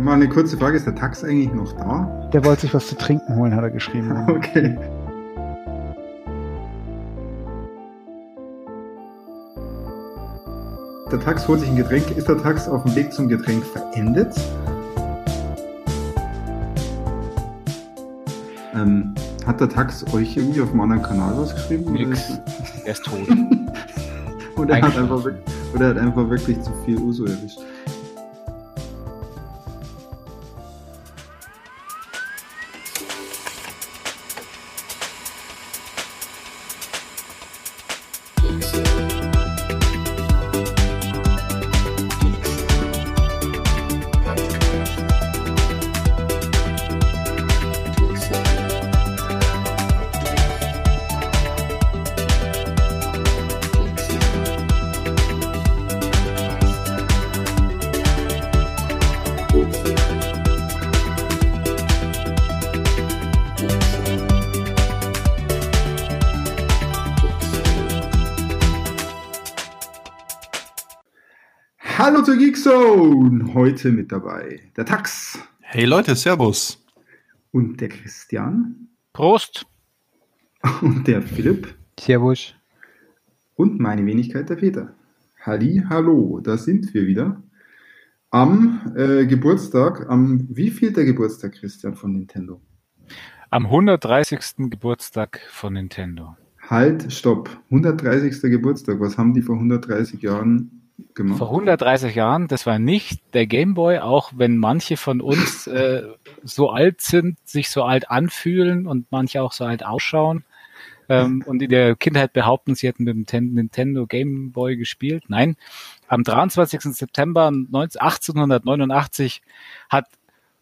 Mal eine kurze Frage, ist der Tax eigentlich noch da? Der wollte sich was zu trinken holen, hat er geschrieben. Okay. Der Tax holt sich ein Getränk. Ist der Tax auf dem Weg zum Getränk verendet? Ähm, hat der Tax euch irgendwie auf einem anderen Kanal was geschrieben? Nix. Er ist tot. Oder er, hat einfach, oder er hat einfach wirklich zu viel Uso erwischt. Geekzone! Heute mit dabei der Tax Hey Leute, Servus. und der Christian Prost! und der Philipp Servus. und meine Wenigkeit der Peter. Halli, hallo, da sind wir wieder. Am äh, Geburtstag, am wievielter Geburtstag, Christian, von Nintendo? Am 130. Geburtstag von Nintendo. Halt, stopp. 130. Geburtstag. Was haben die vor 130 Jahren gemacht? Vor 130 Jahren, das war nicht der Game Boy, auch wenn manche von uns äh, so alt sind, sich so alt anfühlen und manche auch so alt ausschauen ähm, und in der Kindheit behaupten, sie hätten mit dem Ten- Nintendo Game Boy gespielt. Nein, am 23. September 19 1889 hat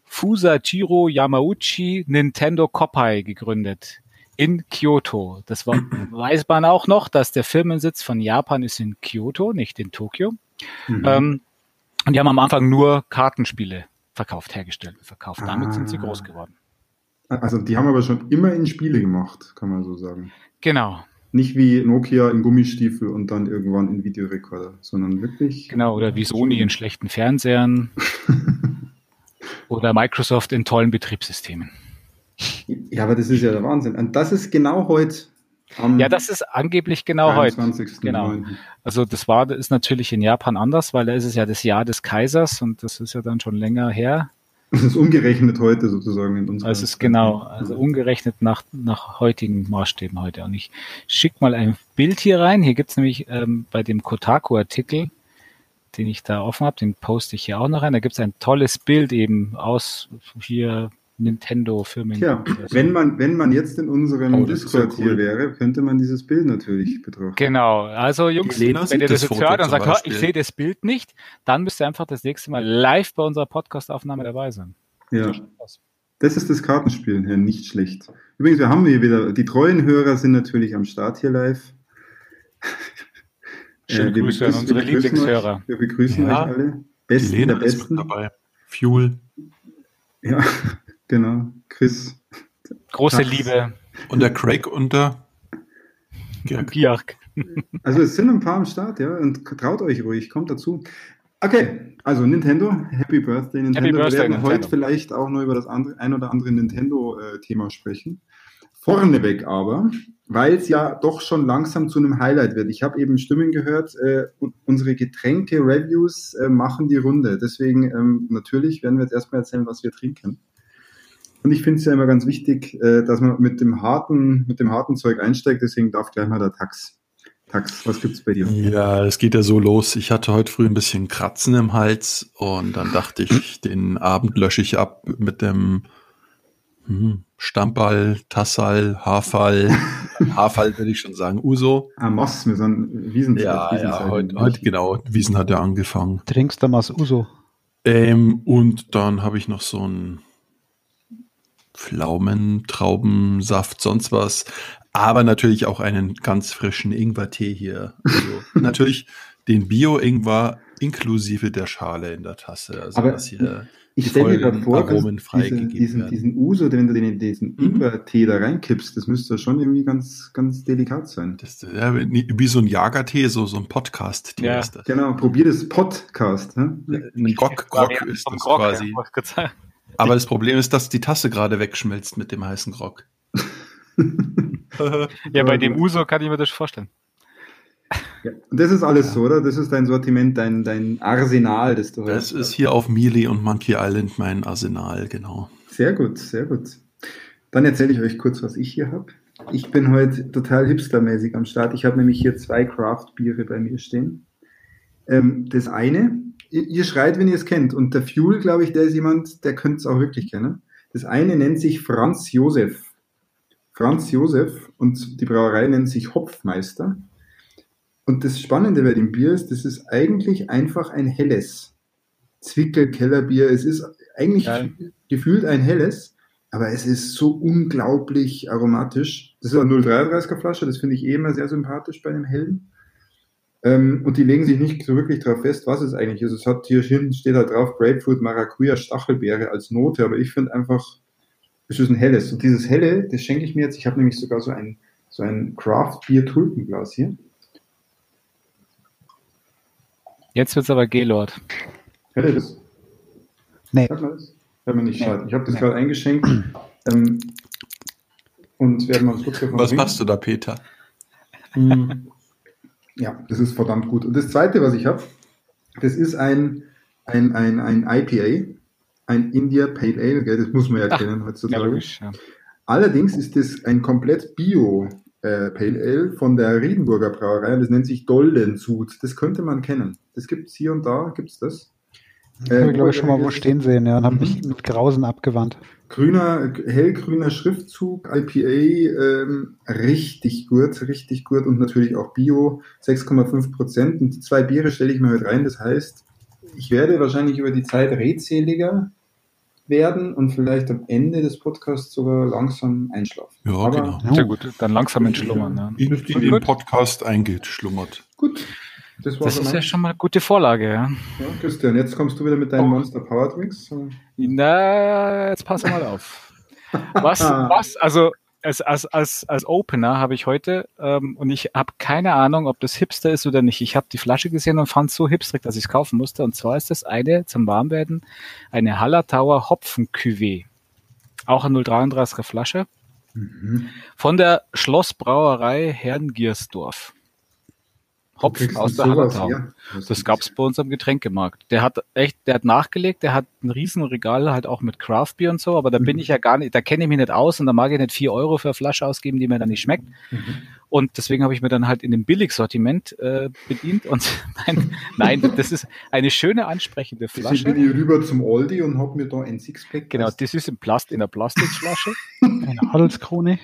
Fusajiro Yamauchi Nintendo Koppai gegründet in Kyoto. Das war, weiß man auch noch, dass der Firmensitz von Japan ist in Kyoto, nicht in Tokio. Mhm. Ähm, und die haben am Anfang nur Kartenspiele verkauft, hergestellt, verkauft. Damit sind sie Ah. groß geworden. also die haben aber schon immer in Spiele gemacht, kann man so sagen. Genau, Nicht wie Nokia in Gummistiefel und dann irgendwann in Videorekorder, sondern wirklich. genau. Oder wie Sony in schlechten Fernsehern. oder Microsoft in tollen Betriebssystemen. Ja, aber das ist ja der Wahnsinn. Und das ist genau heute. Ja, das ist angeblich genau heute. 23. Genau. 9.. Also das war, das ist natürlich in Japan anders, weil da ist es ja das Jahr des Kaisers und das ist ja dann schon länger her. Das ist umgerechnet heute sozusagen in unserer Also es ist genau, also umgerechnet nach, nach heutigen Maßstäben heute. Und ich schick mal ein Bild hier rein. Hier gibt's nämlich ähm, bei dem Kotaku-Artikel, den ich da offen habe, den poste ich hier auch noch rein. Da gibt's ein tolles Bild eben aus hier Nintendo-Firmen. Tja, wenn man, wenn man jetzt in unserem Oh, ja Discord hier cool. wäre, könnte man dieses Bild natürlich betrachten. Genau, also Jungs, Die wenn ihr das das jetzt hört und sagt, "Hör, Beispiel." ich sehe das Bild nicht, dann müsst ihr einfach das nächste Mal live bei unserer Podcast-Aufnahme dabei sein. Ja, das ist das Kartenspielen, ja, nicht schlecht. Übrigens, wir haben hier wieder, die treuen Hörer sind natürlich am Start hier live. Schöne Äh, wir Grüße an begrüßen- unsere Lieblingshörer. Euch, wir begrüßen Ja, euch alle. Die Besten Lena der ist Besten. mit dabei. Fuel. Ja, genau. Chris. Große Ach. Liebe, Und der Craig und der Georg. Georg. Also es sind ein paar am Start, ja, und traut euch ruhig, kommt dazu. Okay, also Nintendo, Happy Birthday Nintendo. Happy Birthday, wir werden Nintendo. heute vielleicht auch nur über das andere, ein oder andere Nintendo-Thema sprechen. Vorneweg aber, weil es ja doch schon langsam zu einem Highlight wird. Ich habe eben Stimmen gehört, äh, unsere Getränke-Reviews äh, machen die Runde. Deswegen ähm, natürlich werden wir jetzt erstmal erzählen, was wir trinken. Und ich finde es ja immer ganz wichtig, äh, dass man mit dem harten, mit dem harten Zeug einsteigt. Deswegen darf gleich mal der Tax. Tax, was gibt's bei dir? Ja, es geht ja so los. Ich hatte heute früh ein bisschen Kratzen im Hals und dann dachte ich, den Abend lösche ich ab mit dem hm, Stammball, Tassal, Haarfall. Haarfall würde ich schon sagen. Uso. Ah, Moss, wir sind Wiesen. Ja, Wiesenzeit. ja, heute, heute genau. Wiesen hat ja angefangen. Trinkst du mal Uso? Ähm, und dann habe ich noch so ein Pflaumen, Traubensaft, sonst was. Aber natürlich auch einen ganz frischen Ingwertee hier. Also natürlich den Bio-Ingwer inklusive der Schale in der Tasse. Also Aber dass hier Ich stelle mir voll da vor, Aromen dass diesen, diesen, werden. diesen Uso, wenn du den, diesen Mhm. Ingwer-Tee da reinkippst, das müsste schon irgendwie ganz, ganz delikat sein. das, ja, wie so ein Jagertee, so, so ein Podcast-Tee Ja. ist das. Genau, probier das Podcast. Ne? Ein Grog, Grog ist das quasi. Ja, Aber das Problem ist, dass die Tasse gerade wegschmilzt mit dem heißen Grog. ja, bei dem Uso kann ich mir das vorstellen. Ja. Und das ist alles so, oder? Das ist dein Sortiment, dein, dein Arsenal, das du Das hast. ist hier auf Mealy und Monkey Island mein Arsenal, genau. Sehr gut, sehr gut. Dann erzähle ich euch kurz, was ich hier habe. Ich bin heute total hipstermäßig am Start. Ich habe nämlich hier zwei Craft-Biere bei mir stehen. Ähm, das eine, ihr, schreit, wenn ihr es kennt. Und der Fuel, glaube ich, der ist jemand, der könnte es auch wirklich kennen. Das eine nennt sich Franz Josef. Franz Josef und die Brauerei nennt sich Hopfmeister. Und das Spannende bei dem Bier ist, das ist eigentlich einfach ein helles Zwickel-Kellerbier. Es ist eigentlich Geil. gefühlt ein helles, aber es ist so unglaublich aromatisch. Das ist eine 0,33er Flasche, das finde ich eh immer sehr sympathisch bei einem hellen. Ähm, und die legen sich nicht so wirklich drauf fest, was es eigentlich ist. Es hat hier hinten steht halt drauf Grapefruit, Maracuja, Stachelbeere als Note, aber ich finde einfach, es ist ein helles. Und dieses helle, das schenke ich mir jetzt. Ich habe nämlich sogar so ein, so ein Craft Bier Tulpenglas hier. Jetzt wird's aber Gaylord. Hört ihr das? Nee. Hört man das? Hört man nicht Nee. schade. Ich habe das Nee. gerade eingeschenkt. Ähm, und werden wir uns kurz davon Was trinken. machst du da, Peter? Mm. Ja, das ist verdammt gut. Und das zweite, was ich habe, das ist ein, ein, ein, ein IPA, ein India Pale Ale, gell? das muss man ja Ach, kennen Ja, heutzutage. logisch. Ja. Allerdings ist das ein komplett Bio äh, Pale Ale von der Riedenburger Brauerei und das nennt sich Doldensud. Das könnte man kennen. Das gibt es hier und da, gibt es das. Habe ich, glaube ich, schon mal wo stehen sehen, ja, und habe Mhm. mich mit Grausen abgewandt. Grüner, hellgrüner Schriftzug, IPA, ähm, richtig gut, richtig gut und natürlich auch Bio, 6,5 Prozent. Und die zwei Biere stelle ich mir heute rein. Das heißt, ich werde wahrscheinlich über die Zeit redseliger werden und vielleicht am Ende des Podcasts sogar langsam einschlafen. Ja, Aber genau. Ja. Sehr gut, dann langsam entschlummern. Ja. In, in den Podcast eingeschlummert. Gut, das war Das ist ja schon mal eine gute Vorlage, ja. ja, Christian, jetzt kommst du wieder mit deinen Oh. Monster Power Drinks. Na, jetzt pass mal auf. Was, was, also als, als, als, als Opener habe ich heute, ähm, und ich habe keine Ahnung, ob das Hipster ist oder nicht. Ich habe die Flasche gesehen und fand es so hipstrig, dass ich es kaufen musste. Und zwar ist das eine zum Warmwerden, eine Hallertauer Hopfen Cuvée. Auch eine 033er Flasche Mhm. von der Schlossbrauerei Herrngiersdorf. Hopfen aus der Hallertau. her? Das gab's bei uns am Getränkemarkt. Der hat echt, der hat nachgelegt, der hat ein riesen Regal halt auch mit Craft Beer und so, aber da bin Mhm. ich ja gar nicht, da kenne ich mich nicht aus und da mag ich nicht vier Euro für eine Flasche ausgeben, die mir dann nicht schmeckt. Mhm. Und deswegen habe ich mir dann halt in dem Billigsortiment äh, bedient und nein, nein, das ist eine schöne ansprechende Deswegen Flasche. bin ich rüber zum Aldi und hab mir da ein Sixpack. Genau, das ist in Plast, in der Plastikflasche. Eine Adelskrone.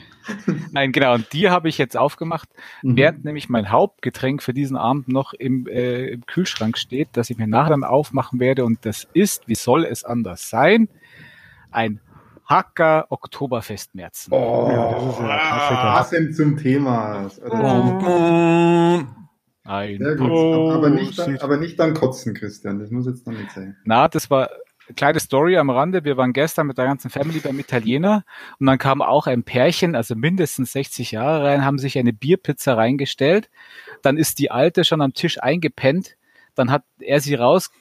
Nein, genau, und die habe ich jetzt aufgemacht, Mhm. während nämlich mein Hauptgetränk für diesen Abend noch im, äh, im Kühlschrank steht, das ich mir nachher dann aufmachen werde. Und das ist, wie soll es anders sein, ein Hacker Oktoberfestmärzen. Oh, Ja, das ist ja. Passend zum Thema. Ein Sehr gut. aber, nicht dann, aber nicht dann kotzen, Christian. Das muss jetzt dann nicht sein. Na, das war eine kleine Story am Rande. Wir waren gestern mit der ganzen Family beim Italiener und dann kam auch ein Pärchen, also mindestens 60 Jahre rein, haben sich eine Bierpizza reingestellt. Dann ist die Alte schon am Tisch eingepennt. Dann hat er sie raus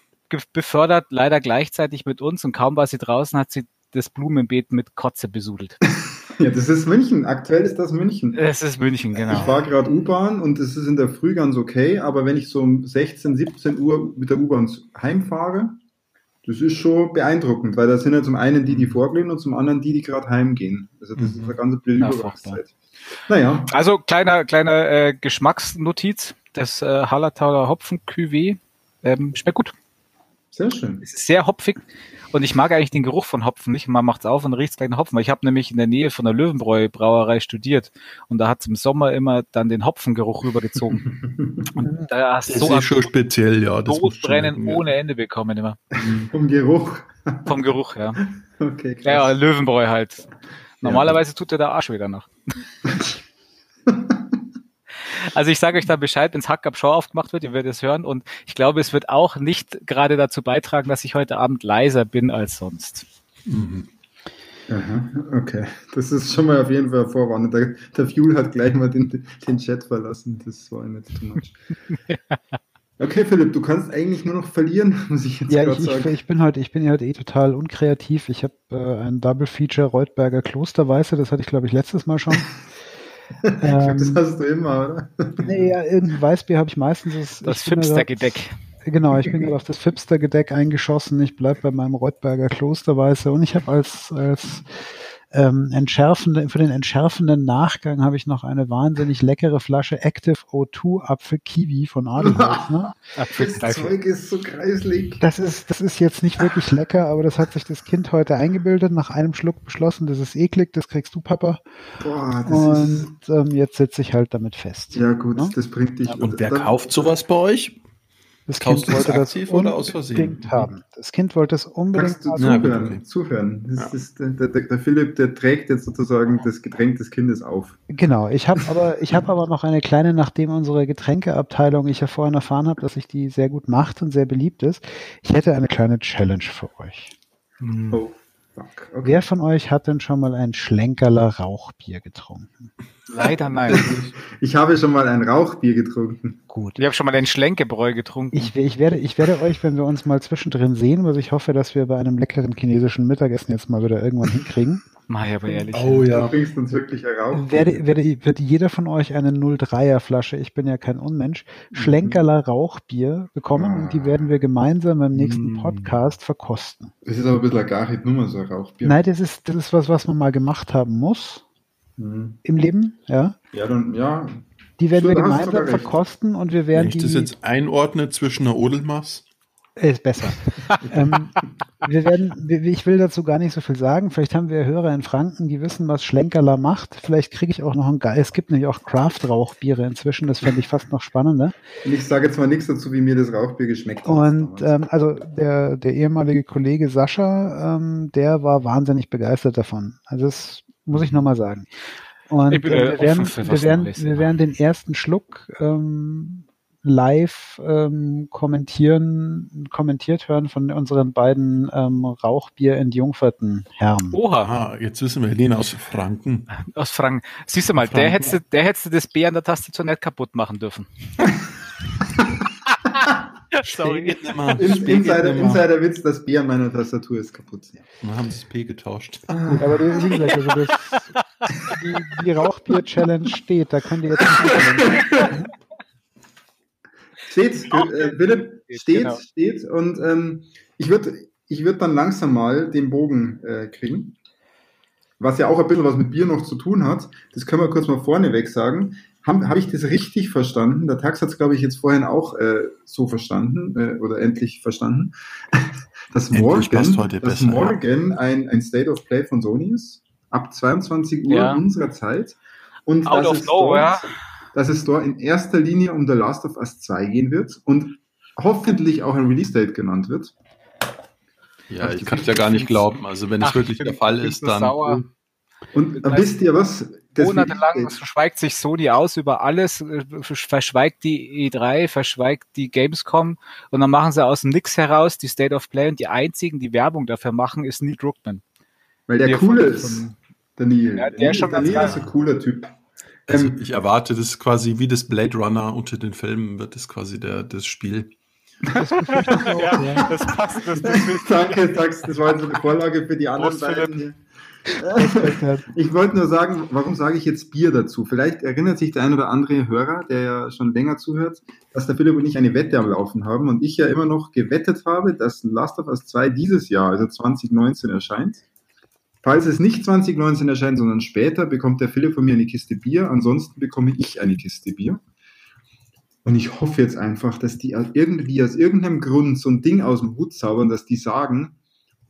befördert, leider gleichzeitig mit uns und kaum war sie draußen, hat sie das Blumenbeet mit Kotze besudelt. Ja, das ist München. Aktuell ist das München. Es ist München, Ich genau. fahre gerade U-Bahn und es ist in der Früh ganz okay, aber wenn ich so um 16, 17 Uhr mit der U-Bahn heimfahre, das ist schon beeindruckend, weil da sind ja zum einen die, die vorglühen und zum anderen die, die gerade heimgehen. Also das ist Mhm. eine ganz blöde Übergangszeit. Naja, Also kleiner, kleiner äh, Geschmacksnotiz. Das äh, Hallertauer Hopfen Cuvée ähm, schmeckt gut. Sehr schön. Es ist sehr hopfig und ich mag eigentlich den Geruch von Hopfen nicht. Man macht's auf und riecht gleich nach Hopfen. Weil ich habe nämlich in der Nähe von der Löwenbräu Brauerei studiert und da hat's im Sommer immer dann den Hopfengeruch rübergezogen. Und da hast Das du so ist ein schon speziell, ja. Das ja. ohne Ende bekommen immer. Vom Geruch. Vom Geruch, ja. Okay, krass. Ja, Löwenbräu halt. Normalerweise tut der der Arsch wieder nach. Also ich sage euch da Bescheid, wenns Hack ab Show aufgemacht wird, ihr werdet es hören und ich glaube, es wird auch nicht gerade dazu beitragen, dass ich heute Abend leiser bin als sonst. Mhm. Aha, okay, das ist schon mal auf jeden Fall Vorwarnung. Der, der Fuel hat gleich mal den, den Chat verlassen. Das war ihm jetzt too much. Okay, Philipp, du kannst eigentlich nur noch verlieren, muss ich jetzt Ja, gerade ich, sagen. ich bin heute, ich bin ja heute eh total unkreativ. Ich habe äh, ein Double Feature Reutberger Klosterweiße, das hatte ich glaube ich letztes Mal schon. Ich glaub, das ähm, hast du immer, oder? nee, ja, irgendein Weißbier habe ich meistens. Das, Das Fipster-Gedeck. Genau, ich bin gerade auf das Fipster-Gedeck eingeschossen. Ich bleib bei meinem Reutberger Klosterweiße und ich habe als, als ähm, entschärfende, für den entschärfenden Nachgang habe ich noch eine wahnsinnig leckere Flasche Active O2 Apfel Kiwi von Adelholz. Ne? Das Zeug ist so kreislig. Das ist, das ist jetzt nicht wirklich lecker, aber das hat sich das Kind heute eingebildet, nach einem Schluck beschlossen, das ist eklig, das kriegst du, Papa. Boah, das ist. Und ähm, jetzt sitze ich halt damit fest. Ja, gut, Ne? das bringt dich. Und wer dann- kauft sowas bei euch? Das Kaufst Kind das wollte das aktiv oder aus Versehen? unbedingt haben. Das Kind wollte es unbedingt du haben. Zuhören? okay. zuhören. Das Ja. ist, der, der, der Philipp, der trägt jetzt sozusagen das Getränk des Kindes auf. Genau, ich habe aber, ich habe aber noch eine kleine, nachdem unsere Getränkeabteilung, ich ja vorhin erfahren habe, dass sich die sehr gut macht und sehr beliebt ist. Ich hätte eine kleine Challenge für euch. Oh, fuck. Okay. Wer von euch hat denn schon mal ein Schlenkerler Rauchbier getrunken? Leider nein. Ich habe schon mal ein Rauchbier getrunken. Gut. Ich habe schon mal ein Schlenkebräu getrunken. Ich, ich, werde, ich werde euch, wenn wir uns mal zwischendrin sehen, was ich hoffe, dass wir bei einem leckeren chinesischen Mittagessen jetzt mal wieder irgendwann hinkriegen, Mach ich aber ehrlich. Oh Du ja. bringst uns wirklich Rauchbier. werde, werde, wird jeder von euch eine 03er Flasche, ich bin ja kein Unmensch, Schlenkerler Rauchbier bekommen und die werden wir gemeinsam beim nächsten Mm. Podcast verkosten. Das ist aber ein bisschen eine Garit Nummer, so ein Rauchbier. Nein, das ist, das ist was, was man mal gemacht haben muss Hm. im Leben, ja. Ja, dann, ja. Die werden wir Stimmt, du gemeinsam verkosten und wir Wenn werden ich die, das jetzt einordne zwischen einer Odelmaß, Äh, Ist besser. ähm, wir werden, wir, ich will dazu gar nicht so viel sagen. Vielleicht haben wir Hörer in Franken, die wissen, was Schlenkerler macht. Vielleicht kriege ich auch noch ein geil. Es gibt nämlich auch Craft-Rauchbiere inzwischen. Das fände ich fast noch spannender. Und ich sage jetzt mal nichts dazu, wie mir das Rauchbier geschmeckt hat. Und ähm, also der, der ehemalige Kollege Sascha, ähm, der war wahnsinnig begeistert davon. Also das muss ich nochmal sagen. Und Ich bin, äh, äh, wir, werden, wir, werden, wir werden den ersten Schluck ähm, live ähm, kommentieren, kommentiert hören von unseren beiden ähm, Rauchbier entjungferten Herren. Oha, jetzt wissen wir, Helene aus Franken. aus Franken. Siehst du mal, der Franken. hätte, der hätte das B an der Tastatur nicht kaputt machen dürfen. Sorry. In, Insider, Insiderwitz, das Bier an meiner Tastatur ist kaputt. Wir haben das P getauscht. Gut, aber die, wie gesagt, also das, die, die Rauchbier-Challenge steht, da könnt ihr jetzt nicht. Steht, äh, Philipp, steht, Genau. steht. Und ähm, ich würde ich würd dann langsam mal den Bogen äh, kriegen. Was ja auch ein bisschen was mit Bier noch zu tun hat. Das können wir kurz mal vorneweg sagen. Habe hab ich das richtig verstanden? Der Tax hat es, glaube ich, jetzt vorhin auch äh, so verstanden äh, oder endlich verstanden, dass Endlich morgen, dass besser, ja. morgen ein, ein State of Play von Sony ist. Ab 22 Uhr Ja. unserer Zeit. Und Out dass of es nowhere. dort- dass es dort in erster Linie um The Last of Us 2 gehen wird und hoffentlich auch ein Release-Date genannt wird. Ja, ich kann es ja gar nicht glauben. Also wenn es wirklich ich der Fall ist, dann sauer. Und Das wisst ihr was? Das Monatelang verschweigt sich Sony aus über alles, äh, verschweigt die E3, verschweigt die Gamescom und dann machen sie aus dem Nix heraus die State of Play und die einzigen, die Werbung dafür machen, ist Neil Druckmann. Weil der Hier coole von- ist, der Neil. Ja, der ist schon der Neil ist ein cooler Typ. also Ähm, ich erwarte, das ist quasi wie das Blade Runner unter den Filmen wird das quasi der, das Spiel. Das ja. das passt. Das, Danke, Tax, das war jetzt eine Vorlage für die anderen Prost, beiden. Ich wollte nur sagen, warum sage ich jetzt Bier dazu? Vielleicht erinnert sich der ein oder andere Hörer, der ja schon länger zuhört, dass der Philipp und ich eine Wette am Laufen haben und ich ja immer noch gewettet habe, dass Last of Us 2 dieses Jahr, also 2019, erscheint. Falls es nicht 2019 erscheint, sondern später, bekommt der Philipp von mir eine Kiste Bier, ansonsten bekomme ich eine Kiste Bier. Und ich hoffe jetzt einfach, dass die irgendwie aus irgendeinem Grund so ein Ding aus dem Hut zaubern, dass die sagen,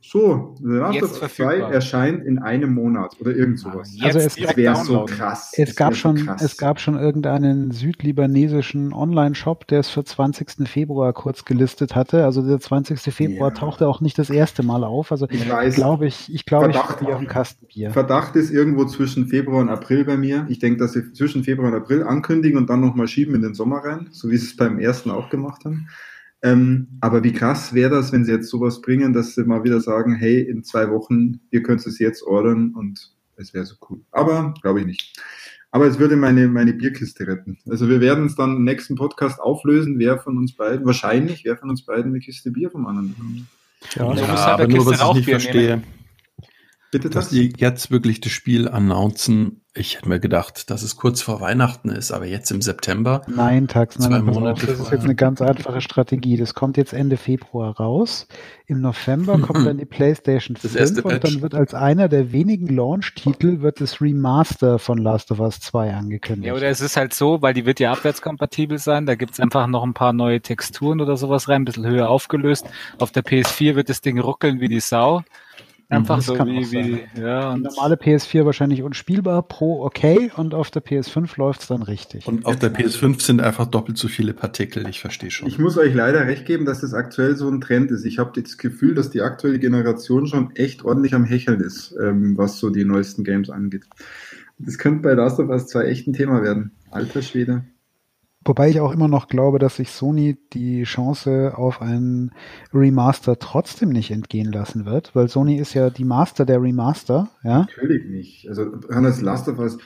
So, The Last Jetzt of Us 2 verfügbar. erscheint in einem Monat oder irgend sowas. Jetzt Also es- Das wäre so krass. Es gab schon, krass. es gab schon irgendeinen südlibanesischen Online-Shop, der es für 20. Februar kurz gelistet hatte. Also der 20. Februar Ja. tauchte auch nicht das erste Mal auf. Also Ich weiß. glaube ich, ich glaube, ich Verdacht. verliere auf einen Kasten Bier. Verdacht ist irgendwo zwischen Februar und April bei mir. Ich denke, dass sie zwischen Februar und April ankündigen und dann nochmal schieben in den Sommer rein, so wie sie es beim ersten auch gemacht haben. Ähm, aber wie krass wäre das, wenn sie jetzt sowas bringen, dass sie mal wieder sagen, hey, in zwei Wochen, ihr könnt es jetzt ordern und es wäre so cool. Aber glaube ich nicht. Aber es würde meine, meine Bierkiste retten. Also wir werden es dann im nächsten Podcast auflösen, wer von uns beiden, wahrscheinlich, wer von uns beiden eine Kiste Bier vom anderen bekommt. Ja, So Ja, muss halt aber der nur, Kiste was ich nicht Rauchbier verstehe, nehmen. Bitte dass das? die jetzt wirklich das Spiel announcen. Ich hätte mir gedacht, dass es kurz vor Weihnachten ist, aber jetzt im September. Nein, nein, Zwei nein, Monate das ist jetzt eine ganz einfache Strategie. Das kommt jetzt Ende Februar raus. Im November kommt dann die PlayStation Das 5 erste und dann wird als einer der wenigen Launch-Titel wird das Remaster von Last of Us 2 angekündigt. Ja, oder es ist halt so, weil die wird ja abwärtskompatibel sein, da gibt's einfach noch ein paar neue Texturen oder sowas rein, ein bisschen höher aufgelöst. Auf der PS4 wird das Ding ruckeln wie die Sau. Einfach das so kann wie, auch sein. wie ja, und normale PS4 wahrscheinlich unspielbar, Pro okay und auf der PS5 läuft's dann richtig. Und auf der PS5 sind einfach doppelt so viele Partikel. Ich verstehe schon. Ich muss euch leider recht geben, dass das aktuell so ein Trend ist. Ich habe das Gefühl, dass die aktuelle Generation schon echt ordentlich am Hecheln ist, ähm, was so die neuesten Games angeht. Das könnte bei Last of Us 2 echt ein Thema werden. Alter Schwede. Wobei ich auch immer noch glaube, dass sich Sony die Chance auf einen Remaster trotzdem nicht entgehen lassen wird, weil Sony ist ja die Master der Remaster, ja. Natürlich nicht. Also Hannes Last of Us,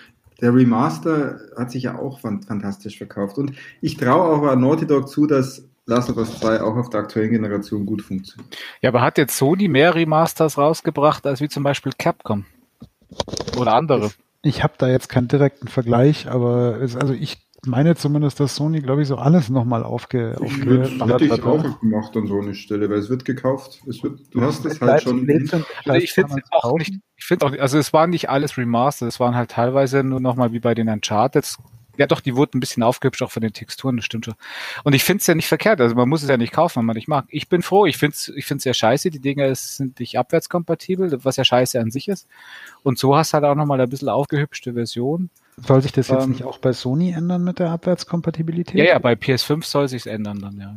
der Remaster hat sich ja auch fan- fantastisch verkauft. Und ich traue auch an Naughty Dog zu, dass Last of Us 2 auch auf der aktuellen Generation gut funktioniert. ja, aber hat jetzt Sony mehr Remasters rausgebracht als wie zum Beispiel Capcom? Oder andere? Ich habe da jetzt keinen direkten Vergleich, aber es, also ich meine zumindest, dass Sony, glaube ich, so alles nochmal aufge, aufgeballert hätte ich hat. auch gemacht an so eine Stelle, weil es wird gekauft. Es wird, du hast es halt schon. Also ich finde man's auch nicht, ich finde auch, also es waren nicht alles Remastered, es waren halt teilweise nur nochmal wie bei den Uncharted. Ja doch, die wurden ein bisschen aufgehübscht, auch von den Texturen, das stimmt schon. Und ich finde es ja nicht verkehrt, also man muss es ja nicht kaufen, wenn man nicht mag. Ich bin froh, ich finde es ich find's ja scheiße, die Dinger sind nicht abwärtskompatibel, was ja scheiße an sich ist. Und so hast du halt auch nochmal ein bisschen aufgehübschte Version. Soll sich das jetzt Ähm, nicht auch bei Sony ändern mit der Abwärtskompatibilität? Ja, ja, bei PS5 soll sich's ändern dann, ja.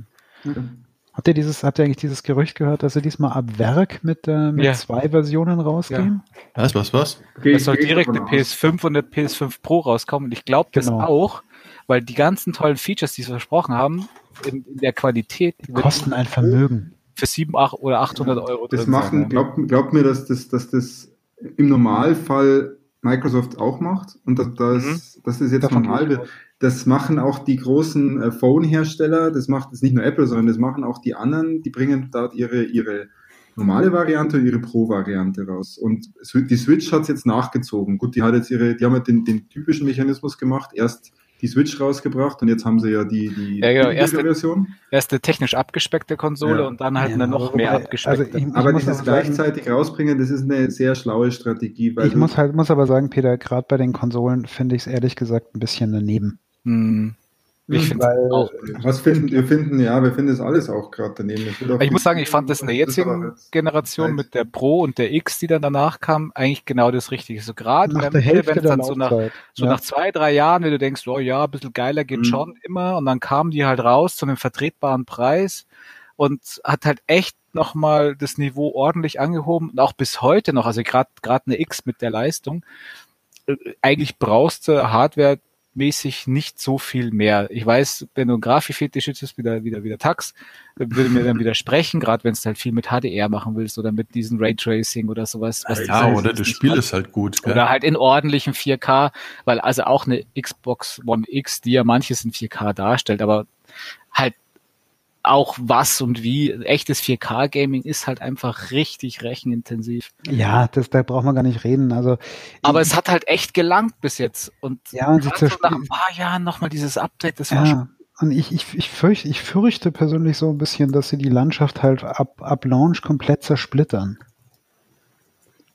Habt ihr dieses, habt ihr eigentlich dieses Gerücht gehört, dass sie diesmal ab Werk mit, äh, mit Ja. zwei Versionen rausgehen? Was, was, was? Geh- Es soll direkt eine aus. PS5 und eine PS5 Pro rauskommen. Und ich glaube das Genau. auch, weil die ganzen tollen Features, die sie versprochen haben, in, in der Qualität Die kosten ein Vermögen. für 7 8 oder 800 Euro Das machen, glaubt, glaubt mir, dass das, dass das im Normalfall Microsoft auch macht und dass, dass, Mhm. das jetzt Davon normal wird. Das machen auch die großen äh, Phone-Hersteller, das macht jetzt nicht nur Apple, sondern das machen auch die anderen, die bringen dort ihre, ihre normale Variante und ihre Pro-Variante raus. Und die Switch hat es jetzt nachgezogen. Gut, die hat jetzt ihre, die haben halt den, den typischen Mechanismus gemacht, erst die Switch rausgebracht und jetzt haben sie ja die, die Ja, genau, erste- Version. Erst eine technisch abgespeckte Konsole Ja. und dann halt Ja, eine noch mehr wobei- abgespeckte. also ich- ich Aber dieses auch sagen- gleichzeitig rausbringen, das ist eine sehr schlaue Strategie, weil Ich muss halt, muss aber sagen, Peter, gerade bei den Konsolen finde ich es ehrlich gesagt ein bisschen daneben. hm. Ich finde weil- auch. Was finden wir finden, ja, wir finden das alles auch gerade daneben. Es auch Ich muss sagen, ich fand das in der jetzigen Generation mit der Pro und der X, die dann danach kam, eigentlich genau das Richtige. So gerade Nach wenn es dann so nach, so ja. nach zwei, drei Jahren, wenn du denkst, oh ja, ein bisschen geiler geht Mhm. schon immer und dann kamen die halt raus zu einem vertretbaren Preis und hat halt echt nochmal das Niveau ordentlich angehoben und auch bis heute noch, also gerade gerade eine X mit der Leistung, äh, eigentlich brauchst du Hardware mäßig nicht so viel mehr. Ich weiß, wenn du ein Grafikfetisch bist, wieder, wieder, wieder Tax, würde mir dann widersprechen, gerade wenn du halt viel mit HDR machen willst oder mit diesem Raytracing oder sowas. Was Ja, dieses- oder das Spiel ist halt gut. Gell? oder halt in ordentlichem 4K, weil also auch eine Xbox One X, die ja manches in 4K darstellt, aber halt auch was und wie echtes 4K-Gaming ist halt einfach richtig rechenintensiv. ja, das, da braucht man gar nicht reden. Also, Aber es hat halt echt gelangt bis jetzt. Und Ja, und sie so nach ein paar Jahren nochmal dieses Update, das war schon ja, und ich, ich, ich, fürchte, ich fürchte persönlich so ein bisschen, dass sie die Landschaft halt ab, ab Launch komplett zersplittern.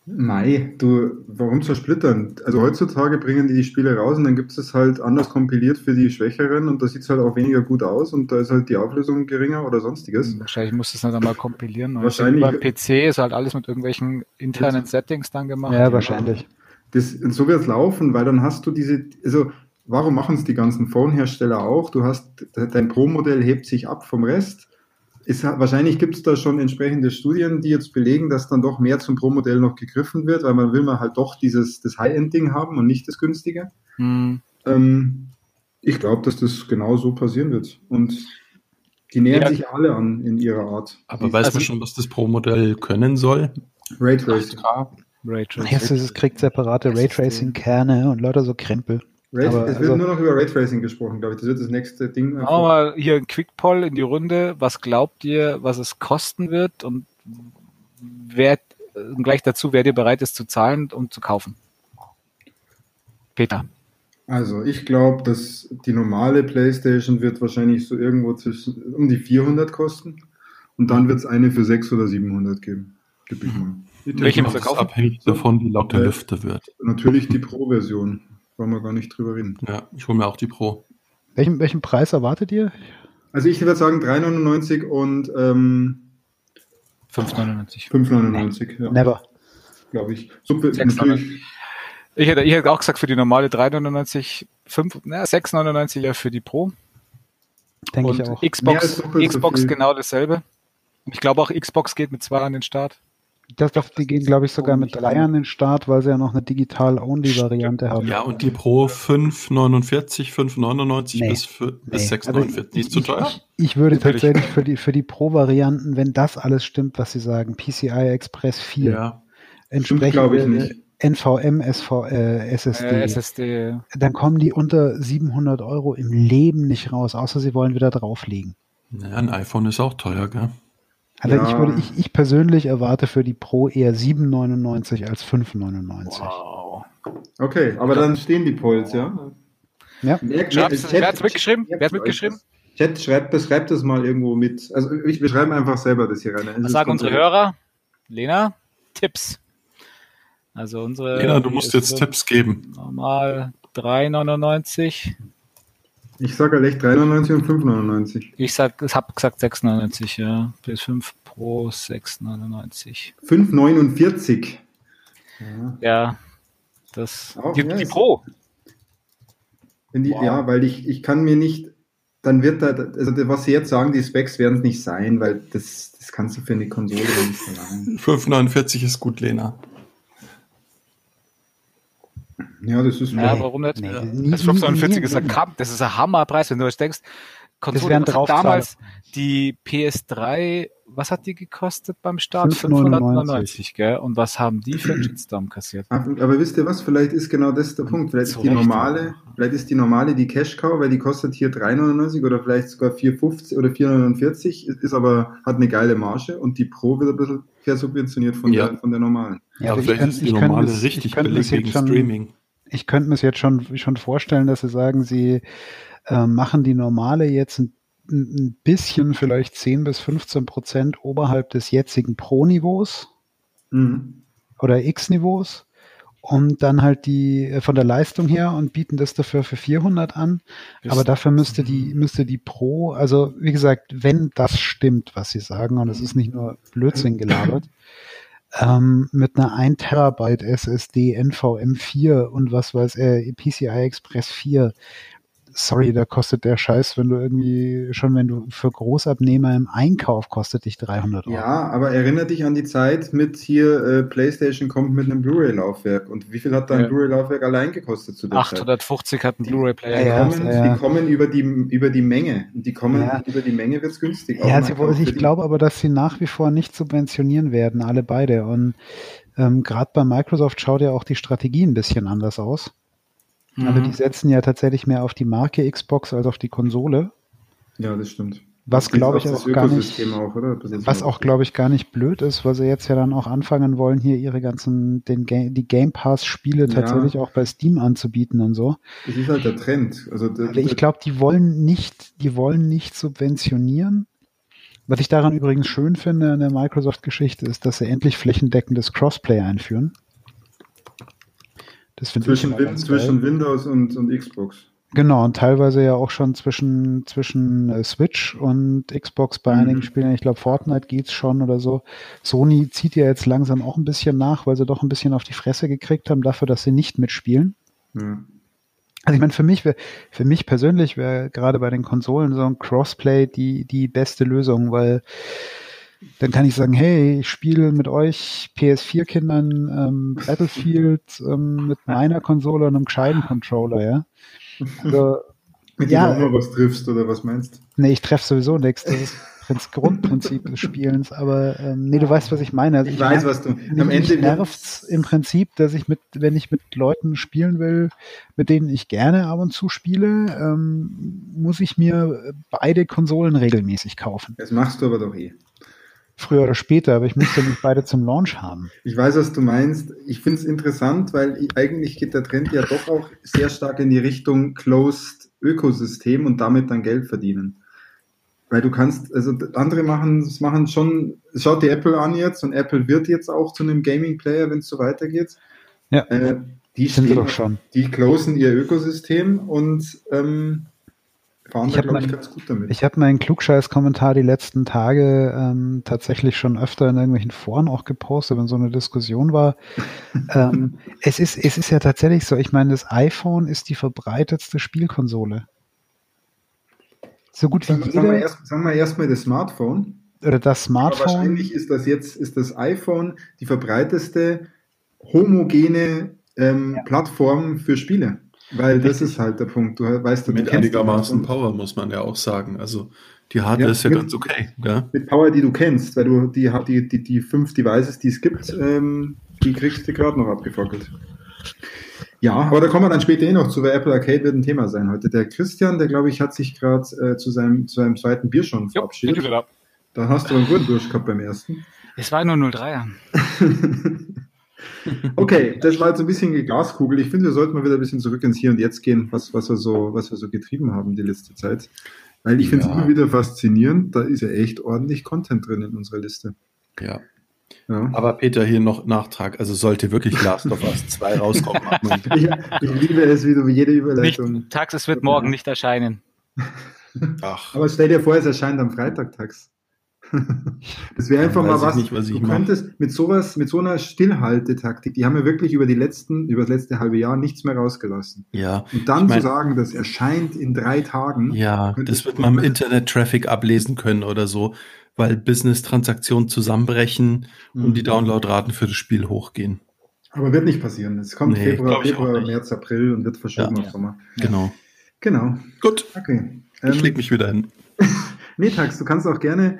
Mei, du, warum zersplittern? Also heutzutage bringen die die Spiele raus und dann gibt es halt anders kompiliert für die Schwächeren und da sieht es halt auch weniger gut aus und da ist halt die Auflösung geringer oder sonstiges. Wahrscheinlich musst du es dann einmal kompilieren. Und Wahrscheinlich- Beim PC ist halt alles mit irgendwelchen internen Settings dann gemacht. Ja, wahrscheinlich. Das, und so wird es laufen, weil dann hast du diese, also warum machen es die ganzen Phone-Hersteller auch? Du hast, dein Pro-Modell hebt sich ab vom Rest. Ist, wahrscheinlich gibt es da schon entsprechende Studien, die jetzt belegen, dass dann doch mehr zum Pro-Modell noch gegriffen wird, weil man will man halt doch dieses das High-End-Ding haben und nicht das günstige. Hm. Ähm, ich glaube, dass das genau so passieren wird. Und die nähern Ja. sich alle an in ihrer Art. Aber weiß Also- man schon, was das Pro-Modell können soll? Raytracing. 8K Raytracing. Jetzt ist es kriegt separate Raytracing-Kerne und lauter so Krempel. Ray, Aber es wird also- nur noch über Raytracing gesprochen, glaube ich. Das wird das nächste Ding. Machen wir mal hier ein Quick-Poll in die Runde. Was glaubt ihr, was es kosten wird und wer, und gleich dazu, wer dir bereit ist zu zahlen und zu kaufen? Peter. Also ich glaube, dass die normale PlayStation wird wahrscheinlich so irgendwo zwischen um die 400 kosten und dann wird es eine für 600 oder 700 geben. Gib ich mal. Welche mal, willst du Das ist kaufen? abhängig davon, wie laut der Äh, Lüfter wird. Natürlich die Pro-Version. Wollen wir gar nicht drüber reden. Ja, ich hole mir auch die Pro. Welchen, welchen Preis erwartet ihr? Also ich würde sagen 3,99 und ähm, 5,99. 5,99, ja, Never. glaube ich. Super, 6,99. natürlich. Ich hätte, ich hätte auch gesagt, für die normale 3,99, 5, na, 6,99 ja für die Pro. Denke ich auch. Xbox, so Xbox viel. genau dasselbe. Und ich glaube auch Xbox geht mit zwei an den Start. Das, das, die gehen, glaube ich, sogar mit drei an den Start, weil sie ja noch eine Digital-Only-Variante haben. Ja, und die Pro 5,49, 5,99 Nee. bis, für- bis Nee, 6,49. Die ist zu teuer? Ich, ich würde Natürlich. tatsächlich für die, für die Pro-Varianten, wenn das alles stimmt, was sie sagen, PCI Express 4, Ja. entsprechend glaube ich nicht. NVM, SV, äh, SSD, Äh, SSD. dann kommen die unter 700 Euro im Leben nicht raus, außer sie wollen wieder drauflegen. Naja, ein iPhone ist auch teuer, gell? Also Ja. ich würde, ich, ich persönlich erwarte für die Pro eher 7,99 als 5,99. Wow. Okay, aber dann stehen die Polls, ja? Ja. Merkt- wer hat's mitgeschrieben? Chat- Wer hat's mitgeschrieben? Chat, schreibt, beschreibt das mal irgendwo mit. Also ich, wir schreiben einfach selber das hier rein. Es Was sagen unsere. Hörer? Lena, Tipps. Also unsere. Lena, du musst jetzt Tipps geben. Normal 3,99. Ich sage halt echt 3,99 und 5,99. Ich sag, ich habe gesagt 6,99, ja. PS5 Pro 6,99. 5,49. Ja. Ja, das. Auch, die, ja, die Pro. Wenn die, Wow. Ja, weil ich, ich kann mir nicht, dann wird da, also was sie jetzt sagen, die Specs werden es nicht sein, weil das, das kannst du für eine Konsole nicht verlangen. 5,49 ist gut, Lena. Ja, das ist Ja, Nee, warum nicht? nee, nie- das 549 nie- ist ein. Kampf, das ist ein Hammerpreis, wenn du jetzt denkst, Konsole, damals die PS3, was hat die gekostet beim Start? 5,99, 599, gell? Und was haben die für einen Shitstorm kassiert? Aber, aber wisst ihr was? Vielleicht ist genau das der Punkt. Vielleicht ist die normale, vielleicht ist die normale die Cash Cow, weil die kostet hier 3,99 oder vielleicht sogar 4,50 oder 4,49, ist aber, hat eine geile Marge und die Pro wird ein bisschen versubventioniert von, Ja. der, von der normalen. Ja, Aber vielleicht ist die normale richtig billig wegen schon- Streaming. Ich könnte mir es jetzt schon, schon vorstellen, dass sie sagen, sie äh, machen die normale jetzt ein, ein bisschen, vielleicht 10 bis 15 Prozent oberhalb des jetzigen Pro-Niveaus Mhm. oder X-Niveaus und dann halt die äh, von der Leistung her und bieten das dafür für 400 an. Aber dafür müsste die, müsste die Pro, also wie gesagt, wenn das stimmt, was sie sagen, und es ist nicht nur Blödsinn gelabert, ähm, mit einer 1 Terabyte SSD NVM4 und was weiß er, PCI Express 4. Sorry, da kostet der Scheiß, wenn du irgendwie, schon wenn du für Großabnehmer im Einkauf kostet dich 300 Euro. Ja, aber erinnere dich an die Zeit mit hier, äh, PlayStation kommt mit einem Blu-ray-Laufwerk. Und wie viel hat dein Ja. Blu-ray-Laufwerk allein gekostet zu der Zeit? 850 hat ein Blu-ray-Player. Die, Ja, ja, kommen, ja. die kommen über die, über die Menge. Und die kommen Ja. über die Menge wird's günstig. Ja, sie, für ich glaube aber, dass sie nach wie vor nicht subventionieren werden, alle beide. Und ähm, gerade bei Microsoft schaut ja auch die Strategie ein bisschen anders aus. Also Mhm. die setzen ja tatsächlich mehr auf die Marke Xbox als auf die Konsole. Ja, das stimmt. Was Das glaube ich das auch gar nicht, Auch, oder? Das ist was auch glaube ich gar nicht blöd ist, weil sie jetzt ja dann auch anfangen wollen, hier ihre ganzen, den Ga die Game Pass Spiele Ja. tatsächlich auch bei Steam anzubieten und so. Das ist halt der Trend. Also, der, Also ich glaube, die wollen nicht, die wollen nicht subventionieren, Was ich daran übrigens schön finde an der Microsoft-Geschichte ist, dass sie endlich flächendeckendes Crossplay einführen. Das zwischen, Win zwischen Windows und, und Xbox. Genau, und teilweise ja auch schon zwischen, zwischen äh, Switch und Xbox bei mhm. einigen Spielen. Ich glaube, Fortnite geht's schon oder so. Sony zieht ja jetzt langsam auch ein bisschen nach, weil sie doch ein bisschen auf die Fresse gekriegt haben dafür, dass sie nicht mitspielen. Mhm. Also ich meine, für mich, für mich persönlich wäre gerade bei den Konsolen so ein Crossplay die, die beste Lösung, weil dann kann ich sagen, hey, ich spiele mit euch PS4-Kindern ähm, Battlefield ähm, mit meiner Konsole und einem gescheiten Controller, ja. Also, mit ja, dem auch mal was triffst oder was meinst? Nee, ich treffe sowieso nichts. Das ist das Grundprinzip des Spielens. Aber ähm, nee, du weißt, was ich meine. Also ich, ich weiß, was du. Am Ende nervt im Prinzip, dass ich mit, wenn ich mit Leuten spielen will, mit denen ich gerne ab und zu spiele, ähm, muss ich mir beide Konsolen regelmäßig kaufen. Das machst du aber doch eh früher oder später, aber ich müsste nicht beide zum Launch haben. Ich weiß, was du meinst. Ich finde es interessant, weil eigentlich geht der Trend ja doch auch sehr stark in die Richtung Closed Ökosystem und damit dann Geld verdienen. Weil du kannst, also andere machen, das machen schon, schaut die Apple an jetzt und Apple wird jetzt auch zu einem Gaming-Player, wenn es so weitergeht. Ja. Äh, die sind doch schon. Die closen ihr Ökosystem und ähm, fahren ich da, glaube ich, ganz gut damit. Ich habe meinen Klugscheiß-Kommentar die letzten Tage ähm, tatsächlich schon öfter in irgendwelchen Foren auch gepostet, wenn so eine Diskussion war. ähm, es, ist, es ist ja tatsächlich so, ich meine, das iPhone ist die verbreitetste Spielkonsole. So gut wie sagen, jede... Sagen wir, erst, sagen wir erstmal das Smartphone. Oder das Smartphone. Aber wahrscheinlich ist das jetzt, ist das iPhone die verbreiteste homogene ähm, ja. Plattform für Spiele. Weil das ist halt der Punkt. Du weißt, du mit einigermaßen Power muss man ja auch sagen. Also die Hardware ja, ist ja mit, ganz okay. Ja? Mit Power, die du kennst, weil du die, die, die, die fünf Devices, die es gibt, ähm, die kriegst du gerade noch abgefackelt. Ja, aber da kommen wir dann später eh noch zu, weil Apple Arcade wird ein Thema sein heute. Der Christian, der glaube ich, hat sich gerade äh, zu, seinem, zu seinem zweiten Bier schon verabschiedet. Jo, da hast du einen guten gehabt beim ersten. Es war nur 03er. Okay, das war jetzt ein bisschen die Glaskugel. Ich finde, wir sollten mal wieder ein bisschen zurück ins Hier und Jetzt gehen, was, was, wir, so, was wir so getrieben haben die letzte Zeit. Weil ich finde es immer wieder faszinierend, da ist ja echt ordentlich Content drin in unserer Liste. Ja. ja. Aber Peter, hier noch Nachtrag. Also sollte wirklich Last of Us 2 rauskommen. ich, ich, liebe es wieder wie jede Überleitung. Nicht, Tax, es wird morgen nicht erscheinen. Ach. Aber stell dir vor, es erscheint am Freitag, Tax. Das wäre einfach mal was. Nicht, was du könntest mit sowas, mit so einer Stillhaltetaktik, die haben wir wirklich über die letzten, über das letzte halbe Jahr nichts mehr rausgelassen. Ja. Und dann ich mein, zu sagen, das erscheint in drei Tagen. Ja, das wird man im Internet-Traffic ablesen können oder so, weil Business-Transaktionen zusammenbrechen mhm. und die. Downloadraten für das Spiel hochgehen. Aber wird nicht passieren. Es kommt nee, Februar, Februar März, April und wird verschoben ja, auf Sommer. Genau. Genau. Gut. Okay. Ich ähm, leg mich wieder hin. nee, Tax, du kannst auch gerne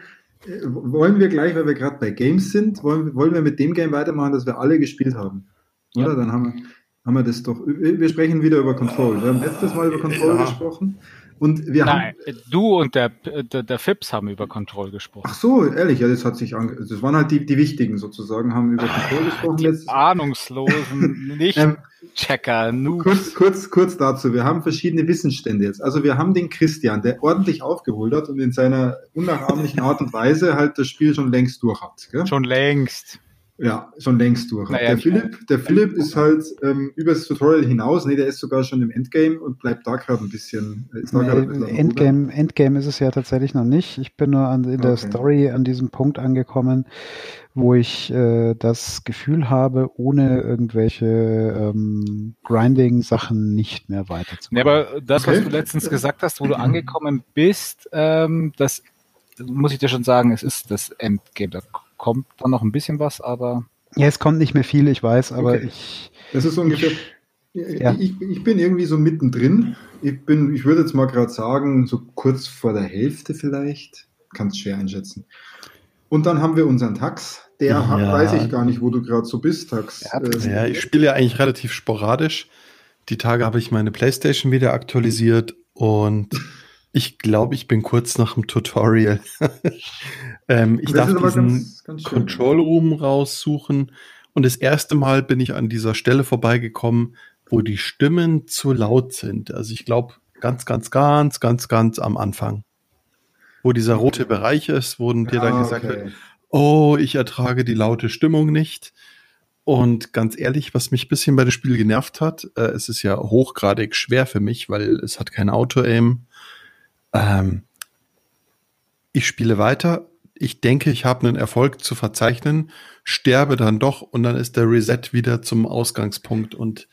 wollen wir gleich, weil wir gerade bei Games sind, wollen, wollen wir mit dem Game weitermachen, das wir alle gespielt haben? Oder? Ja. Dann haben wir, haben wir das doch. Wir sprechen wieder über Control. Wir haben letztes Mal über Control ja. gesprochen. Und wir Nein, haben, du und der, der, der Fips haben über Control gesprochen. Ach so, ehrlich, ja, das hat sich ange das waren halt die, die wichtigen sozusagen, haben über Control gesprochen. Die Ahnungslosen, nicht ähm, Checker, Noobs. Kurz, kurz, kurz dazu, wir haben verschiedene Wissensstände jetzt. Also wir haben den Christian, der ordentlich aufgeholt hat und in seiner unnachahmlichen Art und Weise halt das Spiel schon längst durch hat. Gell? Schon längst. Ja, schon längst durch. Naja, der Philipp, der Philipp ist halt ähm, über das Tutorial hinaus, nee, der ist sogar schon im Endgame und bleibt da gerade ein bisschen. Ist nee, ein bisschen Endgame, Endgame ist es ja tatsächlich noch nicht. Ich bin nur an, in der okay. Story an diesem Punkt angekommen, wo ich äh, das Gefühl habe, ohne irgendwelche ähm, Grinding-Sachen nicht mehr weiterzukommen. Ja, aber das, okay. was du letztens gesagt hast, wo du angekommen bist, ähm, das muss ich dir schon sagen, es ist das Endgame. Da kommt dann noch ein bisschen was, aber. Ja, es kommt nicht mehr viel, ich weiß, aber okay. ich. Das ist ungefähr. Ich, ja. ich, ich, bin irgendwie so mittendrin. Ich bin, ich würde jetzt mal gerade sagen, so kurz vor der Hälfte vielleicht. Kann es schwer einschätzen. Und dann haben wir unseren Tax. Der ja. hat, weiß ich gar nicht, wo du gerade so bist, Tax. Ja, ja ich spiele ja eigentlich relativ sporadisch. Die Tage habe ich meine Playstation wieder aktualisiert und ich glaube, ich bin kurz nach dem Tutorial. ähm, ich darf diesen ganz, ganz Control Room raussuchen. Und das erste Mal bin ich an dieser Stelle vorbeigekommen, wo die Stimmen zu laut sind. Also ich glaube, ganz, ganz, ganz, ganz, ganz am Anfang. wo dieser rote Bereich ist, wo dir dann Ah, gesagt okay. wird, oh, ich ertrage die laute Stimmung nicht. Und ganz ehrlich, was mich ein bisschen bei dem Spiel genervt hat, äh, es ist ja hochgradig schwer für mich, weil es hat kein Auto-Aim. Ähm, ich spiele weiter. Ich denke, ich habe einen Erfolg zu verzeichnen, sterbe dann doch und dann ist der Reset wieder zum Ausgangspunkt und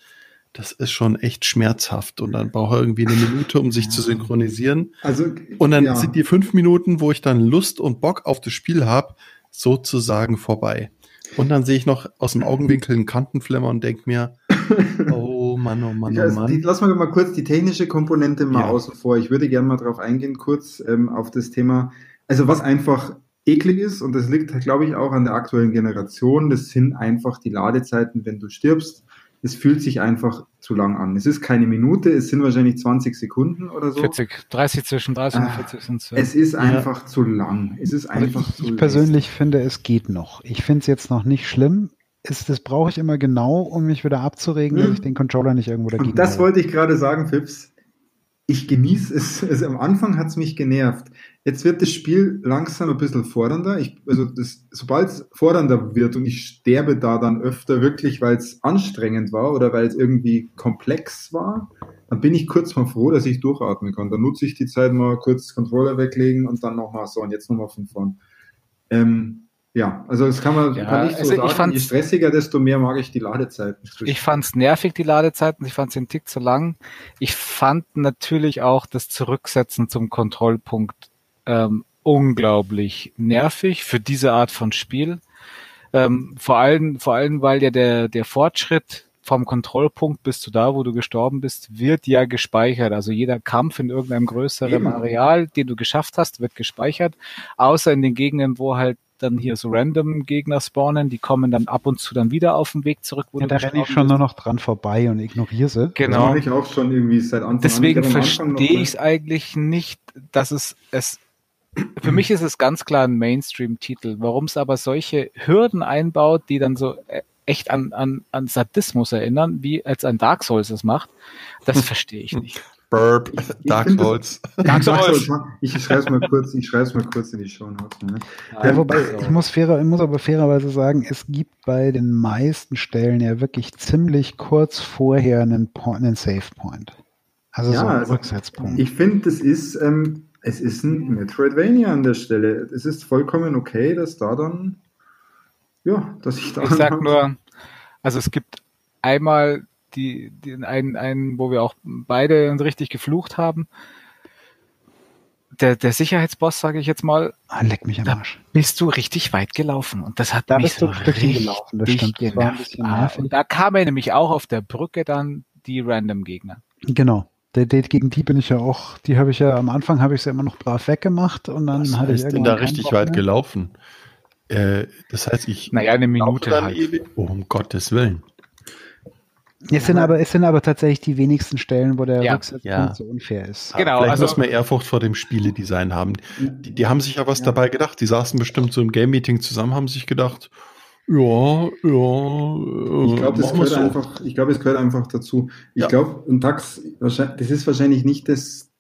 das ist schon echt schmerzhaft und dann brauche ich irgendwie eine Minute, um sich zu synchronisieren. Also, Und dann ja. sind die fünf Minuten, wo ich dann Lust und Bock auf das Spiel habe, sozusagen vorbei. Und dann sehe ich noch aus dem Augenwinkel einen Kantenflimmer und denke mir, oh Mann, oh Mann, Ich, oh also, die, Mann. lass mal mal kurz die technische Komponente mal Ja. außen vor. Ich würde gerne mal darauf eingehen, kurz ähm, auf das Thema. Also was einfach eklig ist, und das liegt, glaube ich, auch an der aktuellen Generation, das sind einfach die Ladezeiten, wenn du stirbst. Es fühlt sich einfach zu lang an. Es ist keine Minute, es sind wahrscheinlich 20 Sekunden oder so. 40, 30 zwischen 30 und Ah, 40 sind es. Es ist einfach zu lang. Es ist Also einfach ich, zu ich persönlich finde, es geht noch. Ich finde es jetzt noch nicht schlimm. Es, das brauche ich immer genau, um mich wieder abzuregen, Hm. dass ich den Controller nicht irgendwo dagegen Und das haue. wollte ich gerade sagen, Fips. Ich genieße es. Also am Anfang hat es mich genervt. Jetzt wird das Spiel langsam ein bisschen fordernder. Ich, also sobald es fordernder wird und ich sterbe da dann öfter wirklich, weil es anstrengend war oder weil es irgendwie komplex war, dann bin ich kurz mal froh, dass ich durchatmen kann. Dann nutze ich die Zeit mal kurz Controller weglegen und dann nochmal so und jetzt nochmal von vorn. Ähm, ja, also das kann man Ja, kann ich so also sagen. Je stressiger, desto mehr mag ich die Ladezeiten. Ich fand's nervig, die Ladezeiten. Ich fand's den Tick zu lang. Ich fand natürlich auch das Zurücksetzen zum Kontrollpunkt ähm, unglaublich nervig für diese Art von Spiel. Ähm, vor allem, vor allem, weil ja der, der Fortschritt vom Kontrollpunkt bis zu da, wo du gestorben bist, wird ja gespeichert. Also jeder Kampf in irgendeinem größeren Eben. Areal, den du geschafft hast, wird gespeichert. Außer in den Gegenden, wo halt dann hier so random Gegner spawnen, die kommen dann ab und zu dann wieder auf den Weg zurück, wo Ja, du da renne ich schon bist. nur noch dran vorbei und ignoriere sie. Das Genau. mache ich auch schon irgendwie seit Anfang Deswegen an. Verstehe ich es eigentlich nicht, dass es es für mich ist es ganz klar ein Mainstream-Titel. Warum es aber solche Hürden einbaut, die dann so äh, echt an, an, an Sadismus erinnern, wie als ein Dark Souls es macht, das verstehe ich nicht. Burp, Dark Souls. Dark Souls. Ich schreibe es mal kurz, ich schreibe es mal kurz in die Show Notes. Ne? Ja, wobei, ich muss, fairer, ich muss aber fairerweise sagen, es gibt bei den meisten Stellen ja wirklich ziemlich kurz vorher einen, Point, einen Save Point. Also Ja, so einen also Rücksetzpunkt. Ich finde, das ist, ähm, es ist ein Metroidvania an der Stelle. Es ist vollkommen okay, dass da dann, ja, dass ich da. Ich sag nur, also es gibt einmal die, die einen, einen, wo wir auch beide richtig geflucht haben. Der, der Sicherheitsboss, sage ich jetzt mal, ah, leck mich am Arsch. bist du richtig weit gelaufen und das hat Da mich bist so richtig gelaufen, das stimmt. Das war ein genervt. bisschen Ah, und da kam er nämlich auch auf der Brücke dann die random Gegner. Genau. Der Date gegen die bin ich ja auch, die habe ich ja am Anfang habe ich sie immer noch brav weggemacht und dann Was hatte ich denn da richtig weit gelaufen? Äh, das heißt, ich Naja, eine Minute halt. ewig. Oh, um Gottes Willen. Es sind aber, es sind aber tatsächlich die wenigsten Stellen, wo der Ja. Rücksetzpunkt Ja. so unfair ist. Genau, Vielleicht also- muss man Ehrfurcht vor dem Spieledesign haben. Die, die haben sich ja was dabei gedacht. Die saßen bestimmt so im Game-Meeting zusammen, haben sich gedacht, ja, ja, Ich glaube, das gehört so. einfach, ich glaube, es gehört einfach dazu. Ich Ja. glaube, und Dax, wahrscheinlich- das ist wahrscheinlich nicht das,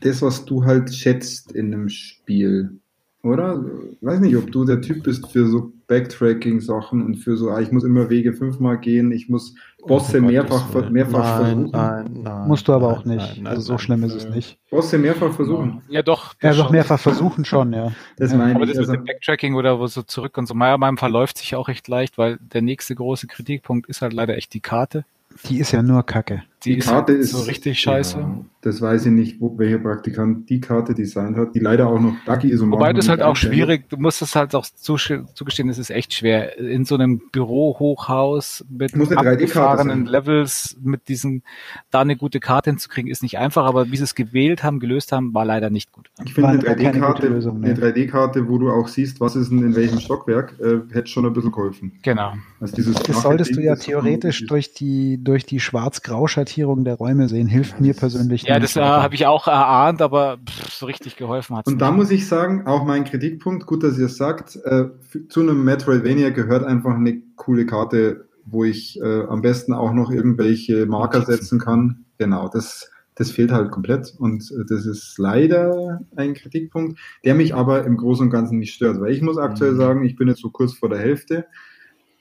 das, was du halt schätzt in einem Spiel. Oder? Ich weiß nicht, ob du der Typ bist für so Backtracking-Sachen und für so, ah, ich muss immer Wege fünfmal gehen, ich muss Bosse Um mehrfach, mehrfach nein, versuchen. Nein, nein, Musst du aber nein, auch nicht. nein, nein, also so nein. schlimm ist es nicht. Bosse mehrfach versuchen. Ja, doch. Ja, doch schon. mehrfach versuchen schon, ja. Das Ja, meine Aber ich. das Also, mit dem Backtracking oder wo so zurück und so, meiner Meinung nach verläuft sich auch recht leicht, weil der nächste große Kritikpunkt ist halt leider echt die Karte. Die ist ja nur Kacke. Die, Die ist Karte halt ist so richtig scheiße. Ja, das weiß ich nicht, wo, welcher Praktikant die Karte designt hat, die leider auch noch buggy ist. Und Wobei manchmal das halt auch schwierig, du musst es halt auch zugestehen, es ist echt schwer. In so einem Bürohochhaus mit Muss eine 3D-Karte abgefahrenen. Levels, mit diesen, da eine gute Karte hinzukriegen, ist nicht einfach, aber wie sie es gewählt haben, gelöst haben, war leider nicht gut. Ich finde eine War keine gute 3D-Karte, Lösung, ne. eine 3D-Karte, wo du auch siehst, was ist denn in welchem Stockwerk, äh, hätte schon ein bisschen geholfen. Genau. Also dieses Das solltest du ja theoretisch durch die, durch die Schwarz-Grau-Schattierung der Räume sehen. Hilft mir persönlich Ja, das äh, habe ich auch erahnt, aber pff, so richtig geholfen hat Und da muss ich sagen, auch mein Kritikpunkt, gut, dass ihr es sagt, äh, zu einem Metroidvania gehört einfach eine coole Karte, wo ich äh, am besten auch noch irgendwelche Marker setzen kann. Genau, das, das fehlt halt komplett. Und äh, das ist leider ein Kritikpunkt, der mich aber im Großen und Ganzen nicht stört. Weil ich muss aktuell mhm. sagen, ich bin jetzt so kurz vor der Hälfte.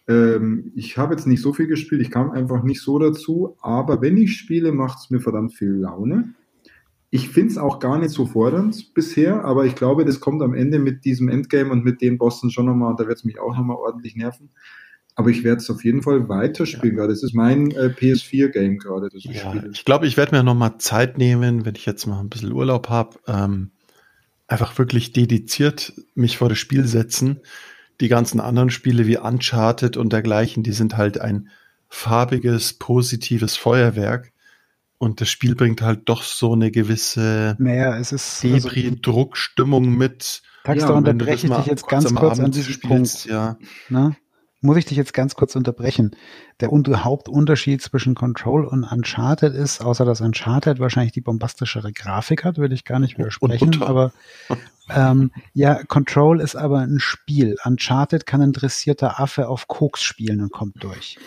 Ähm, ich habe jetzt nicht so viel gespielt, ich kam einfach nicht so dazu. Aber wenn ich spiele, macht es mir verdammt viel Laune. Ich finde es auch gar nicht so fordernd bisher, aber ich glaube, das kommt am Ende mit diesem Endgame und mit den Bossen schon nochmal, da wird es mich auch nochmal ordentlich nerven. Aber ich werde es auf jeden Fall weiterspielen ja. Das ist mein äh, PS4-Game gerade, das ich ja, spiele. Ich glaube, ich werde mir nochmal Zeit nehmen, wenn ich jetzt mal ein bisschen Urlaub habe, ähm, einfach wirklich dediziert mich vor das Spiel setzen. Die ganzen anderen Spiele wie Uncharted und dergleichen, die sind halt ein farbiges, positives Feuerwerk. Und das Spiel bringt halt doch so eine gewisse naja, es ist, Debris, also, Druckstimmung mit. Tax, ja, da unterbreche ich dich jetzt ganz kurz an diesem Punkt. Ja. Na? muss ich dich jetzt ganz kurz unterbrechen. Der Hauptunterschied zwischen Control und Uncharted ist, außer dass Uncharted wahrscheinlich die bombastischere Grafik hat, will ich gar nicht widersprechen, aber ähm, ja, Control ist aber ein Spiel. Uncharted kann ein dressierter Affe auf Koks spielen und kommt durch.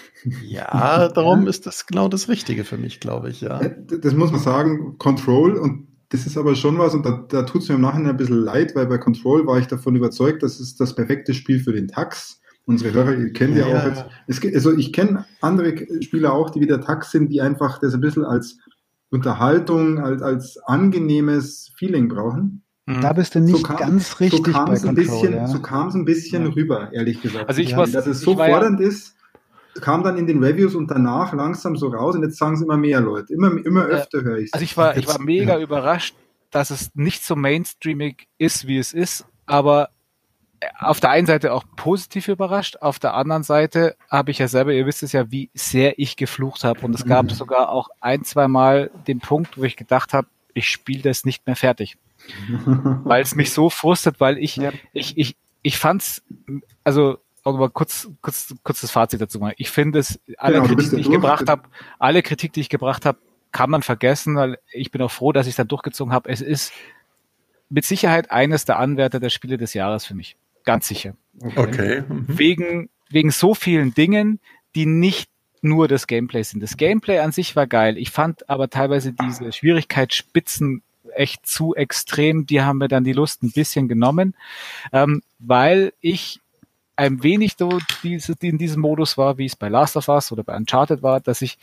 Ja, darum ja? ist das genau das Richtige für mich, glaube ich, ja. Äh, das muss man sagen, Control und das ist aber schon was, und da, da tut es mir im Nachhinein ein bisschen leid, weil bei Control war ich davon überzeugt, das ist das perfekte Spiel für den Tax unsere Hörer, ihr kennt ja, ja auch jetzt, es, also ich kenne andere Spieler auch, die wieder Tax sind, die einfach das ein bisschen als Unterhaltung, als, als angenehmes Feeling brauchen. Mhm. Da bist du nicht so kam, ganz richtig so kam bei es ein bisschen, ja. So kam es ein bisschen ja. rüber, ehrlich gesagt. Also ich ja, was, dass es so fordernd ist, kam dann in den Reviews und danach langsam so raus und jetzt sagen es immer mehr Leute. Immer, immer öfter höre ich es. Also ich war, ich war mega überrascht, dass es nicht so mainstreamig ist, wie es ist, aber auf der einen Seite auch positiv überrascht, auf der anderen Seite habe ich ja selber, ihr wisst es ja, wie sehr ich geflucht habe. Und es gab mhm. sogar auch ein, zwei Mal den Punkt, wo ich gedacht habe, ich spiele das nicht mehr fertig. weil es mich so frustet, weil ich, ja. ich, ich, ich fand's, also auch mal kurz, kurz, kurz das Fazit dazu machen. Ich finde es, alle genau, Kritik, die ich gebracht habe, alle Kritik, die ich gebracht habe, kann man vergessen, weil ich bin auch froh, dass ich es dann durchgezogen habe. Es ist mit Sicherheit eines der Anwärter der Spiele des Jahres für mich. Ganz sicher. Okay. okay. Mhm. Wegen, wegen so vielen Dingen, die nicht nur das Gameplay sind. Das Gameplay an sich war geil. Ich fand aber teilweise diese Schwierigkeitsspitzen echt zu extrem. Die haben mir dann die Lust ein bisschen genommen, ähm, weil ich ein wenig so diese, in diesem Modus war, wie es bei Last of Us oder bei Uncharted war, dass ich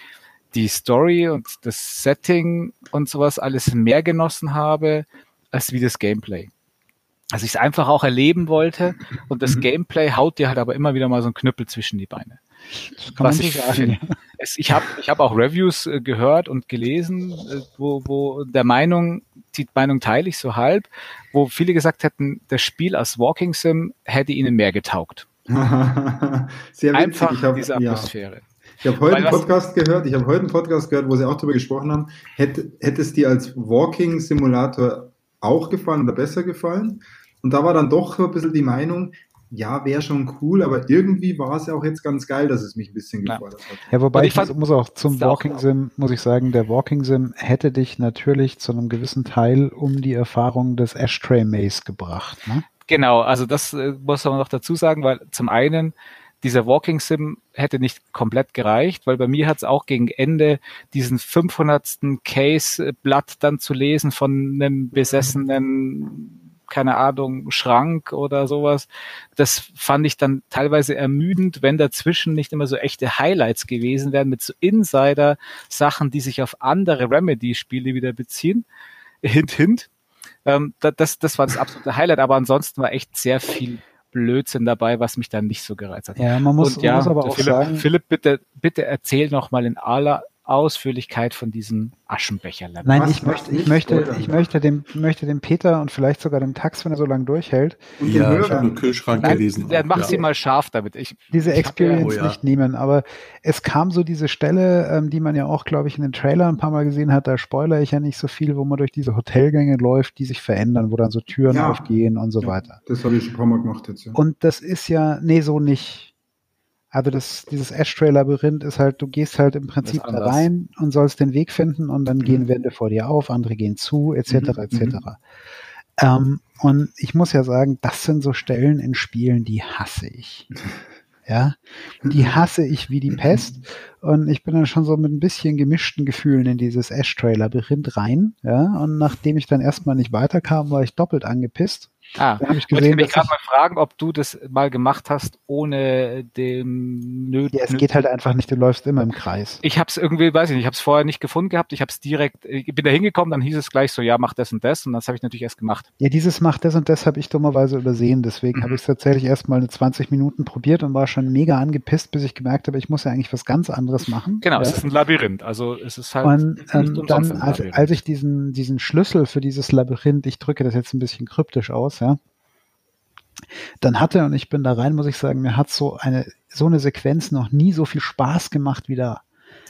die Story und das Setting und sowas alles mehr genossen habe als wie das Gameplay dass ich es einfach auch erleben wollte und das mhm. Gameplay haut dir halt aber immer wieder mal so ein Knüppel zwischen die Beine. Was ich sagen. Es, ich habe ich hab auch Reviews äh, gehört und gelesen, äh, wo, wo der Meinung, die Meinung teile ich so halb, wo viele gesagt hätten, das Spiel als Walking Sim hätte ihnen mehr getaugt. Sehr witzig. Einfach ich hab, diese Atmosphäre. Ja. Ich habe heute einen Podcast gehört, ich habe heute einen Podcast gehört, wo sie auch darüber gesprochen haben. Hätte, hätte es dir als Walking Simulator auch gefallen oder besser gefallen? Und da war dann doch so ein bisschen die Meinung, ja, wäre schon cool, aber irgendwie war es ja auch jetzt ganz geil, dass es mich ein bisschen gefordert hat. Ja, wobei ich, fand, muss auch zum Walking Sim, muss ich sagen, der Walking Sim hätte dich natürlich zu einem gewissen Teil um die Erfahrung des Ashtray Maze gebracht. Ne? Genau, also das äh, muss man noch dazu sagen, weil zum einen dieser Walking Sim hätte nicht komplett gereicht, weil bei mir hat es auch gegen Ende diesen 500. Case-Blatt dann zu lesen von einem besessenen keine Ahnung, Schrank oder sowas. Das fand ich dann teilweise ermüdend, wenn dazwischen nicht immer so echte Highlights gewesen wären mit so Insider-Sachen, die sich auf andere Remedy-Spiele wieder beziehen. Hint, hint. Ähm, das, das war das absolute Highlight, aber ansonsten war echt sehr viel Blödsinn dabei, was mich dann nicht so gereizt hat. Ja, man muss, Und ja, muss aber auch Philipp, sagen. Philipp, bitte, bitte erzähl noch mal in aller Ausführlichkeit von diesem Aschenbecher lernen. Nein, ich möchte, ich möchte, ich möchte dem, möchte dem Peter und vielleicht sogar dem Tax, wenn er so lange durchhält, ja, ich habe Kühlschrank Nein, gelesen. Der macht ja. sie mal scharf damit. Ich, diese Experience ja, oh, nicht nehmen, aber es kam so diese Stelle, ähm, die man ja auch, glaube ich, in den Trailer ein paar Mal gesehen hat, da spoilere ich ja nicht so viel, wo man durch diese Hotelgänge läuft, die sich verändern, wo dann so Türen aufgehen und so weiter. Das habe ich schon ein paar Mal gemacht jetzt, ja. Und das ist ja, nee, so nicht also das, dieses Ashtray-Labyrinth ist halt, du gehst halt im Prinzip da rein und sollst den Weg finden und dann mhm. gehen Wände vor dir auf, andere gehen zu, etc. Mhm. etc. Mhm. Ähm, und ich muss ja sagen, das sind so Stellen in Spielen, die hasse ich. Ja, die hasse ich wie die Pest. Und ich bin dann schon so mit ein bisschen gemischten Gefühlen in dieses Ashtray-Labyrinth rein. Ja, und nachdem ich dann erstmal nicht weiterkam, war ich doppelt angepisst. Ah, habe ich ich wollte gesehen, mich gerade mal fragen, ob du das mal gemacht hast, ohne dem nötigen. ja, es geht halt einfach nicht, du läufst immer im Kreis. Ich habe es irgendwie, weiß ich nicht, ich habe es vorher nicht gefunden gehabt. Ich habe es direkt, ich bin da hingekommen, dann hieß es gleich so, ja, mach das und das. Und das habe ich natürlich erst gemacht. Ja, dieses macht das und das habe ich dummerweise übersehen. Deswegen Mhm. habe ich es tatsächlich erst mal eine 20 Minuten probiert und war schon mega angepisst, bis ich gemerkt habe, ich muss ja eigentlich was ganz anderes machen. Genau, ja. es ist ein Labyrinth. Also es ist halt Und ähm, dann, als, als ich diesen, diesen Schlüssel für dieses Labyrinth, ich drücke das jetzt ein bisschen kryptisch aus, ja, dann hatte, und ich bin da rein, muss ich sagen, mir hat so eine, so eine Sequenz noch nie so viel Spaß gemacht wie da.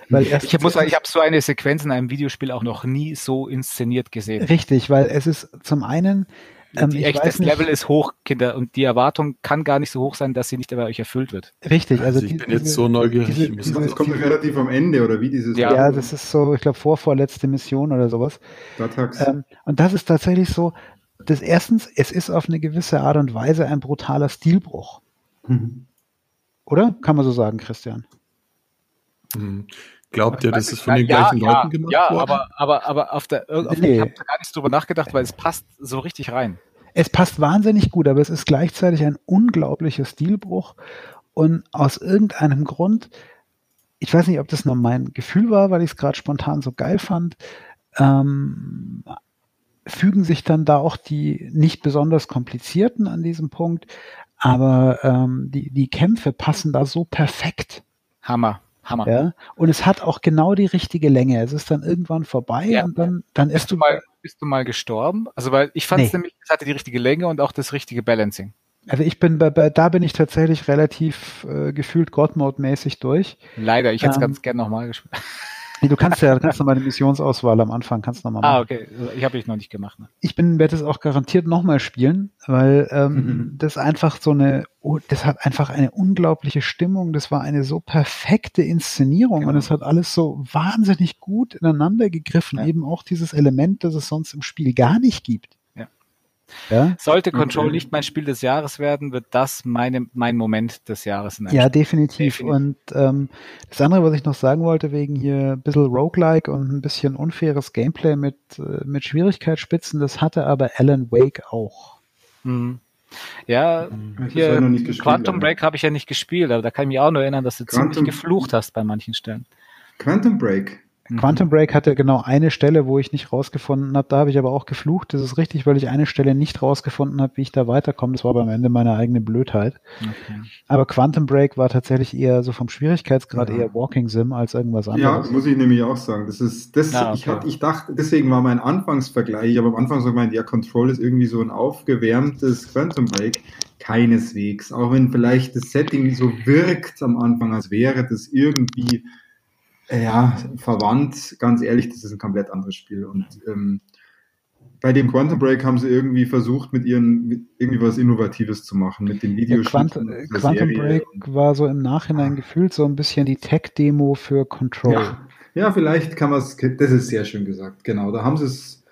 Weil erst, ich muss sagen, ich habe so eine Sequenz in einem Videospiel auch noch nie so inszeniert gesehen. richtig, weil es ist zum einen, ähm, die ich echt, weiß das nicht, Level ist hoch, Kinder, und die Erwartung kann gar nicht so hoch sein, dass sie nicht bei euch erfüllt wird. richtig, also, Also ich die- bin jetzt diese- so neugierig. diese- ich muss diese- Das kommt relativ am Ende, oder wie dieses Ja. Ja, das ist so, ich glaube, vorvorletzte Mission oder sowas. Datax. Ähm, und das ist tatsächlich so, das erstens, es ist auf eine gewisse Art und Weise ein brutaler Stilbruch. Mhm. Oder? Kann man so sagen, Christian? Hm. Glaubt ihr, das ist von den ja, gleichen ja, Leuten gemacht ja, worden? aber, aber, aber auf der, auf, Nee. ich habe da gar nicht drüber nachgedacht, weil es passt so richtig rein. Es passt wahnsinnig gut, aber es ist gleichzeitig ein unglaublicher Stilbruch. Und aus irgendeinem Grund, ich weiß nicht, ob das nur mein Gefühl war, weil ich es gerade spontan so geil fand, ähm, fügen sich dann da auch die nicht besonders komplizierten an diesem Punkt, aber ähm, die, die Kämpfe passen da so perfekt. Hammer, Hammer. Ja? Und es hat auch genau die richtige Länge. Es ist dann irgendwann vorbei Ja. und dann, dann ist Bist du mal, bist du mal gestorben? Also weil ich fand es Nee. nämlich, es hatte die richtige Länge und auch das richtige Balancing. Also ich bin bei, bei da bin ich tatsächlich relativ äh, gefühlt God-Mode-mäßig durch. Leider, ich hätte es Ähm, ganz gern nochmal gespielt. Nee, Du kannst ja, kannst noch mal eine Missionsauswahl am Anfang, kannst noch mal machen. Ah, okay. Ich habe ich noch nicht gemacht. Ne? Ich bin, werde es auch garantiert nochmal spielen, weil ähm, Mhm. das einfach so eine, oh, das hat einfach eine unglaubliche Stimmung. Das war eine so perfekte Inszenierung Genau. und es hat alles so wahnsinnig gut ineinander gegriffen. Ja. Eben auch dieses Element, das es sonst im Spiel gar nicht gibt. Ja. Sollte Control Okay. nicht mein Spiel des Jahres werden, wird das meine, mein Moment des Jahres in einem ja definitiv. Definitiv. Und ähm, das andere, was ich noch sagen wollte, wegen hier ein bisschen Roguelike und ein bisschen unfaires Gameplay mit, äh, mit Schwierigkeitsspitzen, das hatte aber Alan Wake auch. Mhm. Ja, Ich hab's hier Quantum Break habe ich ja nicht gespielt, aber da kann ich mich auch nur erinnern, dass du Quantum- ziemlich geflucht hast bei manchen Stellen. Quantum Break. Mhm. Quantum Break hatte genau eine Stelle, wo ich nicht rausgefunden habe. Da habe ich aber auch geflucht. Das ist richtig, weil ich eine Stelle nicht rausgefunden habe, wie ich da weiterkomme. Das war aber am Ende meine eigene Blödheit. Okay. Aber Quantum Break war tatsächlich eher so vom Schwierigkeitsgrad Ja. eher Walking Sim als irgendwas Ja, anderes. muss ich nämlich auch sagen. Das ist, das, ich, okay. hab, ich dachte, deswegen war mein Anfangsvergleich, ich habe am Anfang so gemeint, ja, Control ist irgendwie so ein aufgewärmtes Quantum Break. Keineswegs. Auch wenn vielleicht das Setting so wirkt am Anfang, als wäre das irgendwie ja, verwandt. Ganz ehrlich, das ist ein komplett anderes Spiel. Und ähm, bei dem Quantum Break haben sie irgendwie versucht, mit ihren mit irgendwie was Innovatives zu machen, mit den Ja, Videospielen. Quantum, Quantum Break war so im Nachhinein gefühlt so ein bisschen die Tech-Demo für Control. Ja, ja vielleicht kann man es, das ist sehr schön gesagt, genau. Da haben sie es,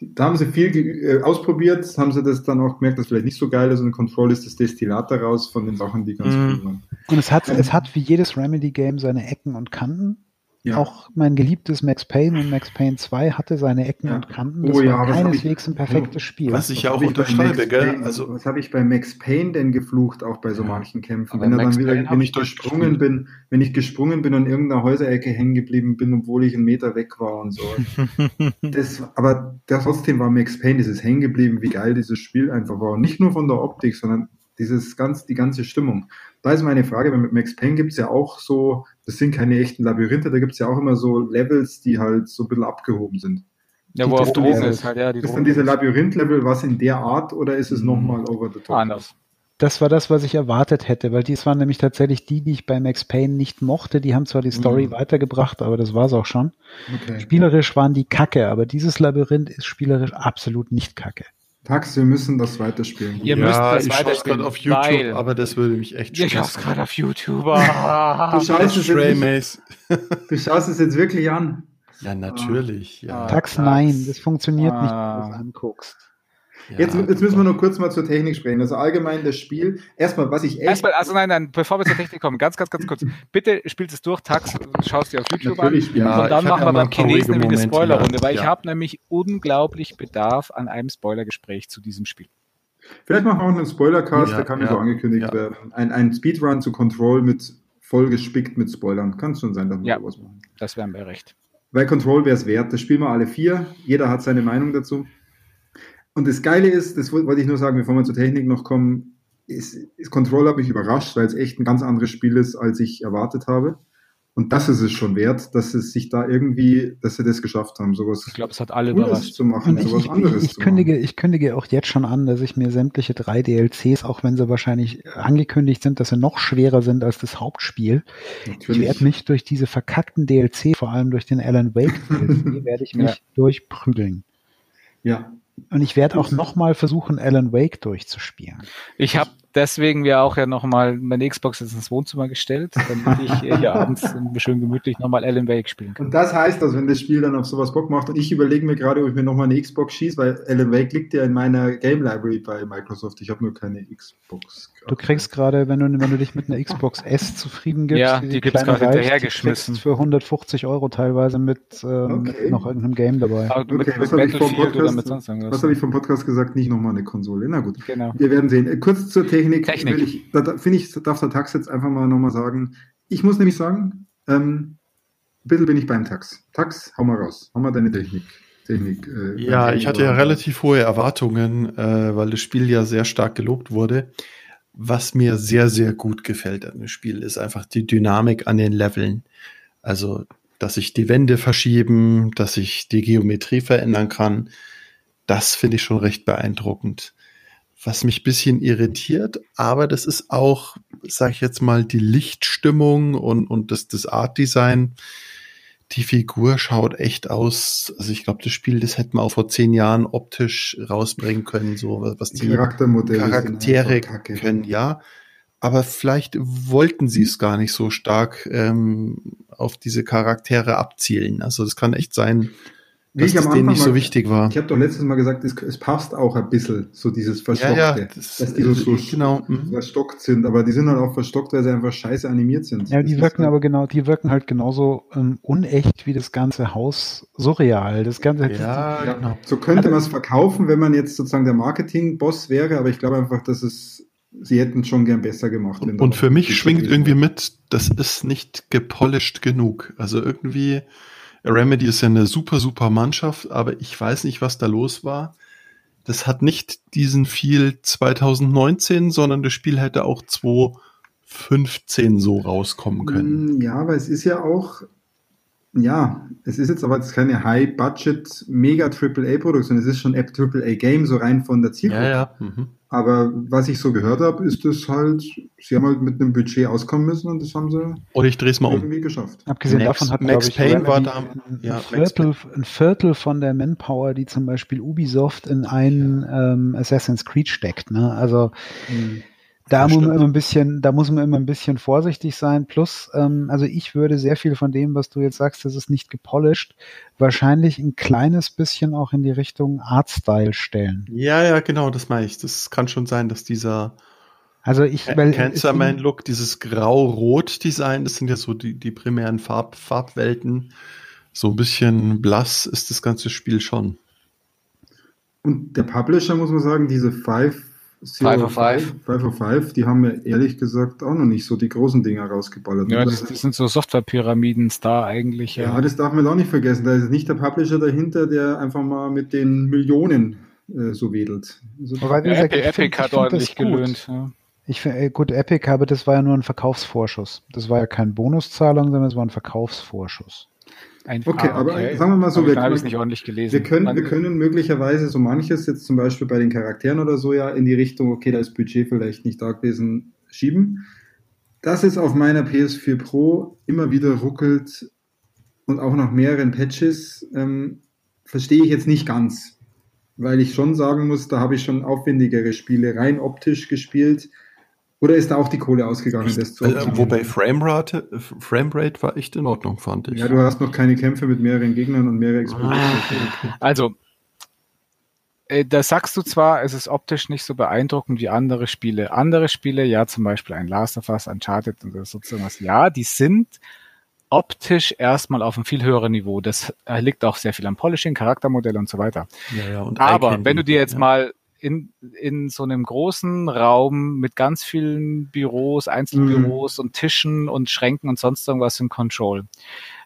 da haben sie viel äh, ausprobiert, haben sie das dann auch gemerkt, dass vielleicht nicht so geil ist und Control ist das Destillat daraus von den Sachen, die ganz Mhm. cool waren. Und es hat, es hat wie jedes Remedy-Game seine Ecken und Kanten. Ja. Auch mein geliebtes Max Payne und Max Payne 2 hatte seine Ecken Ja. und Kanten. Oh Das ja, war keineswegs ich- ein perfektes Spiel. Was ich ja auch unterschreibe, gell? Payne, Also- was habe ich bei Max Payne denn geflucht, auch bei so Ja. manchen Kämpfen? Wenn, er dann wieder, wenn ich ich gesprungen bin, wenn ich gesprungen bin und in irgendeiner Häuserecke hängen geblieben bin, obwohl ich einen Meter weg war und so. Das, aber das, trotzdem war Max Payne dieses hängen geblieben, wie geil dieses Spiel einfach war. Und nicht nur von der Optik, sondern dieses ganz, die ganze Stimmung. Da ist meine Frage, weil mit Max Payne gibt es ja auch so, das sind keine echten Labyrinthe, da gibt es ja auch immer so Levels, die halt so ein bisschen abgehoben sind. Ja, wo auf Drogen ist halt, ja, die Ist dann Drogen diese Labyrinth-Level was in der Art oder ist es Mhm. nochmal over the top? anders. Das war das, was ich erwartet hätte, weil dies waren nämlich tatsächlich die, die ich bei Max Payne nicht mochte. Die haben zwar die Story Mhm. weitergebracht, aber das war's auch schon. Okay. Spielerisch waren die kacke, aber dieses Labyrinth ist spielerisch absolut nicht kacke. Tax, wir müssen das weiterspielen. Ihr müsst ja, das ich schaue weiterspielen, gerade auf YouTube, weil- aber das würde mich echt Ich hab's gerade auf YouTube. Du schaust, es jetzt, Maze. du schaust es jetzt wirklich an. Ja, natürlich. Ja. Ah. Tax, Tax. nein, das funktioniert nicht, wenn du Ah. es anguckst. Ja, jetzt, jetzt müssen wir noch kurz mal zur Technik sprechen. Also allgemein das Spiel. Erstmal, was ich echt. Erstmal, also nein, nein, bevor wir zur Technik kommen, ganz, ganz, ganz kurz. Bitte spielt es durch, Tax, schaust dir auf YouTube Natürlich, an. Ja, und dann machen wir beim Chinesen nämlich eine Spoilerrunde, weil ja. ich habe nämlich unglaublich Bedarf an einem Spoilergespräch zu diesem Spiel. Vielleicht machen wir auch einen Spoilercast, ja, der kann ja so angekündigt werden. Ein, ein Speedrun zu Control mit voll gespickt mit Spoilern. Kann schon sein, dass wir ja, was machen. Das wäre mir recht. Weil Control wäre es wert. Das spielen wir alle vier. Jeder hat seine Meinung dazu. Und das Geile ist, das wollte ich nur sagen, bevor wir zur Technik noch kommen, ist, ist Control hat mich überrascht, weil es echt ein ganz anderes Spiel ist, als ich erwartet habe. Und das ist es schon wert, dass es sich da irgendwie, dass sie das geschafft haben, sowas. Ich glaube, es hat alle Cooles überrascht. zu machen, und sowas ich, anderes ich, ich, kündige, machen. Ich kündige auch jetzt schon an, dass ich mir sämtliche drei DLCs, auch wenn sie wahrscheinlich angekündigt sind, dass sie noch schwerer sind als das Hauptspiel, Natürlich. ich werde mich durch diese verkackten DLC, vor allem durch den Alan Wake DLC, werde ich mich ja. durchprügeln. Ja, und ich werde auch nochmal versuchen, Alan Wake durchzuspielen. Ich habe deswegen ja auch ja nochmal meine Xbox ins Wohnzimmer gestellt, damit ich hier abends schön gemütlich nochmal Alan Wake spielen kann. Und das heißt, dass wenn das Spiel dann auf sowas Bock macht und ich überlege mir gerade, ob ich mir nochmal eine Xbox schieße, weil Alan Wake liegt ja in meiner Game Library bei Microsoft. Ich habe nur keine Xbox. Du kriegst gerade, wenn du, wenn du dich mit einer Xbox S zufrieden gibst, ja, die, die gibt's gerade hinterhergeschmissen. Für 150 Euro teilweise mit, ähm, okay. mit noch irgendeinem Game dabei. Aber okay, mit, was habe ich, was hab ich vom Podcast gesagt? Nicht nochmal eine Konsole. Na gut. Genau. Wir werden sehen. Äh, kurz zur Technik. Technik. Ich, da finde ich, darf der Tax jetzt einfach mal nochmal sagen. Ich muss nämlich sagen, ähm, ein bisschen bin ich beim Tax. Tax, hau mal raus. Hau mal deine Technik. Technik äh, ja, ich hatte ja relativ hohe Erwartungen, äh, weil das Spiel ja sehr stark gelobt wurde. Was mir sehr, sehr gut gefällt an dem Spiel, ist einfach die Dynamik an den Leveln. Also, dass ich die Wände verschieben, dass ich die Geometrie verändern kann, das finde ich schon recht beeindruckend. Was mich bisschen irritiert, aber das ist auch, sage ich jetzt mal, die Lichtstimmung und, und das, das Art Design die Figur schaut echt aus. Also ich glaube, das Spiel, das hätten wir auch vor zehn Jahren optisch rausbringen können, so was die Charaktere können, ja. Aber vielleicht wollten sie es gar nicht so stark ähm, auf diese Charaktere abzielen. Also das kann echt sein, dass das denen nicht so wichtig war. Ich habe doch letztes Mal gesagt, es, es, passt auch ein bisschen, so dieses Verstockte. Ja, ja, das, dass die so, so genau. Mhm. verstockt sind, aber die sind halt auch verstockt, weil sie einfach scheiße animiert sind. Ja, die wirken aber genau, die wirken halt genauso ähm, unecht wie das ganze Haus surreal. Das ganze ja, ja, genau. So könnte man es verkaufen, wenn man jetzt sozusagen der Marketing-Boss wäre, aber ich glaube einfach, dass es sie hätten schon gern besser gemacht. Und, und für mich schwingt irgendwie mit, das ist nicht gepolished genug. Also irgendwie Remedy ist ja eine super, super Mannschaft, aber ich weiß nicht, was da los war. Das hat nicht diesen viel 2019, sondern das Spiel hätte auch 2015 so rauskommen können. Mm, ja, aber es ist ja auch, ja, es ist jetzt aber jetzt keine High-Budget, mega AAA-Produktion, es ist schon App AAA-Game, so rein von der Zielgruppe. Ja, ja. Mhm. Aber was ich so gehört habe, ist es halt, sie haben halt mit einem Budget auskommen müssen und das haben sie Oder ich dreh's mal irgendwie um. geschafft. Abgesehen Max, davon hat, Max ich, Payne war da ein, ja, Viertel, ein Viertel von der Manpower, die zum Beispiel Ubisoft in einen ähm, Assassin's Creed steckt. Ne? Also mhm da muss man immer ein bisschen, da muss man immer ein bisschen vorsichtig sein. Plus, ähm, also ich würde sehr viel von dem, was du jetzt sagst, das ist nicht gepolished, wahrscheinlich ein kleines bisschen auch in die Richtung Artstyle stellen. Ja, ja, genau, das meine ich. Das kann schon sein, dass dieser also ich, weil mein Look, dieses Grau-Rot-Design, das sind ja so die, die primären Farb, Farbwelten. So ein bisschen blass ist das ganze Spiel schon. Und der Publisher, muss man sagen, diese Five Five of Five. Five of Five, die haben mir ehrlich gesagt auch noch nicht so die großen Dinger rausgeballert. Ja, das, das sind so Softwarepyramiden da eigentlich. Ja. ja, das darf man auch nicht vergessen. Da ist nicht der Publisher dahinter, der einfach mal mit den Millionen äh, so wedelt. Also, ja, Epic, Epic hat ordentlich gelöhnt. Ja. Ich finde, äh, gut, Epic, aber das war ja nur ein Verkaufsvorschuss. Das war ja kein Bonuszahlung, sondern es war ein Verkaufsvorschuss. Ein, okay, ah, okay, aber sagen wir mal so, wir, können, nicht ordentlich gelesen. Wir, können, wir können möglicherweise so manches jetzt zum Beispiel bei den Charakteren oder so ja in die Richtung, okay, da ist Budget vielleicht nicht da gewesen, schieben. Dass es auf meiner PS4 Pro immer wieder ruckelt und auch nach mehreren Patches, ähm, verstehe ich jetzt nicht ganz. Weil ich schon sagen muss, da habe ich schon aufwendigere Spiele rein optisch gespielt oder ist da auch die Kohle ausgegangen? das zu äh, wobei Framerate, Framerate war echt in Ordnung, fand ich. Ja, du hast noch keine Kämpfe mit mehreren Gegnern und mehrere Explosionen. Ah, also, äh, da sagst du zwar, es ist optisch nicht so beeindruckend wie andere Spiele. Andere Spiele, ja, zum Beispiel ein Last of Us, Uncharted oder so was, ja, die sind optisch erstmal auf einem viel höheren Niveau. Das liegt auch sehr viel am Polishing, Charaktermodell und so weiter. Ja, ja, und Aber wenn du dir jetzt ja. mal in, in so einem großen Raum mit ganz vielen Büros, Einzelbüros mhm. und Tischen und Schränken und sonst irgendwas in Control,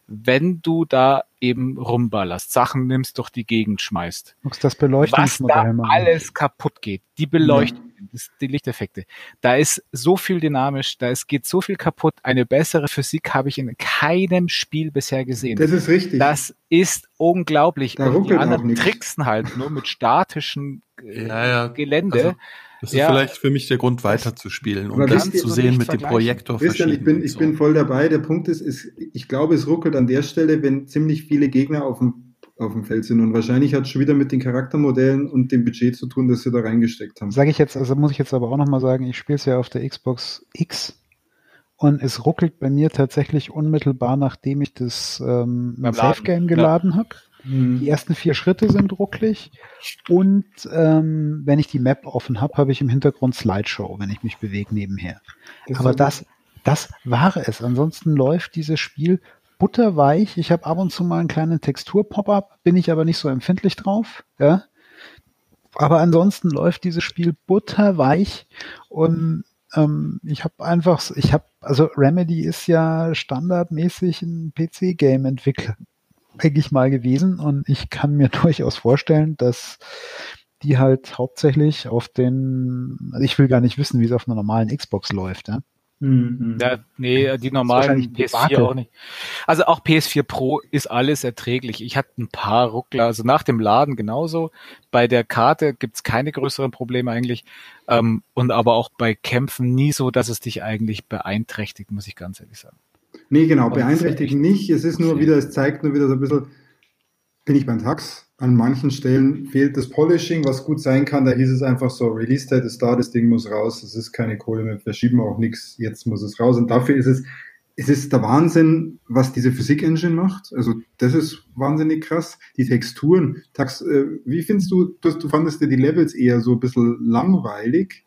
wenn du da eben rumballerst, Sachen nimmst, durch die Gegend schmeißt. Das Beleuchtungsmodell was da alles kaputt geht, die Beleuchtung. Das, die Lichteffekte, da ist so viel dynamisch, da ist, geht so viel kaputt. Eine bessere Physik habe ich in keinem Spiel bisher gesehen. Das ist richtig. Das ist unglaublich. Da Und die anderen tricksen halt nur mit statischen äh, ja, ja. Gelände. Also, das ist ja. vielleicht für mich der Grund, weiterzuspielen, um das zu sehen mit dem Projektor. Christian, ich bin, ich so. bin voll dabei. Der Punkt ist, ist, ich glaube, es ruckelt an der Stelle, wenn ziemlich viele Gegner auf dem, auf dem Feld sind. Und wahrscheinlich hat es schon wieder mit den Charaktermodellen und dem Budget zu tun, das sie da reingesteckt haben. Sage ich jetzt, also muss ich jetzt aber auch nochmal sagen, ich spiele es ja auf der Xbox X und es ruckelt bei mir tatsächlich unmittelbar, nachdem ich das ähm, Safe Game geladen ja. habe. Die ersten vier Schritte sind rucklig und ähm, wenn ich die Map offen habe, habe ich im Hintergrund Slideshow, wenn ich mich bewege nebenher. Das Aber das, das war es. Ansonsten läuft dieses Spiel butterweich. Ich habe ab und zu mal einen kleinen Textur-Pop-up, bin ich aber nicht so empfindlich drauf. Ja. Aber ansonsten läuft dieses Spiel butterweich und ähm, ich habe einfach, ich habe, also Remedy ist ja standardmäßig ein PC-Game-Entwickler eigentlich mal gewesen und ich kann mir durchaus vorstellen, dass die halt hauptsächlich auf den, also ich will gar nicht wissen, wie es auf einer normalen Xbox läuft, ja. Mhm. Ja, nee, die normalen PS4 auch nicht. Also auch PS4 Pro ist alles erträglich. Ich hatte ein paar Ruckler, also nach dem Laden genauso. Bei der Karte gibt's keine größeren Probleme eigentlich. Ähm, und aber auch bei Kämpfen nie so, dass es dich eigentlich beeinträchtigt, muss ich ganz ehrlich sagen. Nee, genau, beeinträchtigen nicht. Es ist nur wieder, es zeigt nur wieder so ein bisschen, bin ich beim Tax. An manchen Stellen fehlt das Polishing, was gut sein kann. Da hieß es einfach so, Release Date ist da, das Ding muss raus, es ist keine Kohle mehr, verschieben auch nichts, jetzt muss es raus. Und dafür ist es, es ist der Wahnsinn, was diese Physik-Engine macht. Also das ist wahnsinnig krass. Die Texturen. Tax, äh, wie findest du, du, du fandest ja die Levels eher so ein bisschen langweilig?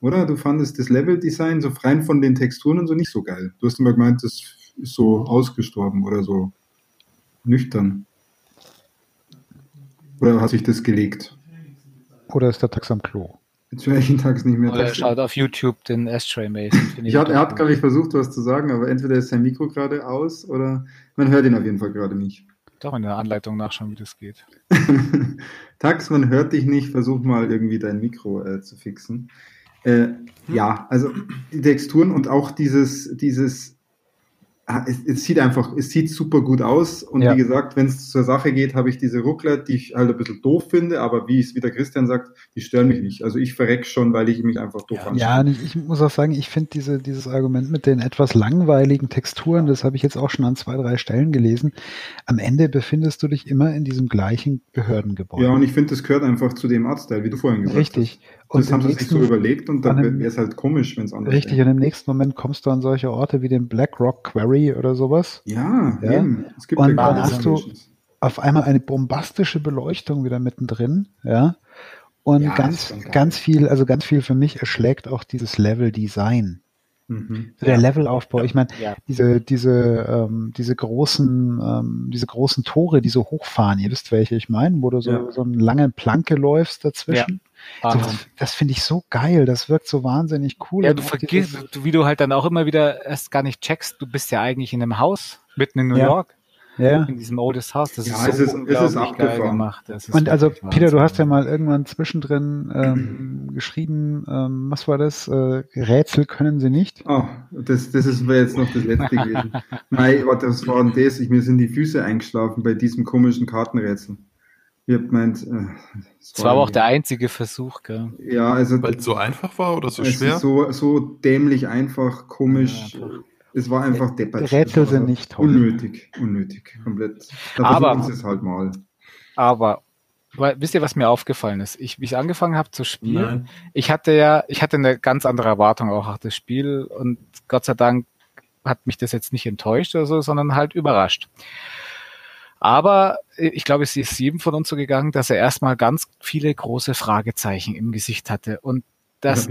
oder? Du fandest das Level-Design so rein von den Texturen und so nicht so geil. Du hast immer gemeint, das ist so ausgestorben oder so nüchtern. Oder hat sich das gelegt? Oder ist der Tax am Klo? Jetzt höre ich den Tax nicht mehr. Oder er schaut auf YouTube den Ashtray Mason. ich hat, er hat, glaube ich, versucht, was zu sagen, aber entweder ist sein Mikro gerade aus oder man hört ihn auf jeden Fall gerade nicht. Doch in der Anleitung nachschauen, wie das geht. Tax, man hört dich nicht. Versuch mal irgendwie dein Mikro äh, zu fixen. Äh, ja, also die Texturen und auch dieses, dieses es, es, sieht einfach, es sieht super gut aus. Und ja. wie gesagt, wenn es zur Sache geht, habe ich diese Ruckler, die ich halt ein bisschen doof finde, aber wie es wieder Christian sagt, die stören mich nicht. Also ich verreck schon, weil ich mich einfach doof ja, anschaue. Ja, ich, ich muss auch sagen, ich finde diese, dieses Argument mit den etwas langweiligen Texturen, das habe ich jetzt auch schon an zwei, drei Stellen gelesen. Am Ende befindest du dich immer in diesem gleichen Behördengebäude. Ja, und ich finde, das gehört einfach zu dem Artstyle, wie du vorhin gesagt Richtig. hast. Richtig. Und das haben sie sich so überlegt und dann wäre es halt komisch, wenn es anders Richtig, wäre. und im nächsten Moment kommst du an solche Orte wie den Black Rock Quarry oder sowas. Ja, ja. eben. Es gibt und ja dann hast du auf einmal eine bombastische Beleuchtung wieder mittendrin, ja. Und ja, ganz, ganz viel, also ganz viel für mich erschlägt auch dieses Level-Design. Mhm. Der Levelaufbau, ich meine, ja. diese, diese, ähm, diese großen, ähm, diese großen Tore, die so hochfahren, ihr wisst, welche ich meine, wo du so, ja. so eine lange Planke läufst dazwischen. So, das, finde ich so geil, das wirkt so wahnsinnig cool. Ja, du vergisst, wie du halt dann auch immer wieder erst gar nicht checkst, du bist ja eigentlich in einem Haus mitten in New ja. York. Ja. In diesem Oldest Haus. Das ja, ist so es ist, unglaublich es ist geil gemacht. Und also, Peter, du hast ja mal irgendwann zwischendrin ähm, geschrieben, ähm, was war das? Äh, Rätsel können sie nicht. Oh, das, das ist jetzt noch das letzte gewesen. Nein, das war das. Ich, mir sind die Füße eingeschlafen bei diesem komischen Kartenrätsel. Ihr habt meint, äh, das war aber auch der einzige Versuch, gell? Ja, also. Weil es so einfach war oder so schwer? So, so dämlich einfach, komisch. Ja, es war einfach deppert. Rätsel sind nicht toll. Unnötig, unnötig, komplett. Da aber, es halt mal. Aber, wisst ihr, was mir aufgefallen ist? Ich, wie ich angefangen habe zu spielen, Nein. ich hatte ja, ich hatte eine ganz andere Erwartung auch auf das Spiel und Gott sei Dank hat mich das jetzt nicht enttäuscht oder so, sondern halt überrascht. Aber ich glaube, es ist jedem von uns so gegangen, dass er erstmal ganz viele große Fragezeichen im Gesicht hatte. Und das,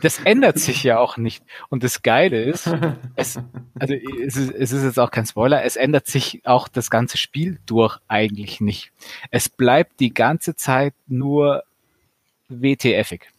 das ändert sich ja auch nicht. Und das Geile ist, es, also es ist, es ist jetzt auch kein Spoiler, es ändert sich auch das ganze Spiel durch eigentlich nicht. Es bleibt die ganze Zeit nur WTFig.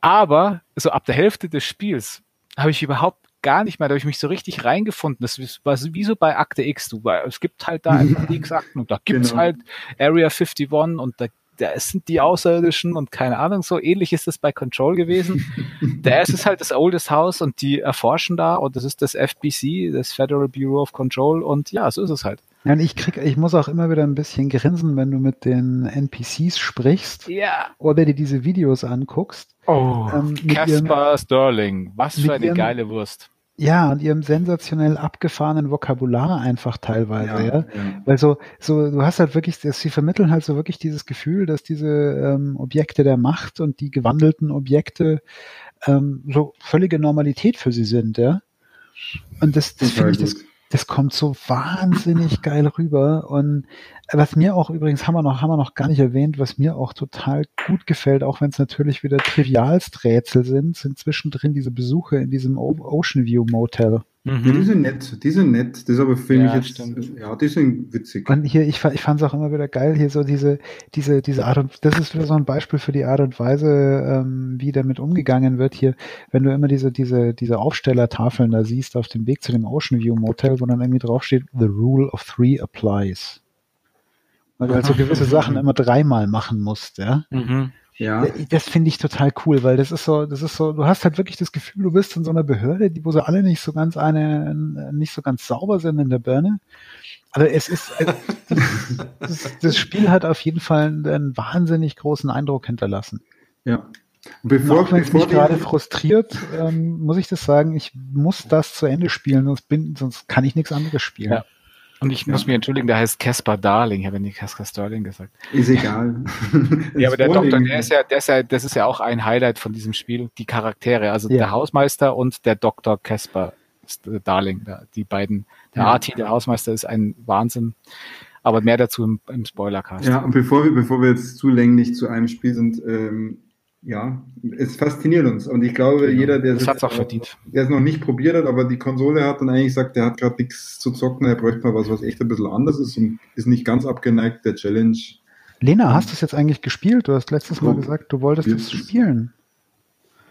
Aber so ab der Hälfte des Spiels habe ich überhaupt gar nicht mehr, da habe ich mich so richtig reingefunden. Das war wie so bei Akte X. Du, es gibt halt da einfach die X-Akten und da gibt's genau. halt Area 51 und da da sind die Außerirdischen und keine Ahnung, so ähnlich ist es bei Control gewesen. da ist es halt das Oldest House und die erforschen da und das ist das FBC, das Federal Bureau of Control und ja, so ist es halt. Ja, und ich krieg, ich muss auch immer wieder ein bisschen grinsen, wenn du mit den NPCs sprichst. Ja. Oder dir diese Videos anguckst. Oh, ähm, Caspar Sterling, was für eine ihrem, geile Wurst. Ja, und ihrem sensationell abgefahrenen Vokabular einfach teilweise, ja. ja. ja. Weil so, so, du hast halt wirklich, sie vermitteln halt so wirklich dieses Gefühl, dass diese ähm, Objekte der Macht und die gewandelten Objekte ähm, so völlige Normalität für sie sind, ja. Und das, das finde ich, das, das kommt so wahnsinnig geil rüber. Und was mir auch übrigens haben wir noch, haben wir noch gar nicht erwähnt, was mir auch total gut gefällt, auch wenn es natürlich wieder Trivialsträtsel sind, sind zwischendrin diese Besuche in diesem Ocean View Motel. Mhm. Ja, die sind nett, die sind nett. Das ist aber für ja, mich jetzt, stimmt. ja, die sind witzig. Und hier, ich, ich fand es auch immer wieder geil, hier so diese, diese, diese Art und, das ist wieder so ein Beispiel für die Art und Weise, ähm, wie damit umgegangen wird hier, wenn du immer diese, diese, diese Aufstellertafeln da siehst auf dem Weg zu dem Ocean View Motel, wo dann irgendwie draufsteht, the rule of three applies. Weil du halt so gewisse Sachen immer dreimal machen musst, ja. Mhm. Ja. Das finde ich total cool, weil das ist so, das ist so, du hast halt wirklich das Gefühl, du bist in so einer Behörde, die, wo sie alle nicht so ganz eine, nicht so ganz sauber sind in der Birne. Aber es ist, äh, das, das, Spiel hat auf jeden Fall einen wahnsinnig großen Eindruck hinterlassen. Ja. Bevor, wenn es mich gerade frustriert, ähm, muss ich das sagen, ich muss das zu Ende spielen, sonst bin, sonst kann ich nichts anderes spielen. Ja. Und ich ja. muss mich entschuldigen, der heißt Caspar Darling. Ich habe nicht Caspar Sterling gesagt. Ist egal. ja, aber der Doktor, der ist ja, der ist ja, das ist ja auch ein Highlight von diesem Spiel, die Charaktere. Also ja. der Hausmeister und der Doktor Caspar Darling. Die beiden. Der ja. Arti, der Hausmeister, ist ein Wahnsinn. Aber mehr dazu im, im Spoilercast. Ja, und bevor wir, bevor wir jetzt zu länglich zu einem Spiel sind, ähm, ja, es fasziniert uns. Und ich glaube, genau. jeder, der es auch verdient. der es noch nicht probiert hat, aber die Konsole hat und eigentlich sagt, der hat gerade nichts zu zocken, er bräuchte mal was, was echt ein bisschen anders ist und ist nicht ganz abgeneigt der Challenge. Lena, hast du es jetzt eigentlich gespielt? Du hast letztes Mal gesagt, du wolltest es spielen.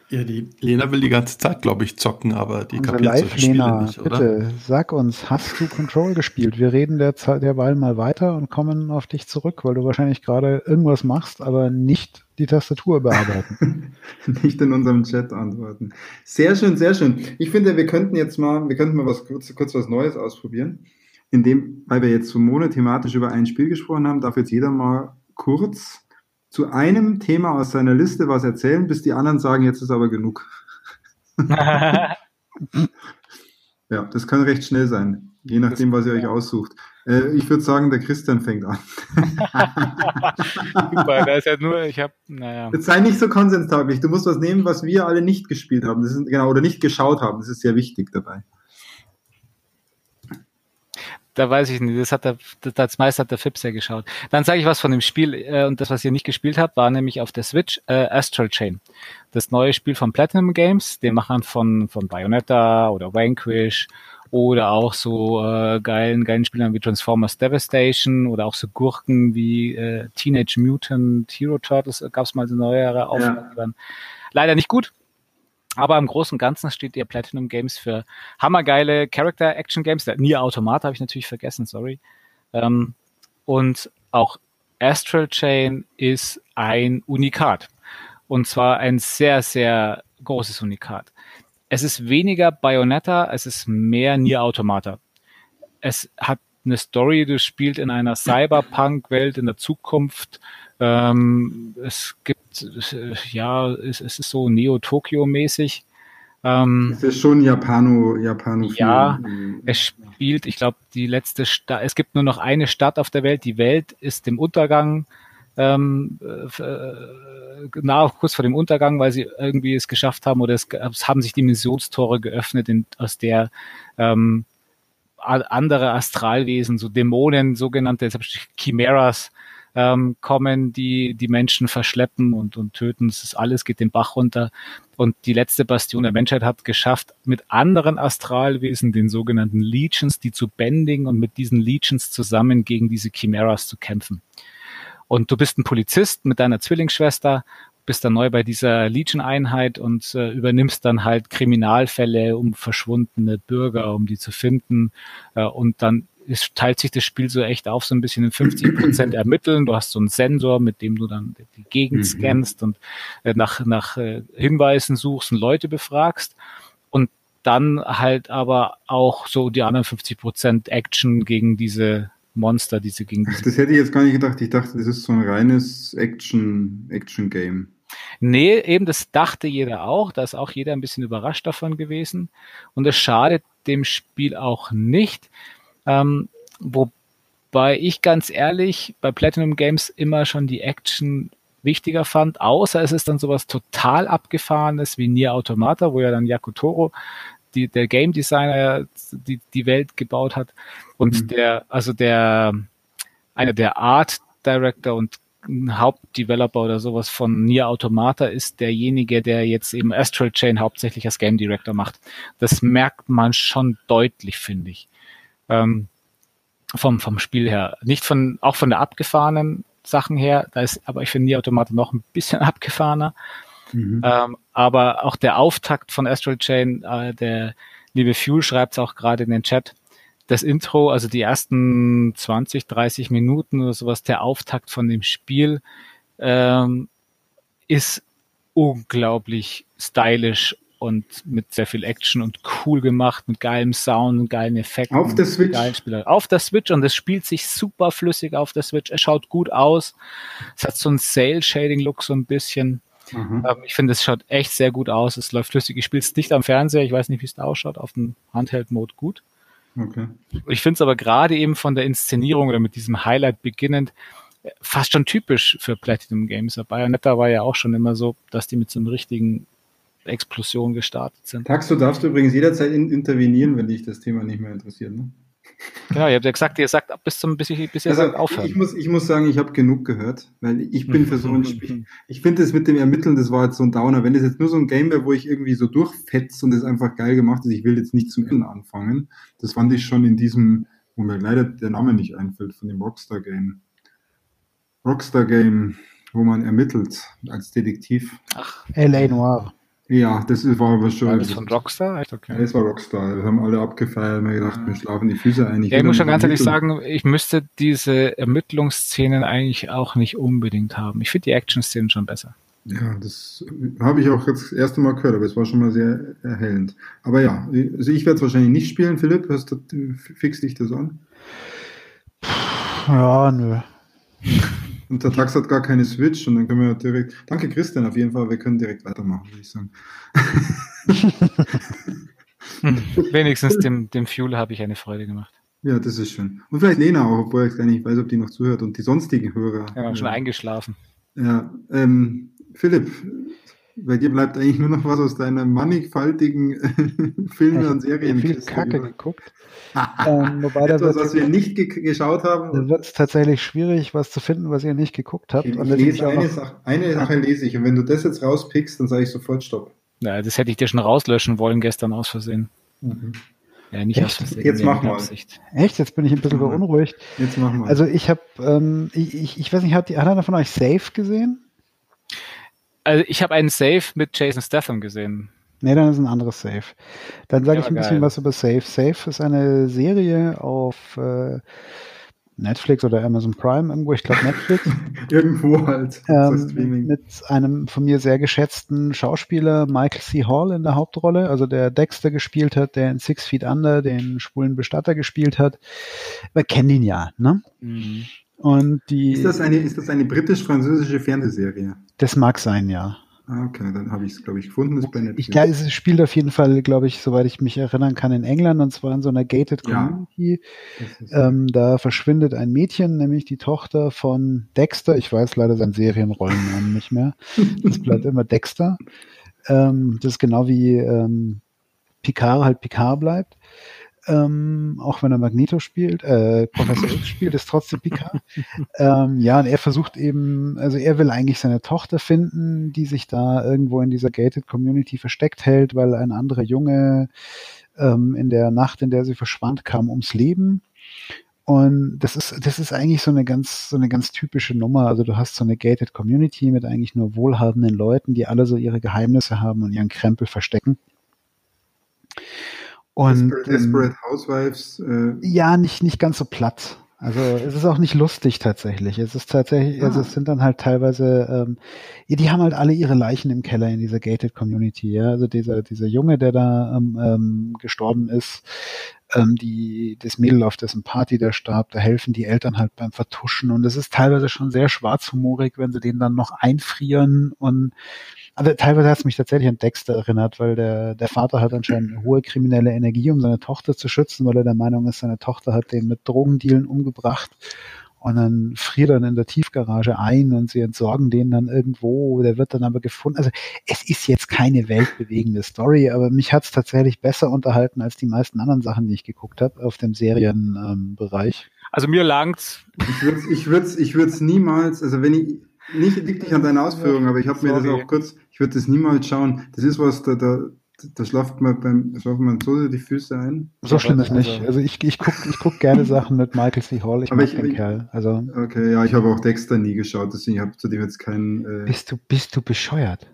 Ja, die Lena will die ganze Zeit, glaube ich, zocken, aber die Unsere kapiert solche Lena, nicht, oder? Bitte, sag uns, hast du Control gespielt? Wir reden der, derweil mal weiter und kommen auf dich zurück, weil du wahrscheinlich gerade irgendwas machst, aber nicht die Tastatur bearbeiten. nicht in unserem Chat antworten. Sehr schön, sehr schön. Ich finde, wir könnten jetzt mal, wir könnten mal was kurz, kurz was Neues ausprobieren. Indem, weil wir jetzt so monothematisch über ein Spiel gesprochen haben, darf jetzt jeder mal kurz zu einem Thema aus seiner Liste was erzählen, bis die anderen sagen, jetzt ist aber genug. ja, das kann recht schnell sein, je nachdem, was ihr euch aussucht. Äh, ich würde sagen, der Christian fängt an. Super, da ist ja nur, ich habe, naja. Jetzt sei nicht so konsenstauglich. Du musst was nehmen, was wir alle nicht gespielt haben. Das ist, genau, oder nicht geschaut haben. Das ist sehr wichtig dabei da weiß ich nicht, das hat der, das meist hat der Fips ja geschaut. Dann sage ich was von dem Spiel äh, und das, was ihr nicht gespielt habt, war nämlich auf der Switch äh, Astral Chain. Das neue Spiel von Platinum Games, den Machern von, von Bayonetta oder Vanquish oder auch so äh, geilen, geilen Spielern wie Transformers Devastation oder auch so Gurken wie äh, Teenage Mutant Hero Turtles, gab es mal so neuere Aufnahmen, ja. leider nicht gut, aber im Großen und Ganzen steht ihr Platinum Games für hammergeile Character Action Games. Der Nier Automata habe ich natürlich vergessen, sorry. Ähm, und auch Astral Chain ist ein Unikat. Und zwar ein sehr, sehr großes Unikat. Es ist weniger Bayonetta, es ist mehr Nier Automata. Es hat eine Story, du spielt in einer Cyberpunk-Welt in der Zukunft. Ähm, es gibt ja, es, es ist so Neo-Tokyo-mäßig. Ähm, es ist schon Japano, Japano. Ja, es spielt, ich glaube, die letzte Stadt, es gibt nur noch eine Stadt auf der Welt, die Welt ist im Untergang, ähm, äh, kurz vor dem Untergang, weil sie irgendwie es geschafft haben oder es, es haben sich Dimensionstore geöffnet, in, aus der ähm, andere Astralwesen, so Dämonen, sogenannte Chimeras, ähm, kommen, die die Menschen verschleppen und, und töten. Das ist alles geht den Bach runter. Und die letzte Bastion der Menschheit hat geschafft, mit anderen Astralwesen, den sogenannten Legions, die zu bändigen und mit diesen Legions zusammen gegen diese Chimeras zu kämpfen. Und du bist ein Polizist mit deiner Zwillingsschwester, bist dann neu bei dieser Legion-Einheit und äh, übernimmst dann halt Kriminalfälle um verschwundene Bürger, um die zu finden. Äh, und dann es teilt sich das Spiel so echt auf, so ein bisschen in 50 Prozent ermitteln. Du hast so einen Sensor, mit dem du dann die Gegend mhm. scannst und äh, nach, nach äh, Hinweisen suchst und Leute befragst. Und dann halt aber auch so die anderen 50 Prozent Action gegen diese Monster, diese gegen diese. Das hätte ich jetzt gar nicht gedacht. Ich dachte, das ist so ein reines Action, Action-Game. Nee, eben das dachte jeder auch. Da ist auch jeder ein bisschen überrascht davon gewesen. Und es schadet dem Spiel auch nicht. Ähm, wobei ich ganz ehrlich bei Platinum Games immer schon die Action wichtiger fand, außer es ist dann sowas total abgefahrenes wie Nier Automata, wo ja dann Yakutoro, die, der Game Designer, die, die Welt gebaut hat und mhm. der, also der, einer der Art Director und Hauptdeveloper oder sowas von Nier Automata ist derjenige, der jetzt eben Astral Chain hauptsächlich als Game Director macht. Das merkt man schon deutlich, finde ich. Ähm, vom, vom Spiel her. Nicht von, auch von der abgefahrenen Sachen her, da ist aber ich finde Nier Automata noch ein bisschen abgefahrener. Mhm. Ähm, aber auch der Auftakt von Astral Chain, äh, der liebe Fuel schreibt es auch gerade in den Chat, das Intro, also die ersten 20, 30 Minuten oder sowas, der Auftakt von dem Spiel, ähm, ist unglaublich stylisch und mit sehr viel Action und cool gemacht, mit geilem Sound und geilen Effekten. Auf der Switch? Auf der Switch und es spielt sich super flüssig auf der Switch. Es schaut gut aus. Es hat so einen Cell-Shading-Look so ein bisschen. Mhm. Ähm, ich finde, es schaut echt sehr gut aus. Es läuft flüssig. Ich spiele es nicht am Fernseher. Ich weiß nicht, wie es da ausschaut. Auf dem Handheld-Mode gut. Okay. Ich finde es aber gerade eben von der Inszenierung oder mit diesem Highlight beginnend fast schon typisch für Platinum Games. Bayonetta war ja auch schon immer so, dass die mit so einem richtigen Explosion gestartet sind. Taxo darfst du übrigens jederzeit in, intervenieren, wenn dich das Thema nicht mehr interessiert. Ne? Genau, ihr habt ja gesagt, ihr sagt bis zum bis, ich, bis ihr also, sagt aufhören. Ich muss, ich muss sagen, ich habe genug gehört, weil ich bin für so ein Spiel. Ich finde es mit dem Ermitteln, das war jetzt so ein Downer. Wenn das jetzt nur so ein Game wäre, wo ich irgendwie so durchfetze und es einfach geil gemacht ist, ich will jetzt nicht zum Ende anfangen. Das fand ich schon in diesem, wo mir leider der Name nicht einfällt, von dem Rockstar Game. Rockstar Game, wo man ermittelt als Detektiv. Ach, L.A. Noir. Ja, das war aber schon. War das von Rockstar? Okay. das war Rockstar. Wir haben alle abgefeiert. Wir gedacht, wir schlafen die Füße ein. Ich, ja, ich muss schon ganz ehrlich sagen, ich müsste diese Ermittlungsszenen eigentlich auch nicht unbedingt haben. Ich finde die Action-Szenen schon besser. Ja, das habe ich auch jetzt das erste Mal gehört, aber es war schon mal sehr erhellend. Aber ja, also ich werde es wahrscheinlich nicht spielen. Philipp, hast du, fix dich das an? Ja, nö. Und der Tax hat gar keine Switch und dann können wir direkt. Danke, Christian, auf jeden Fall. Wir können direkt weitermachen, würde ich sagen. hm, wenigstens dem, dem Fuel habe ich eine Freude gemacht. Ja, das ist schön. Und vielleicht Lena auch, obwohl ich gar nicht weiß, ob die noch zuhört und die sonstigen Hörer. Ja, schon eingeschlafen. Ja, ähm, Philipp, bei dir bleibt eigentlich nur noch was aus deiner mannigfaltigen Filme und Serien. Viel Kacke über. geguckt. ähm, wobei Etwas, was wir nicht ge geschaut haben. Da wird es tatsächlich schwierig, was zu finden, was ihr nicht geguckt habt. Ich, ich lese eine, Sache, eine Sache lese ich und wenn du das jetzt rauspickst, dann sage ich sofort Stopp. Ja, das hätte ich dir schon rauslöschen wollen gestern aus Versehen. Mhm. Ja, nicht Echt? aus Versehen. Jetzt mach mal. Absicht. Echt? Jetzt bin ich ein bisschen beunruhigt. Jetzt mach mal. Also ich habe, ähm, ich, ich, ich weiß nicht, hat, hat einer von euch Safe gesehen? Also ich habe einen Safe mit Jason Statham gesehen. Nee, dann ist ein anderes Safe. Dann sage ich ein geil. bisschen was über Safe. Safe ist eine Serie auf äh, Netflix oder Amazon Prime, irgendwo, ich glaube Netflix. irgendwo halt. Ähm, mit einem von mir sehr geschätzten Schauspieler Michael C. Hall in der Hauptrolle, also der Dexter gespielt hat, der in Six Feet Under den schwulen Bestatter gespielt hat. Wir kennen ihn ja, ne? Mhm. Und die, ist das eine, ist das eine britisch-französische Fernsehserie? Das mag sein, ja. Ah, okay, dann habe ich es, glaube ich, gefunden. Das ich glaube, es spielt auf jeden Fall, glaube ich, soweit ich mich erinnern kann, in England und zwar in so einer gated Community. Ja, ähm, da verschwindet ein Mädchen, nämlich die Tochter von Dexter. Ich weiß leider seinen Serienrollennamen nicht mehr. Das bleibt immer Dexter. Ähm, das ist genau wie ähm, Picard halt Picard bleibt. Ähm, auch wenn er Magneto spielt, äh, Professor X spielt, ist trotzdem Picard. ähm, ja, und er versucht eben, also er will eigentlich seine Tochter finden, die sich da irgendwo in dieser gated Community versteckt hält, weil ein anderer Junge ähm, in der Nacht, in der sie verschwand, kam ums Leben. Und das ist, das ist eigentlich so eine ganz, so eine ganz typische Nummer. Also du hast so eine gated Community mit eigentlich nur wohlhabenden Leuten, die alle so ihre Geheimnisse haben und ihren Krempel verstecken. Und, Desperate, Desperate Housewives. Äh, ja, nicht, nicht ganz so platt. Also es ist auch nicht lustig tatsächlich. Es ist tatsächlich, ah. also es sind dann halt teilweise, ähm, die haben halt alle ihre Leichen im Keller in dieser gated Community, ja. Also dieser, dieser Junge, der da ähm, ähm, gestorben ist, ähm, die, das Mädel auf dessen Party der starb, da helfen die Eltern halt beim Vertuschen und es ist teilweise schon sehr schwarzhumorig, wenn sie den dann noch einfrieren und also teilweise hat es mich tatsächlich an Dexter erinnert, weil der, der Vater hat anscheinend eine hohe kriminelle Energie, um seine Tochter zu schützen, weil er der Meinung ist, seine Tochter hat den mit Drogendealen umgebracht. Und dann friert er dann in der Tiefgarage ein und sie entsorgen den dann irgendwo, der wird dann aber gefunden. Also es ist jetzt keine weltbewegende Story, aber mich hat es tatsächlich besser unterhalten als die meisten anderen Sachen, die ich geguckt habe auf dem Serienbereich. Ähm, also mir langt's. Ich würde es ich würd's, ich würd's niemals, also wenn ich, nicht liegt nicht an deinen Ausführungen, aber ich habe mir das auch kurz, ich würde das niemals schauen. Das ist was, da, da, da schlaft man beim schlafen man so die Füße ein. So schlimm ist nicht. Also ich, ich gucke ich guck gerne Sachen mit Michael C. Hall. Ich aber mag ich, den ich, Kerl. Also, okay, ja, ich habe auch Dexter nie geschaut, deswegen habe ich zu dem jetzt keinen. Äh bist du bist du bescheuert?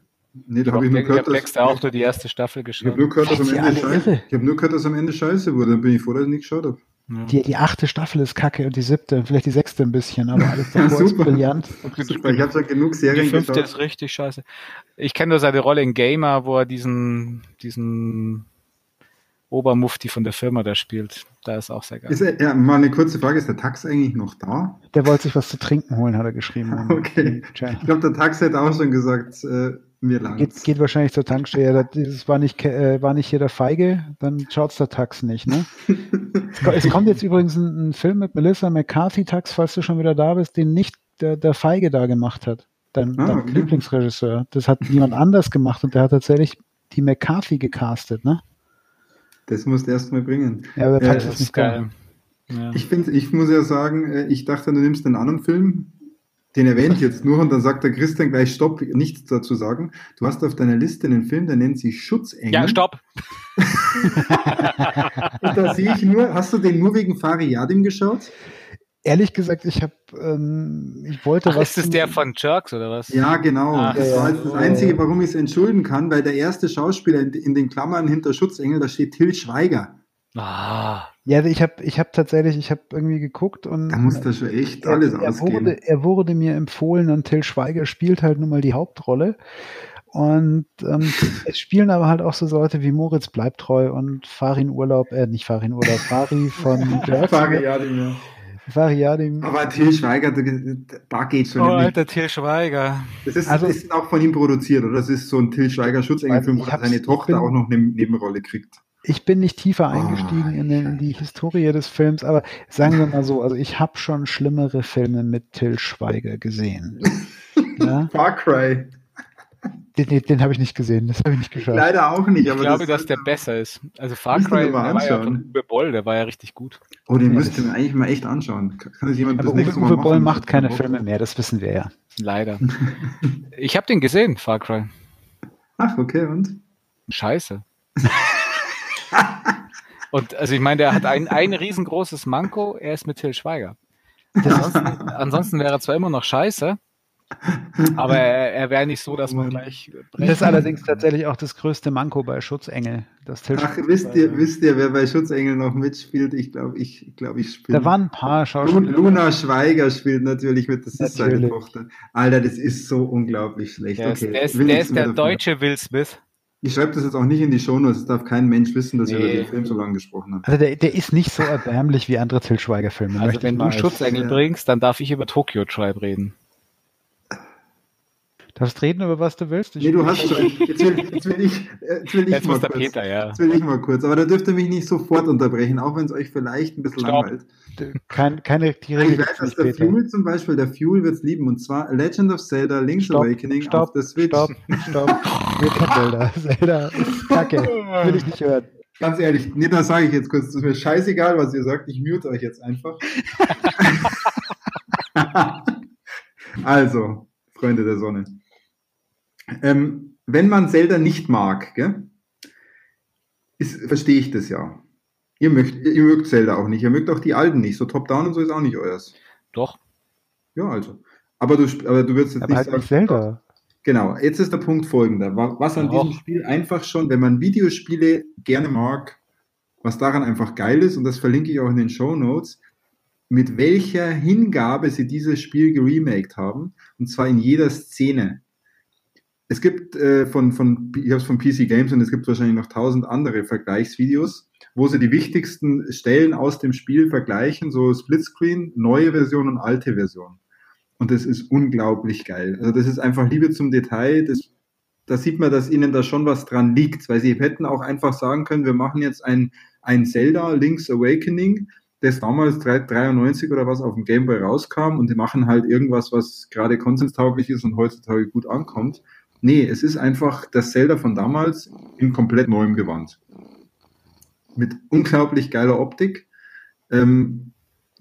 Nee, da habe ich nur gehört, dass Dexter auch nur die erste Staffel geschaut. Ich habe nur gehört, dass am Ende scheiße. Ich habe nur gehört, dass am Ende scheiße wurde. Dann bin ich froh, dass ich nicht geschaut habe. Die, die achte Staffel ist kacke und die siebte, vielleicht die sechste ein bisschen, aber alles davor ist brillant. Super, ich habe schon genug Serien Die fünfte geschaut. ist richtig scheiße. Ich kenne nur seine Rolle in Gamer, wo er diesen, diesen Obermufti von der Firma da spielt. Da ist auch sehr geil. Ist er, ja, mal eine kurze Frage, ist der Tax eigentlich noch da? Der wollte sich was zu trinken holen, hat er geschrieben. okay. Ich glaube, der Tax hätte auch schon gesagt, äh, mir lang. Geht, geht, wahrscheinlich zur Tankstelle. Das war nicht, äh, war nicht hier der Feige, dann schaut's der Tax nicht, ne? es, kommt jetzt übrigens ein, ein, Film mit Melissa McCarthy, Tax, falls du schon wieder da bist, den nicht der, der Feige da gemacht hat. Dein, ah, dein okay. Lieblingsregisseur. Das hat jemand anders gemacht und der hat tatsächlich die McCarthy gecastet, ne? Das musst du erst mal bringen. Ja, aber Tax äh, ist nicht geil. Ja. Ich finde, ich muss ja sagen, äh, ich dachte, du nimmst einen anderen Film, den erwähne ich jetzt nur und dann sagt der Christian gleich Stopp, nichts dazu sagen. Du hast auf deiner Liste einen Film, der nennt sich Schutzengel. Ja, Stopp. und da sehe ich nur, hast du den nur wegen Fariadim geschaut? Ehrlich gesagt, ich habe, ähm, ich wollte Ach, was. Ist es der von Jerks oder was? Ja, genau. Ach, das war jetzt das Einzige, warum ich es entschulden kann, weil der erste Schauspieler in, in den Klammern hinter Schutzengel, da steht Till Schweiger. Ah. Ja, ich habe ich hab tatsächlich, ich habe irgendwie geguckt und. Da muss das schon echt alles er, er ausgehen. Wurde, er wurde mir empfohlen und Till Schweiger spielt halt nun mal die Hauptrolle. Und ähm, es spielen aber halt auch so Leute wie Moritz Bleibtreu und Farin Urlaub, äh, nicht Farin Urlaub, Fari von Fari Yadim, ja. Fari Yadim. Aber Till Schweiger, da geht schon. Oh, alter Till Schweiger. Das ist, also, ist auch von ihm produziert, oder? Das ist so ein Till Schweiger Schutzengelfilm, wo seine Tochter auch noch eine Nebenrolle kriegt ich bin nicht tiefer ah, eingestiegen oh, in, den, in, die Historie des Films, aber sagen wir mal so, also ich habe schon schlimmere Filme mit Till Schweiger gesehen. ja? Far Cry. Den, den, den habe ich nicht gesehen, das habe ich nicht geschaut. Leider auch nicht. ich glaube, das dass der besser ist. Also Far Cry der war ja von Uwe Boll, der war ja richtig gut. Oh, den ja, müsst ihr mir eigentlich mal echt anschauen. Kann das jemand aber das Uwe, Uwe Boll macht keine Filme mehr, das wissen wir ja. Leider. ich habe den gesehen, Far Cry. Ach, okay, und? Scheiße. Und also ich meine, der hat ein, ein riesengroßes Manko, er ist mit Till Schweiger. Ansonsten, ansonsten wäre er zwar immer noch scheiße, aber er, er wäre nicht so, dass man gleich. Das ist allerdings tatsächlich auch das größte Manko bei Schutzengel. Das Ach, wisst ihr, wisst ihr, wer bei Schutzengel noch mitspielt? Ich glaube, ich glaube, ich spiele. Da waren ein paar Schauspieler. Luna Schweiger spielt natürlich mit, das ist natürlich. seine Tochter. Alter, das ist so unglaublich schlecht. Der ist, okay, der ist, der, ist der deutsche Will Smith. Ich schreibe das jetzt auch nicht in die Shownotes. Es darf kein Mensch wissen, dass nee. wir über den Film so lange gesprochen haben. Also der, der ist nicht so erbärmlich wie andere Til Schweiger-Filme. Also wenn du Schutzengel bringst, dann darf ich über Tokyo Tribe reden. Darfst reden über was du willst? Ich nee, du hast schon. Jetzt will, jetzt will ich, jetzt will ich jetzt mal kurz. Peter, ja. Jetzt will ich mal kurz. Aber da dürft ihr mich nicht sofort unterbrechen, auch wenn es euch vielleicht ein bisschen Stopp. langweilt. Kein, keine Regel. Ich weiß, dass der Peter. Fuel zum Beispiel, der Fuel wird es lieben. Und zwar Legend of Zelda, Link's Stopp, Awakening Stopp, auf der Switch. Stopp, stopp. Wir kennen Zelda. Zelda ist kacke. Will ich nicht hören. Ganz ehrlich, nee, das sage ich jetzt kurz. Das ist mir scheißegal, was ihr sagt. Ich mute euch jetzt einfach. also, Freunde der Sonne. Ähm, wenn man Zelda nicht mag, gell, ist, verstehe ich das ja. Ihr mögt, ihr mögt Zelda auch nicht. Ihr mögt auch die alten nicht. So Top-Down und so ist auch nicht euers. Doch. Ja, also. Aber du, aber du würdest jetzt Aber nicht halt sagen. nicht Zelda. Genau, jetzt ist der Punkt folgender. Wa- Was an diesem Spiel einfach schon, wenn man Videospiele gerne mag, was daran einfach geil ist, und das verlinke ich auch in den Show Notes, mit welcher Hingabe sie dieses Spiel geremaked haben, und zwar in jeder Szene. Es gibt äh, von, von, ich habe es von PC Games und es gibt wahrscheinlich noch tausend andere Vergleichsvideos, wo sie die wichtigsten Stellen aus dem Spiel vergleichen, so Splitscreen, neue Version und alte Version. Und das ist unglaublich geil. Also das ist einfach Liebe zum Detail. Das, da sieht man, dass ihnen da schon was dran liegt, weil sie hätten auch einfach sagen können, wir machen jetzt ein, ein Zelda Link's Awakening, das damals 93 oder was auf dem Game Boy rauskam und die machen halt irgendwas, was gerade konsenstauglich ist und heutzutage gut ankommt. Nee, es ist einfach das Zelda von damals in komplett neuem Gewand. Mit unglaublich geiler Optik. Ähm,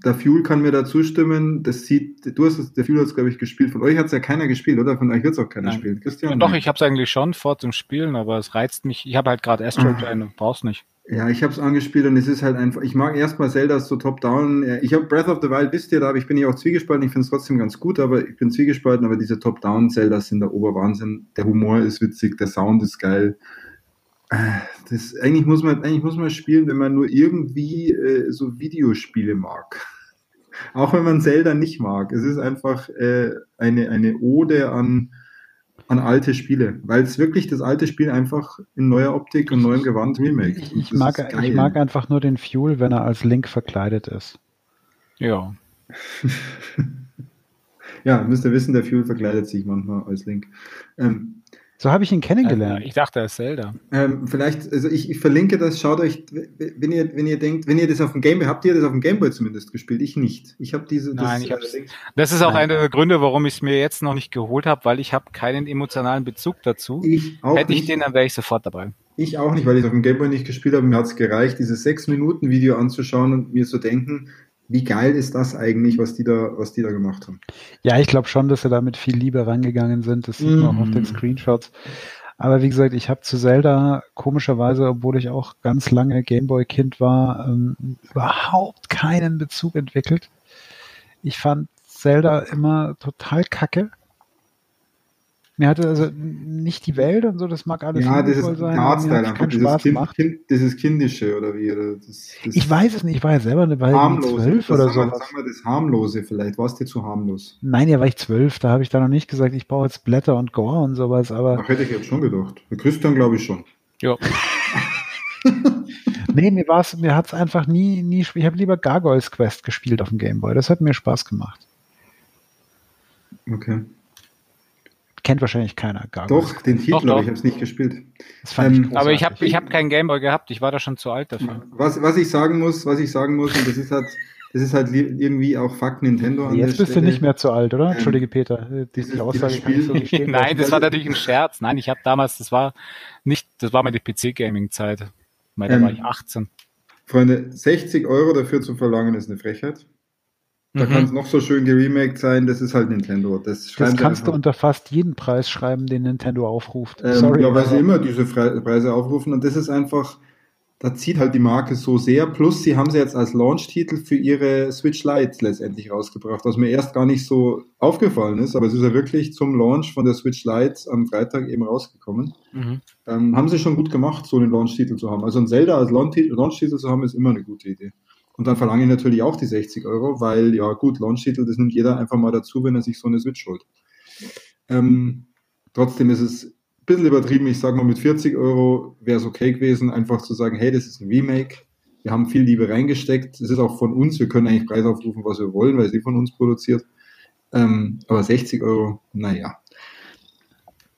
der Fuel kann mir da zustimmen. Das sieht, du hast es, der Fuel hat es, glaube ich, gespielt. Von euch hat es ja keiner gespielt, oder? Von euch wird es auch keiner Nein. spielen. Ja, Christian? doch, ich habe es eigentlich schon vor zum Spielen, aber es reizt mich. Ich habe halt gerade Astro Ah. Chain und brauch's nicht. Ja, ich habe es angespielt und es ist halt einfach, ich mag erstmal Zelda so top-down. Ich habe Breath of the Wild, wisst ihr, da ich, bin ich auch zwiegespalten. Ich finde es trotzdem ganz gut, aber ich bin zwiegespalten, aber diese top-down-Zeldas sind der Oberwahnsinn. Der Humor ist witzig, der Sound ist geil. Das, eigentlich, muss man, eigentlich muss man spielen, wenn man nur irgendwie äh, so Videospiele mag. Auch wenn man Zelda nicht mag. Es ist einfach äh, eine, eine Ode an, an alte Spiele, weil es wirklich das alte Spiel einfach in neuer Optik und neuem Gewand remake. Ich, ich, mag, ich mag einfach nur den Fuel, wenn er als Link verkleidet ist. Ja. Ja, müsst ihr wissen, der Fuel verkleidet sich manchmal als Link. Ähm, So habe ich ihn kennengelernt. ich dachte, er ist Zelda. ähm, vielleicht, also ich, ich verlinke das, schaut euch, wenn ihr, wenn ihr denkt, wenn ihr das auf dem Gameboy, habt ihr das auf dem Gameboy zumindest gespielt? Ich nicht. Ich habe diese, Nein, das, ich hab's- äh, Das ist auch Nein. einer der Gründe, warum ich es mir jetzt noch nicht geholt habe, weil ich habe keinen emotionalen Bezug dazu. ich auch Hätte ich nicht. den, dann wäre ich sofort dabei. Ich auch nicht, weil ich auf dem Gameboy nicht gespielt habe. Mir hat es gereicht, dieses 6-Minuten-Video anzuschauen und mir zu denken, wie geil ist das eigentlich, was die da, was die da gemacht haben. Ja, ich glaube schon, dass sie da mit viel Liebe rangegangen sind. Das sieht man auch auf den Mhm. Screenshots. Aber wie gesagt, ich habe zu Zelda komischerweise, obwohl ich auch ganz lange Gameboy-Kind war, ähm, überhaupt keinen Bezug entwickelt. Ich fand Zelda immer total kacke. Mir hatte also nicht die Welt und so, das mag alles ja, das ist sein, Artstyle hat einfach, dieses, Spaß kind, gemacht. kind, dieses Kindische oder wie. Oder das, das Ich weiß es nicht, ich war ja selber eine Weile zwölf oder so. sagen wir das harmlose vielleicht. War es dir zu harmlos? Nein, ja war ich zwölf, da habe ich da noch nicht gesagt, ich brauche jetzt Blätter und Gore und sowas, aber Ach, hätte ich jetzt schon gedacht. Christian glaube ich schon. Ja. nee, mir war's, mir hat's einfach nie, nie, ich habe lieber Gargoyles Quest gespielt auf dem Gameboy, das hat mir Spaß gemacht. Okay. Kennt wahrscheinlich keiner Gargoyles. Doch, den Titel, Doch, aber ich habe es nicht gespielt. Das fand Ähm, ich Aber ich habe ich hab keinen Gameboy gehabt, ich war da schon zu alt dafür. Was, was ich sagen muss, was ich sagen muss, und das ist halt, das ist halt irgendwie auch Fuck Nintendo an Jetzt der bist du Stelle. nicht mehr zu alt, oder? Ähm, Entschuldige, Peter. äh, Diese Aussage kann ich so Spiel- nicht stehen Nein, das war natürlich ein Scherz. Nein, ich habe damals, das war nicht, das war meine PC-Gaming-Zeit. Da Ähm, war ich 18. Freunde, 60 Euro dafür zu verlangen, ist eine Frechheit. Da Mhm. kann es noch so schön geremaked sein, das ist halt Nintendo. Das, Das kannst du unter fast jeden Preis schreiben, den Nintendo aufruft. Ähm, Sorry. ja, weil sie immer diese Preise aufrufen und das ist einfach, da zieht halt die Marke so sehr. Plus, sie haben sie jetzt als Launch-Titel für ihre Switch Lite letztendlich rausgebracht, was mir erst gar nicht so aufgefallen ist, aber es ist ja wirklich zum Launch von der Switch Lite am Freitag eben rausgekommen. Mhm. Ähm, haben sie schon gut gemacht, so einen Launch-Titel zu haben. Also ein Zelda als Launch-Titel zu haben, ist immer eine gute Idee. Und dann verlange ich natürlich auch die 60 Euro, weil, ja gut, Launch-Titel, das nimmt jeder einfach mal dazu, wenn er sich so eine Switch holt. Ähm, trotzdem ist es ein bisschen übertrieben. Ich sage mal, mit 40 Euro wäre es okay gewesen, einfach zu sagen, hey, das ist ein Remake. Wir haben viel Liebe reingesteckt. Es ist auch von uns. Wir können eigentlich Preis aufrufen, was wir wollen, weil eh von uns produziert. Ähm, aber 60 Euro, naja.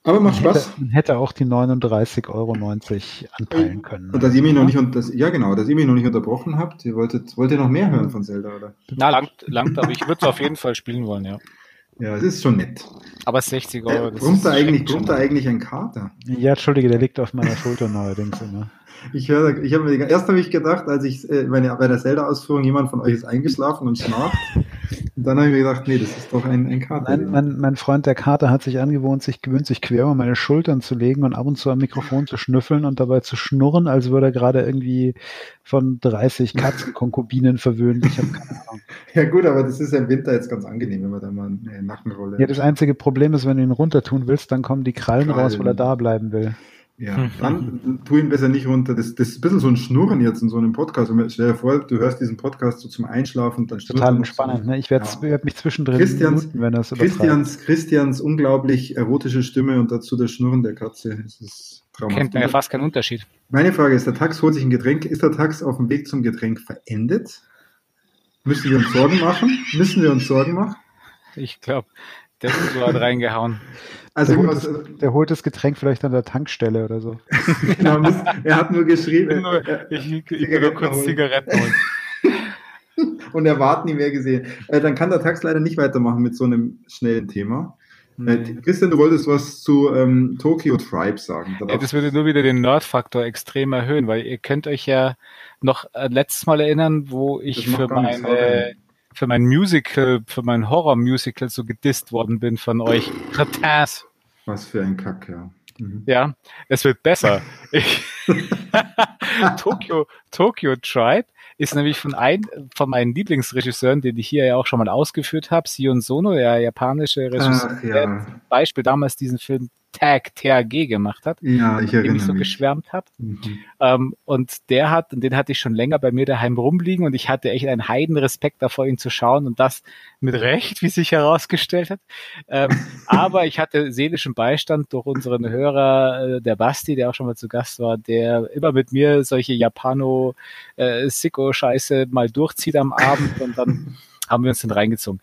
Aber macht Man Spaß. hätte, man hätte auch die 39,90 Euro anpeilen können. Und dass ihr mich noch nicht, das, ja genau, dass ihr mich noch nicht unterbrochen habt, ihr wolltet, wollt ihr noch mehr hören von Zelda, oder? Na, langt, langt, aber ich würde es auf jeden Fall spielen wollen, ja. Ja, das ist schon nett. Aber 60 Euro. Äh, brummt da eigentlich, brummt da eigentlich ein Kater? Ja, Entschuldige, der liegt auf meiner Schulter neuerdings immer. Ich höre, ich habe mir erst habe ich gedacht, als ich äh, bei der, bei der Zelda-Ausführung jemand von euch ist eingeschlafen und schnarcht. Und dann habe ich mir gedacht, nee, das ist doch ein, ein Kater. Mein, mein, mein Freund der Kater hat sich angewohnt, sich gewöhnt, sich quer über meine Schultern zu legen und ab und zu am Mikrofon zu schnüffeln und dabei zu schnurren, als würde er gerade irgendwie von 30 Katzenkonkubinen verwöhnt. Ich habe keine Ahnung. Ja gut, aber das ist ja im Winter jetzt ganz angenehm, wenn man da mal eine Nackenrolle Ja, das einzige Problem ist, wenn du ihn runter tun willst, dann kommen die Krallen, Krallen. raus, weil er da bleiben will. Ja, mhm. dann tu ihn besser nicht runter. Das, das ist ein bisschen so ein Schnurren jetzt in so einem Podcast. Stell dir vor, du hörst diesen Podcast so zum Einschlafen und dann Total entspannend, so. ne? Ich werde ja. werd mich zwischendrin Christians, minuten, wenn das Christians, Christians unglaublich erotische Stimme und dazu das Schnurren der Katze. Es ist traumhaft. Kennt man ja fast keinen Unterschied. Meine Frage ist, der Tax holt sich ein Getränk. Ist der Tax auf dem Weg zum Getränk verendet? Müssen wir uns Sorgen machen? Müssen wir uns Sorgen machen? Ich glaube, der ist so hat reingehauen. Also der holt, das, der holt, das, Getränk vielleicht an der Tankstelle oder so. genau, muss, er hat nur geschrieben. Ich, ich, ich will nur kurz Zigaretten holen. Und er warten nie mehr gesehen. Äh, dann kann der Tax leider nicht weitermachen mit so einem schnellen Thema. Äh, nee. Christian, du wolltest was zu ähm, Tokyo Tribe sagen. Ja, das würde nur wieder den Nerd-Faktor extrem erhöhen, weil ihr könnt euch ja noch äh, letztes Mal erinnern, wo ich für meine für mein Musical, für mein Horror-Musical so gedisst worden bin von euch. Ratas. Was für ein Kack, ja. Mhm. Ja, es wird besser. Tokyo, Tokyo Tribe ist nämlich von ein, von meinen Lieblingsregisseuren, den ich hier ja auch schon mal ausgeführt habe, Sion Sono, der japanische Regisseur, Ach, ja. Beispiel damals diesen Film Tag TAG gemacht hat, ja, ich dem ich so mich. geschwärmt habe. Mhm. Ähm, und der hat, und den hatte ich schon länger bei mir daheim rumliegen und ich hatte echt einen heiden Respekt davor, ihn zu schauen und das mit Recht, wie sich herausgestellt hat. Ähm, aber ich hatte seelischen Beistand durch unseren Hörer, äh, der Basti, der auch schon mal zu Gast war, der immer mit mir solche Japano-Sicko-Scheiße äh, mal durchzieht am Abend und dann haben wir uns den reingezogen.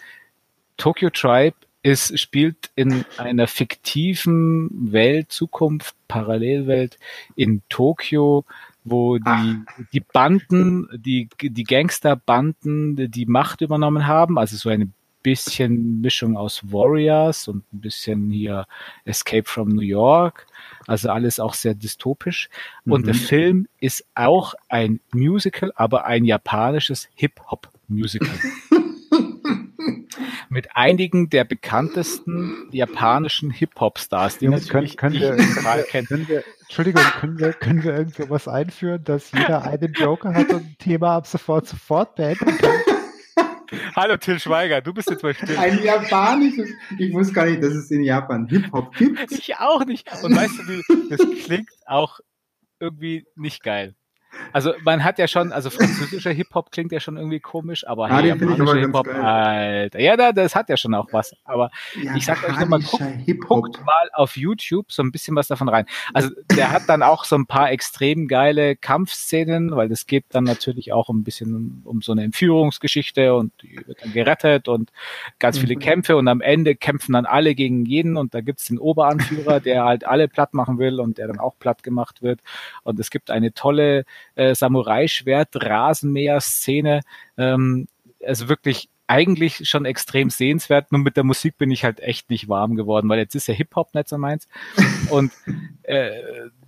Tokyo Tribe es spielt in einer fiktiven Welt, Zukunft, Parallelwelt in Tokio, wo die, die Banden, die, die Gangsterbanden die Macht übernommen haben, also so eine bisschen Mischung aus Warriors und ein bisschen hier Escape from New York, also alles auch sehr dystopisch. Und mhm. der Film ist auch ein Musical, aber ein japanisches Hip-Hop-Musical. mit einigen der bekanntesten japanischen Hip-Hop-Stars, die uns können, können, wir, können wir, Entschuldigung, können wir, können wir irgendwie was einführen, dass jeder einen Joker hat und ein Thema ab sofort sofort beenden kann? Hallo Till Schweiger, du bist jetzt mal still. Ein japanisches, ich wusste gar nicht, dass es in Japan Hip-Hop gibt. Ich auch nicht. Und weißt du, wie, das klingt auch irgendwie nicht geil. Also man hat ja schon, also französischer Hip-Hop klingt ja schon irgendwie komisch, aber ah, japanischer Hip-Hop, Alter. Ja, das hat ja schon auch was. Aber ich sag euch nochmal, guckt, guckt mal auf YouTube so ein bisschen was davon rein. Also der hat dann auch so ein paar extrem geile Kampfszenen, weil das geht dann natürlich auch ein bisschen um so eine Entführungsgeschichte und die wird dann gerettet und ganz viele mhm. Kämpfe und am Ende kämpfen dann alle gegen jeden und da gibt's den Oberanführer, der halt alle platt machen will und der dann auch platt gemacht wird. Und es gibt eine tolle äh, Samurai-Schwert-Rasenmäher-Szene. Ähm, also wirklich eigentlich schon extrem sehenswert. Nur mit der Musik bin ich halt echt nicht warm geworden, weil jetzt ist ja Hip-Hop nicht so meins. Und äh,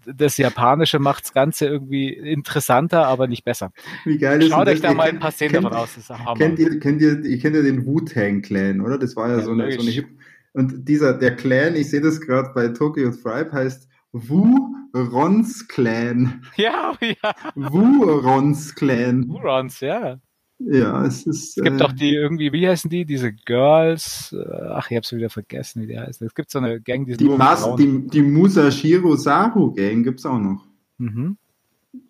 das Japanische macht das Ganze irgendwie interessanter, aber nicht besser. Wie geil ist Schaut euch da mal ein paar Szenen davon aus. Das ist kennt, ihr, kennt, ihr, ihr kennt ja den Wu-Tang-Clan, oder? Das war ja, ja so, eine, so eine Hip... Und dieser, der Clan, ich sehe das gerade bei Tokyo Thrive, heißt Wu-Rons Clan. Ja, ja. Wu-Rons Clan. Wu-Rons, ja. Ja, es ist. Es gibt äh, doch die irgendwie, wie heißen die? Diese Girls. Äh, ach, ich hab's wieder vergessen, wie die heißen. Es gibt so eine Gang, die Die, Mas, die, die Musashiro Saru Gang gibt's auch noch. Mhm.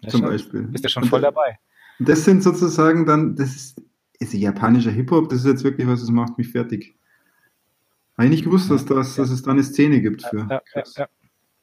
Zum schon, Beispiel. Bist du schon voll dabei. Das sind sozusagen dann, das ist, ist japanischer Hip-Hop, das ist jetzt wirklich was, das macht mich fertig. Habe ich nicht gewusst, dass, das, dass es da eine Szene gibt für. Ja, ja, ja.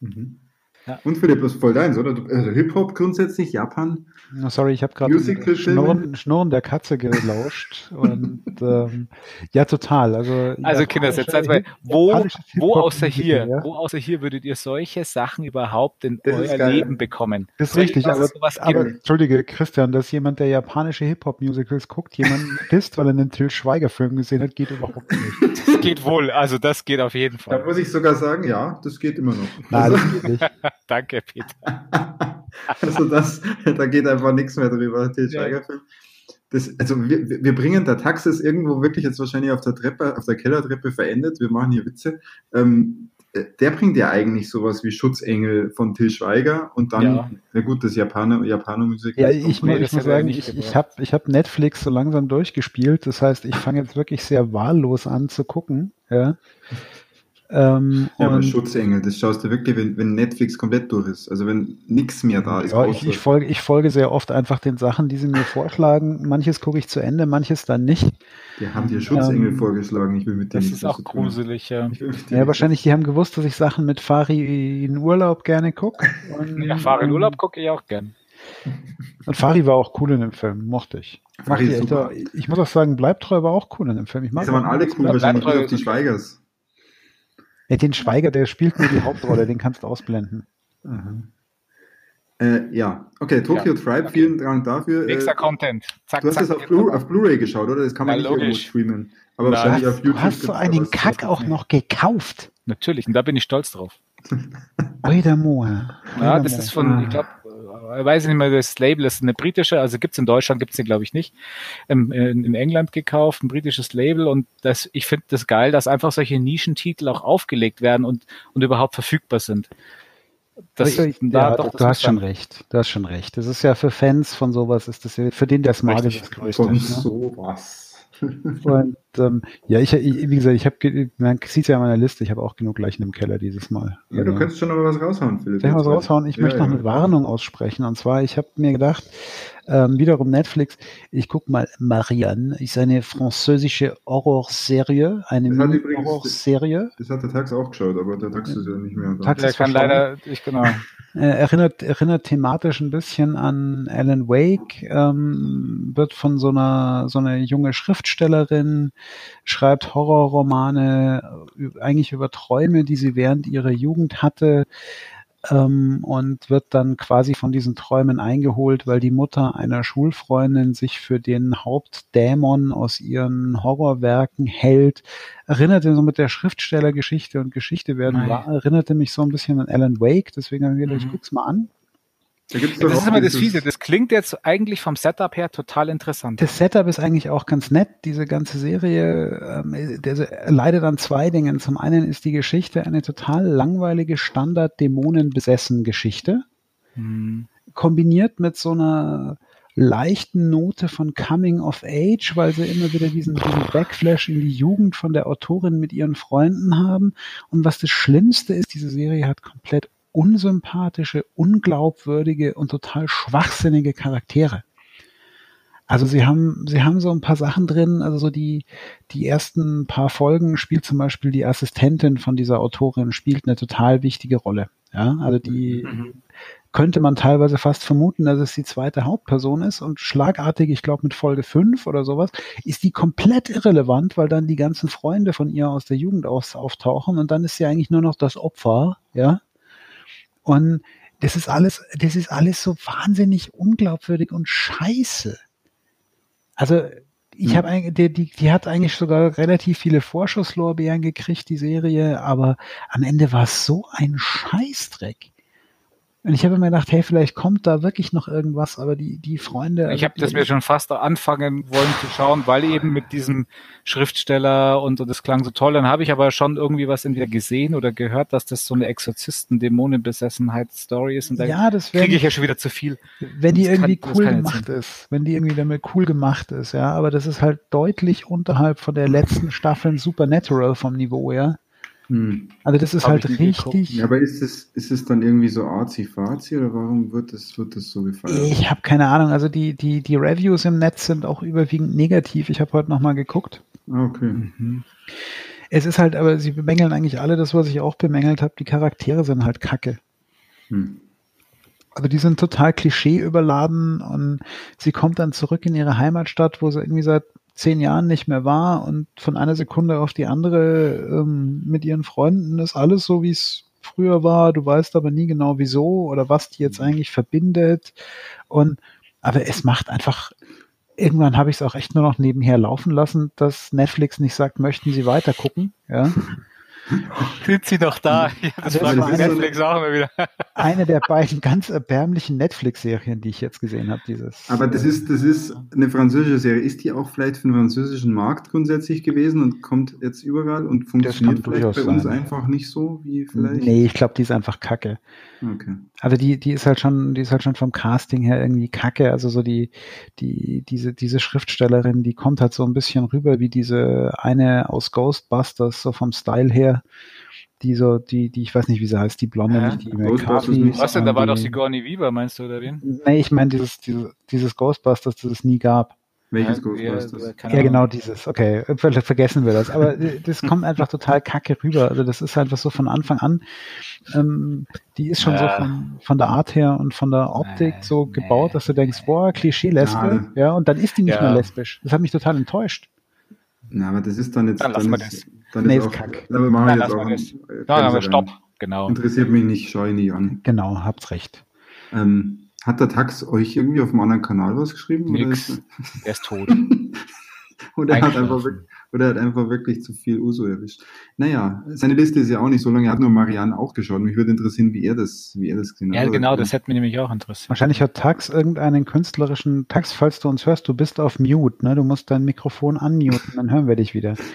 Mhm. Ja. Und Philipp, das ist voll deins, oder? Also Hip-Hop grundsätzlich, Japan? Oh, sorry, ich habe gerade Schnurren, Schnurren der Katze gelauscht. und ähm, ja, total. Also, also Kinder, jetzt seid mal, wo, wo außer hier, ja? wo außer hier würdet ihr solche Sachen überhaupt in das euer Leben bekommen? Das ist richtig, aber, aber entschuldige, Christian, dass jemand, der japanische Hip-Hop-Musicals guckt, jemanden pisst, weil er einen Till Schweiger-Film gesehen hat, geht überhaupt nicht. Das geht wohl, also das geht auf jeden Fall. Da muss ich sogar sagen, ja, das geht immer noch. Nein, das geht nicht. Danke, Peter. also das, da geht einfach nichts mehr drüber, Til Schweiger-Film. Das, also wir, wir bringen der Taxis irgendwo wirklich jetzt wahrscheinlich auf der Treppe, auf der Kellertreppe verendet. Wir machen hier Witze. Ähm, der bringt ja eigentlich sowas wie Schutzengel von Till Schweiger und dann, ja. na gut, das Japaner, Japaner-Musik. Ja, ich, nee, ich muss sagen, ich, ich habe ich hab Netflix so langsam durchgespielt. Das heißt, ich fange jetzt wirklich sehr wahllos an zu gucken. Ja. Ähm, ja, aber Schutzengel, das schaust du wirklich, wenn, wenn Netflix komplett durch ist. Also wenn nichts mehr da ist. Ja, ich, ich, folge, ich folge sehr oft einfach den Sachen, die sie mir vorschlagen. Manches gucke ich zu Ende, manches dann nicht. Die haben dir Schutzengel ähm, vorgeschlagen. Ich will mit dem Das ist auch gruselig, ja. Ja, wahrscheinlich, die haben gewusst, dass ich Sachen mit Fari in Urlaub gerne gucke. Ja, Fari in Urlaub gucke ich auch gern. Und Fari war auch cool in dem Film, mochte ich. Fari ich, ich muss auch sagen, Bleibtreu war auch cool in dem Film. Ich mag das waren alle cool, wahrscheinlich auf die Schweigers. Ja, den Schweiger, der spielt nur die Hauptrolle, den kannst du ausblenden. Mhm. Äh, ja, okay, Tokyo ja. Tribe, okay. vielen Dank dafür. Nächster äh, Content. Zack, du hast es auf, Blu auf Blu-ray geschaut, oder? Das kann man Na, nicht logisch. irgendwo streamen. Aber Na, wahrscheinlich auf YouTube. Du hast so einen Kack auch noch gekauft. Natürlich, und da bin ich stolz drauf. Oida Moa. Ja, das ist von, ich glaube, ich weiß nicht mehr, das Label ist eine britische, also gibt es in Deutschland, gibt es den glaube ich nicht, ähm, in, in, England gekauft, ein britisches Label und das, ich finde das geil, dass einfach solche Nischentitel auch aufgelegt werden und, und überhaupt verfügbar sind. Das, ich, da, ja, doch, du hast schon recht. Du hast schon recht. Das ist ja für Fans von sowas, ist das ja, für den der Smart ist das Größte. Von ne? sowas. Und ähm, ja, ich, ich, wie gesagt, ich habe, man sieht es ja in meiner Liste, ich habe auch genug Leichen im Keller dieses Mal. Ja, du könntest schon noch was raushauen, Philipp. Ich was raushauen. Ich ja, möchte noch eine Warnung aussprechen. Und zwar, ich habe mir gedacht, ähm, wiederum Netflix, ich gucke mal Marianne, ist eine französische Horrorserie, eine Horrorserie. Das hat der Tax auch geschaut, aber der Tax ist ja nicht mehr da. Tax der kann leider, ich genau. Äh, erinnert, erinnert thematisch ein bisschen an Alan Wake, ähm, wird von so einer, so einer junge Schriftstellerin, schreibt Horrorromane, äh, eigentlich über Träume, die sie während ihrer Jugend hatte, ähm, und wird dann quasi von diesen Träumen eingeholt, weil die Mutter einer Schulfreundin sich für den Hauptdämon aus ihren Horrorwerken hält. Erinnerte so mit der Schriftstellergeschichte und Geschichte werden war, erinnerte mich so ein bisschen an Alan Wake, deswegen habe ich gedacht, mhm. ich guck's mal an. Da das ist immer das Fiese. Das klingt jetzt eigentlich vom Setup her total interessant. Das Setup ist eigentlich auch ganz nett. Diese ganze Serie ähm, der leidet an zwei Dingen. Zum einen ist die Geschichte eine total langweilige Standard-Dämonen-besessen-Geschichte. Hm. Kombiniert mit so einer leichten Note von Coming of Age, weil sie immer wieder diesen, diesen Backflash in die Jugend von der Autorin mit ihren Freunden haben. Und was das Schlimmste ist, diese Serie hat komplett unsympathische, unglaubwürdige und total schwachsinnige Charaktere. Also sie haben, sie haben so ein paar Sachen drin, also so die, die ersten paar Folgen spielt zum Beispiel die Assistentin von dieser Autorin, spielt eine total wichtige Rolle. Ja, also die mhm. könnte man teilweise fast vermuten, dass es die zweite Hauptperson ist und schlagartig, ich glaube mit Folge 5 oder sowas, ist die komplett irrelevant, weil dann die ganzen Freunde von ihr aus der Jugend aus auftauchen und dann ist sie eigentlich nur noch das Opfer, ja, und das ist alles, das ist alles so wahnsinnig unglaubwürdig und scheiße. Also ich hm. habe eigentlich, die, die, die hat eigentlich sogar relativ viele Vorschusslorbeeren gekriegt, die Serie, aber am Ende war es so ein Scheißdreck. Und ich habe mir gedacht, hey, vielleicht kommt da wirklich noch irgendwas, aber die, die Freunde. Ich also habe das mir schon fast anfangen wollen zu schauen, weil eben mit diesem Schriftsteller und, und das klang so toll. Dann habe ich aber schon irgendwie was entweder gesehen oder gehört, dass das so eine Exorzisten-Dämonenbesessenheit-Story ist. Und dann ja, kriege ich ja schon wieder zu viel. Wenn die irgendwie kann, cool gemacht ist, wenn die irgendwie damit cool gemacht ist, ja, aber das ist halt deutlich unterhalb von der letzten Staffel Supernatural vom Niveau, ja. Hm. Also das ist Hab halt richtig. Ja, aber ist es, ist es dann irgendwie so arzi-fazi oder warum wird das, wird das so gefallen? Ich habe keine Ahnung. Also die, die, die Reviews im Netz sind auch überwiegend negativ. Ich habe heute nochmal geguckt. Ah, okay. Mhm. Es ist halt, aber sie bemängeln eigentlich alle das, was ich auch bemängelt habe. Die Charaktere sind halt kacke. Hm. Also die sind total Klischee überladen und sie kommt dann zurück in ihre Heimatstadt, wo sie irgendwie seit zehn Jahren nicht mehr war und von einer Sekunde auf die andere ähm, mit ihren Freunden ist alles so, wie es früher war. Du weißt aber nie genau wieso oder was die jetzt eigentlich verbindet. Und aber es macht einfach irgendwann habe ich es auch echt nur noch nebenher laufen lassen, dass Netflix nicht sagt, möchten Sie weiter gucken, ja. Sind sie noch da? Das also war Netflix auch immer wieder. Eine der beiden ganz erbärmlichen Netflix-Serien, die ich jetzt gesehen habe. Dieses, Aber das ist, das ist eine französische Serie. Ist die auch vielleicht für den französischen Markt grundsätzlich gewesen und kommt jetzt überall und funktioniert vielleicht bei uns einfach nicht so wie vielleicht? Nee, ich glaube, die ist einfach kacke. Okay. Also die, die ist halt schon, die ist halt schon vom Casting her irgendwie kacke. Also so die, die, diese, diese Schriftstellerin, die kommt halt so ein bisschen rüber wie diese eine aus Ghostbusters, so vom Style her die so, die, die, ich weiß nicht, wie sie heißt, die Blonde, ja. nicht die McCarthy. Was denn, da war doch Sigourney Weaver, meinst du, oder wen? Nee, ich meine dieses, dieses, dieses Ghostbusters, das es nie gab. Welches ja, Ghostbusters? Ja, ja, genau dieses. Okay, vielleicht vergessen wir das. Aber das kommt einfach total kacke rüber. Also das ist einfach so von Anfang an. Ähm, die ist schon ja. so von, von der Art her und von der Optik nee, so gebaut, dass du denkst, boah, Klischee-Lesbe. Ja, und dann ist die nicht mehr lesbisch. Das hat mich total enttäuscht. Na, aber das ist dann jetzt. Dann lassen wir das. Dann nee, ist auch, Kack. Dann machen wir jetzt auch. Haben wir Stopp. Genau. Interessiert mich nicht, schau ich nie an. Genau, habt's recht. Ähm, hat der Tax euch irgendwie auf einem anderen Kanal was geschrieben? Nix. Oder ist, er ist tot. oder, er hat einfach, oder er hat einfach wirklich zu viel Uso erwischt. Naja, seine Liste ist ja auch nicht so lange. Er hat nur Marianne auch geschaut. Mich würde interessieren, wie er das, wie er das gesehen hat. Ja, genau, das hätte mich nämlich auch interessiert. Wahrscheinlich hat Tax irgendeinen künstlerischen, Tax, falls du uns hörst, du bist auf Mute, ne? Du musst dein Mikrofon unmuten, dann hören wir dich wieder.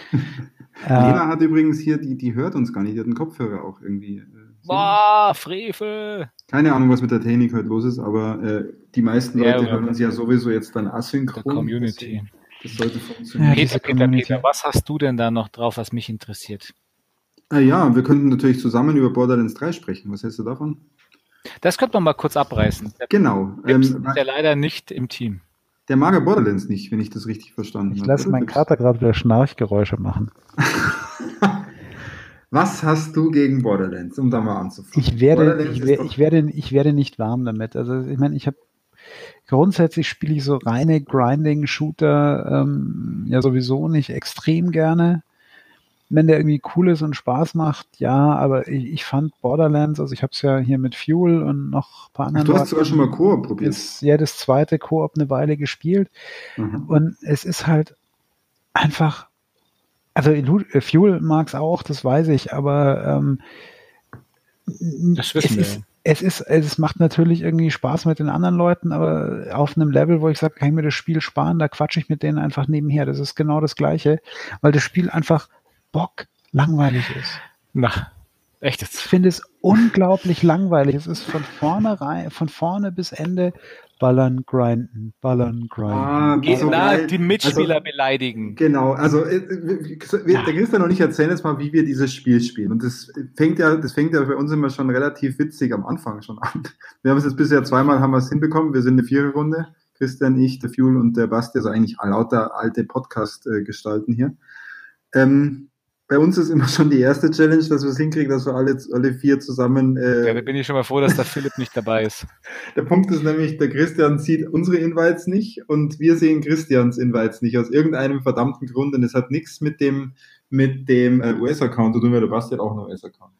Lena hat übrigens hier, die, die hört uns gar nicht, die hat einen Kopfhörer auch irgendwie. Äh, Boah, Frevel! Keine Ahnung, was mit der Technik heute los ist, aber äh, die meisten ja, Leute hören uns ja sowieso jetzt dann asynchron. Der Community. Das sollte funktionieren. Ja, Peter, Peter, Peter, was hast du denn da noch drauf, was mich interessiert? Ah, ja, wir könnten natürlich zusammen über Borderlands 3 sprechen. Was hältst du davon? Das könnte man mal kurz abreißen. Der genau. Ähm, ist ja leider nicht im Team. Der mag ja Borderlands nicht, wenn ich das richtig verstanden habe. Ich lasse meinen Kater gerade wieder Schnarchgeräusche machen. Was hast du gegen Borderlands, um da mal anzufangen? Ich werde, ich, werde, ich, werde, ich werde nicht warm damit. Also ich meine, ich habe grundsätzlich spiele ich so reine Grinding-Shooter ähm, ja sowieso nicht extrem gerne. Wenn der irgendwie cool ist und Spaß macht, ja, aber ich, ich fand Borderlands, also ich habe es ja hier mit Fuel und noch ein paar anderen. Ach, du hast sogar schon mal Koop probiert. Ist, ja, das zweite Koop eine Weile gespielt. Mhm. Und es ist halt einfach, also Fuel mag es auch, das weiß ich, aber ähm, das wissen es wir. Ist, es ist, es macht natürlich irgendwie Spaß mit den anderen Leuten, aber auf einem Level, wo ich sage, kann ich mir das Spiel sparen, da quatsche ich mit denen einfach nebenher. Das ist genau das Gleiche, weil das Spiel einfach Bock langweilig ist. Na, echt jetzt? Ich finde es unglaublich langweilig. Es ist von vorne rein, von vorne bis Ende ballern, grinden, ballern, grinden. Ah, genau, so die Mitspieler also, beleidigen. Genau, also äh, wir, der Christian und ich erzählen jetzt mal, wie wir dieses Spiel spielen. Und das fängt ja, das fängt ja bei uns immer schon relativ witzig am Anfang schon an. Wir haben es jetzt bisher zweimal haben wir es hinbekommen. Wir sind eine Viererrunde. Christian, ich, der Fuel und der Basti, also eigentlich lauter alte Podcast-Gestalten hier. Ähm, bei uns ist immer schon die erste Challenge, dass wir es hinkriegen, dass wir alle, alle vier zusammen. Äh, ja, da bin ich schon mal froh, dass der Philipp nicht dabei ist. Der Punkt ist nämlich, der Christian sieht unsere Invites nicht und wir sehen Christians Invites nicht aus irgendeinem verdammten Grund und es hat nichts mit dem mit dem äh, US-Account zu tun, weil der Basti hat auch einen US-Account.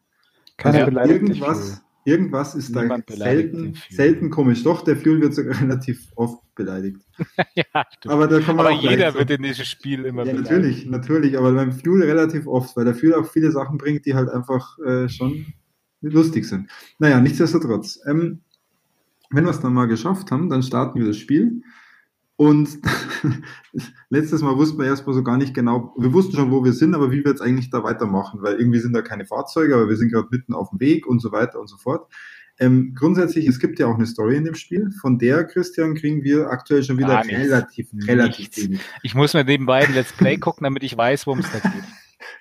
Keiner also irgendwas, irgendwas ist Niemand da selten, selten komisch. Doch, der Fuel wird sogar relativ oft beleidigt. ja, aber da kann man aber jeder wird in diesem Spiel immer ja, beleidigt. Natürlich, natürlich, aber beim Fuel relativ oft, weil der Fuel auch viele Sachen bringt, die halt einfach äh, schon lustig sind. Naja, nichtsdestotrotz. Ähm, wenn wir es dann mal geschafft haben, dann starten wir das Spiel. Und letztes Mal wussten wir erstmal so gar nicht genau, wir wussten schon, wo wir sind, aber wie wir jetzt eigentlich da weitermachen, weil irgendwie sind da keine Fahrzeuge, aber wir sind gerade mitten auf dem Weg und so weiter und so fort. Ähm, grundsätzlich, es gibt ja auch eine Story in dem Spiel, von der, Christian, kriegen wir aktuell schon wieder relativ, relativ wenig. Ich muss mir nebenbei ein Let's Play gucken, damit ich weiß, worum es da geht.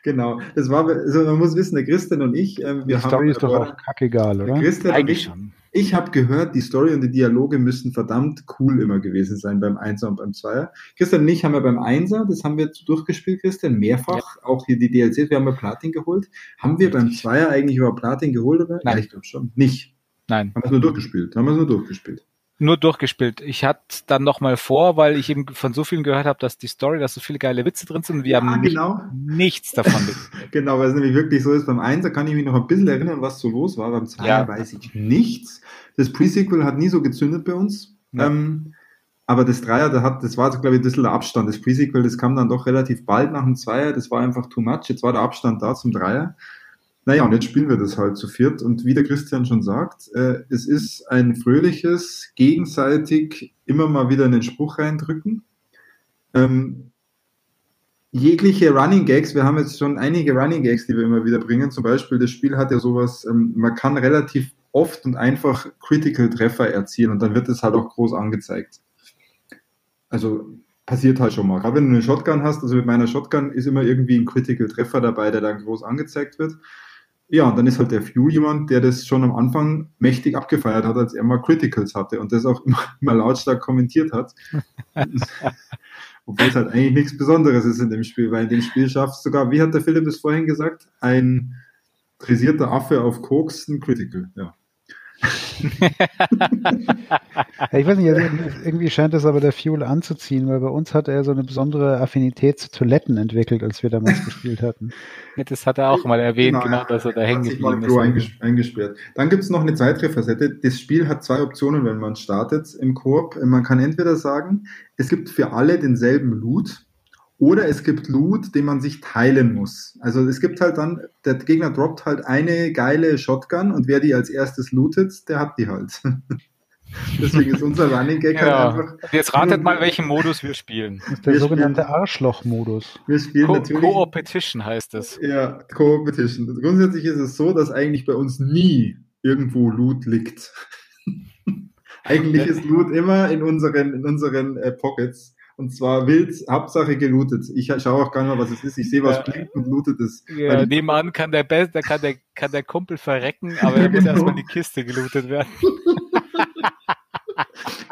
Genau, das war, also man muss wissen, der Christian und ich, äh, wir die haben. Story ist doch auch kackegal, oder? Christian Eigentlich und ich, schon. Ich habe gehört, die Story und die Dialoge müssen verdammt cool immer gewesen sein beim Einser und beim Zweier. Christian und ich haben ja beim Einser, das haben wir durchgespielt, Christian, mehrfach, ja. auch hier die DLCs, wir haben ja Platin geholt. Haben wir beim Zweier eigentlich über Platin geholt oder? Nein. Ja, ich glaube schon. Nicht. Nein. Haben wir es nur durchgespielt? Haben wir es nur durchgespielt? Nur durchgespielt. Ich hatte dann nochmal vor, weil ich eben von so vielen gehört habe, dass die Story, dass so viele geile Witze drin sind und wir Ja, haben nicht, genau. nichts davon. Genau, weil es nämlich wirklich so ist. Beim 1 kann ich mich noch ein bisschen erinnern, was so los war. Beim 2 Ja. weiß ich nichts. Das Pre-Sequel hat nie so gezündet bei uns. Ja. Ähm, aber das Dreier, da hat, das war, so, glaube ich, ein bisschen der Abstand. Das Pre-Sequel, das kam dann doch relativ bald nach dem Zweier. Das war einfach too much. Jetzt war der Abstand da zum Dreier. Naja, und jetzt spielen wir das halt zu viert. Und wie der Christian schon sagt, äh, es ist ein fröhliches, gegenseitig immer mal wieder einen Spruch reindrücken. Ähm, jegliche Running Gags, wir haben jetzt schon einige Running Gags, die wir immer wieder bringen. Zum Beispiel, das Spiel hat ja sowas, ähm, man kann relativ oft und einfach Critical Treffer erzielen und dann wird es halt auch groß angezeigt. Also passiert halt schon mal. Gerade wenn du eine Shotgun hast, also mit meiner Shotgun ist immer irgendwie ein Critical Treffer dabei, der dann groß angezeigt wird. Ja, und dann ist halt der Fuel jemand, der das schon am Anfang mächtig abgefeiert hat, als er mal Criticals hatte und das auch immer, immer lautstark kommentiert hat. Obwohl es halt eigentlich nichts Besonderes ist in dem Spiel, weil in dem Spiel schaffst sogar, wie hat der Philipp es vorhin gesagt, ein frisierter Affe auf Koks ein Critical, ja. Ich weiß nicht, also irgendwie scheint es aber der Fuel anzuziehen, weil bei uns hat er so eine besondere Affinität zu Toiletten entwickelt, als wir damals gespielt hatten. Das hat er auch mal erwähnt, genau, dass er da hängen geblieben ist. einges eingesperrt. Dann gibt es noch eine Zeitrefacette. Das Spiel hat zwei Optionen, wenn man startet im Koop. Man kann entweder sagen, es gibt für alle denselben Loot oder es gibt Loot, den man sich teilen muss. Also es gibt halt dann, der Gegner droppt halt eine geile Shotgun und wer die als erstes lootet, der hat die halt. Deswegen ist unser Running Gag Ja. halt einfach, jetzt ratet mal, welchen Modus wir spielen. Das ist der Wir sogenannte Arschloch-Modus. wir spielen Co natürlich... Co-Opetition heißt es. Ja, Co-Opetition. Grundsätzlich ist es so, dass eigentlich bei uns nie irgendwo Loot liegt. eigentlich ist Loot immer in unseren, in unseren äh, Pockets. Und zwar wild, Hauptsache gelootet. Ich schaue auch gar nicht mal, was es ist. Ich sehe, was Ja. blinkt und lootet es. Ja, nebenan kann der, Be da kann der, kann der Kumpel verrecken, aber er muss Genau. erstmal die Kiste gelootet werden.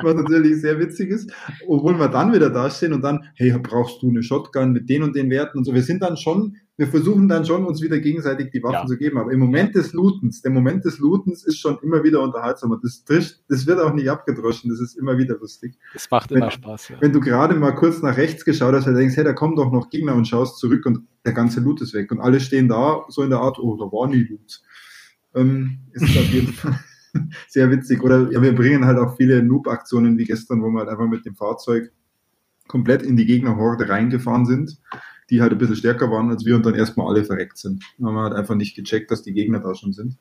was natürlich sehr witzig ist, obwohl wir dann wieder dastehen und dann, hey, brauchst du eine Shotgun mit den und den Werten und so. Wir sind dann schon, wir versuchen dann schon, uns wieder gegenseitig die Waffen Ja. zu geben. Aber im Moment des Lootens, der Moment des Lootens ist schon immer wieder unterhaltsam und das, drischt- das wird auch nicht abgedroschen, das ist immer wieder lustig. Das macht Wenn- immer Spaß. Ja. Wenn du gerade mal kurz nach rechts geschaut hast, und denkst, hey, da kommen doch noch Gegner und schaust zurück und der ganze Loot ist weg und alle stehen da, so in der Art, oh, da war nie Loot. Ähm, ist auf jeden Fall sehr witzig. Oder ja, wir bringen halt auch viele Noob-Aktionen wie gestern, wo wir halt einfach mit dem Fahrzeug komplett in die Gegnerhorde reingefahren sind, die halt ein bisschen stärker waren als wir und dann erstmal alle verreckt sind. Haben wir halt einfach nicht gecheckt, dass die Gegner da schon sind.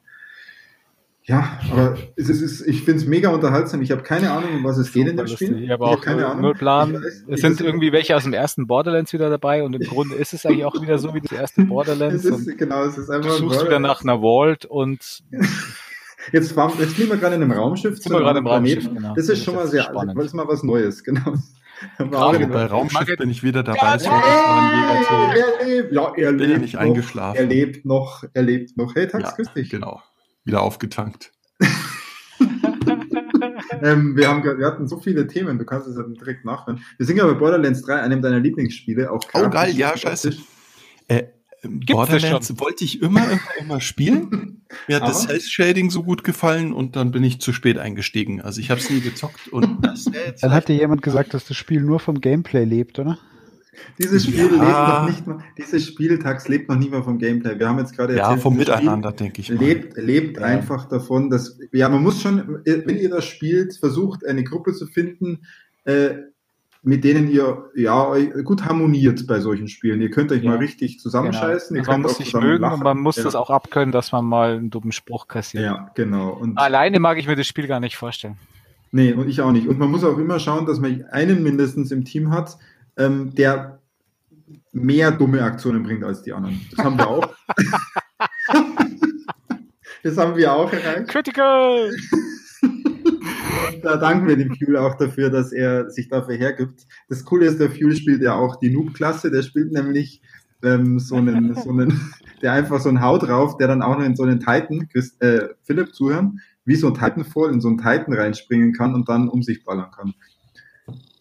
Ja, aber es ist, ich finde es mega unterhaltsam. Ich habe keine Ahnung, um was es geht in dem. Spiel. Ich habe hab auch null, null Plan. Ich weiß- es sind irgendwie welche aus dem ersten Borderlands wieder dabei und im Grunde ist es eigentlich auch wieder so wie das erste Borderlands. Es ist, genau, es ist du einfach. suchst wieder nach einer Vault und Jetzt, fahren, jetzt fliegen wir gerade in einem Raumschiff. Sind wir gerade im Planeten. Raumschiff, genau. Das ist schon mal jetzt sehr, spannend. das ist mal was Neues, genau. Gerade bei Raumschiff bin ich wieder dabei. Ja, so Gefahrenjäger zu- er lebt, ja, er Bin lebt nicht noch, eingeschlafen. Er lebt noch, er lebt noch. Hey, Tax, Ja, grüß dich. genau. Wieder aufgetankt. Ähm, wir, haben, wir hatten so viele Themen, du kannst es ja direkt nachhören. Wir sind ja bei Borderlands 3, einem deiner Lieblingsspiele. Auch Oh, geil, ja, scheiße. Äh, Borderlands wollte ich immer, immer, immer spielen. Mir hat das Aber? Cell-Shading so gut gefallen und dann bin ich zu spät eingestiegen. Also ich habe es nie gezockt und das Dann hat dir jemand gesagt, dass das Spiel nur vom Gameplay lebt, oder? Dieses Spiel Ja. lebt noch nicht mal, dieses Spieltags lebt noch nicht mal vom Gameplay. Wir haben jetzt gerade ja erzählt, vom dieses Spiel- Miteinander, denke ich mal. lebt, lebt Ja. einfach davon, dass, ja, man muss schon, wenn ihr das spielt, versucht eine Gruppe zu finden, äh, mit denen ihr ja euch gut harmoniert bei solchen Spielen. Ihr könnt euch Ja. mal richtig zusammenscheißen. Genau. Ihr Man muss sich mögen lachen. und man muss ja. das auch abkönnen, dass man mal einen dummen Spruch kassiert. Ja, genau. Und, Alleine mag ich mir das Spiel gar nicht vorstellen. nee, und ich auch nicht. Und man muss auch immer schauen, dass man einen mindestens im Team hat, ähm, der mehr dumme Aktionen bringt als die anderen. Das haben wir auch. das haben wir auch erreicht. Critical! Da danken wir dem Fuel auch dafür, dass er sich dafür hergibt. Das Coole ist, der Fuel spielt ja auch die Noob-Klasse. Der spielt nämlich ähm, so, einen, so einen, der einfach so einen Haut drauf, der dann auch noch in so einen Titan, Christ, äh, Philipp zuhören, wie so ein Titanfall in so einen Titan reinspringen kann und dann um sich ballern kann.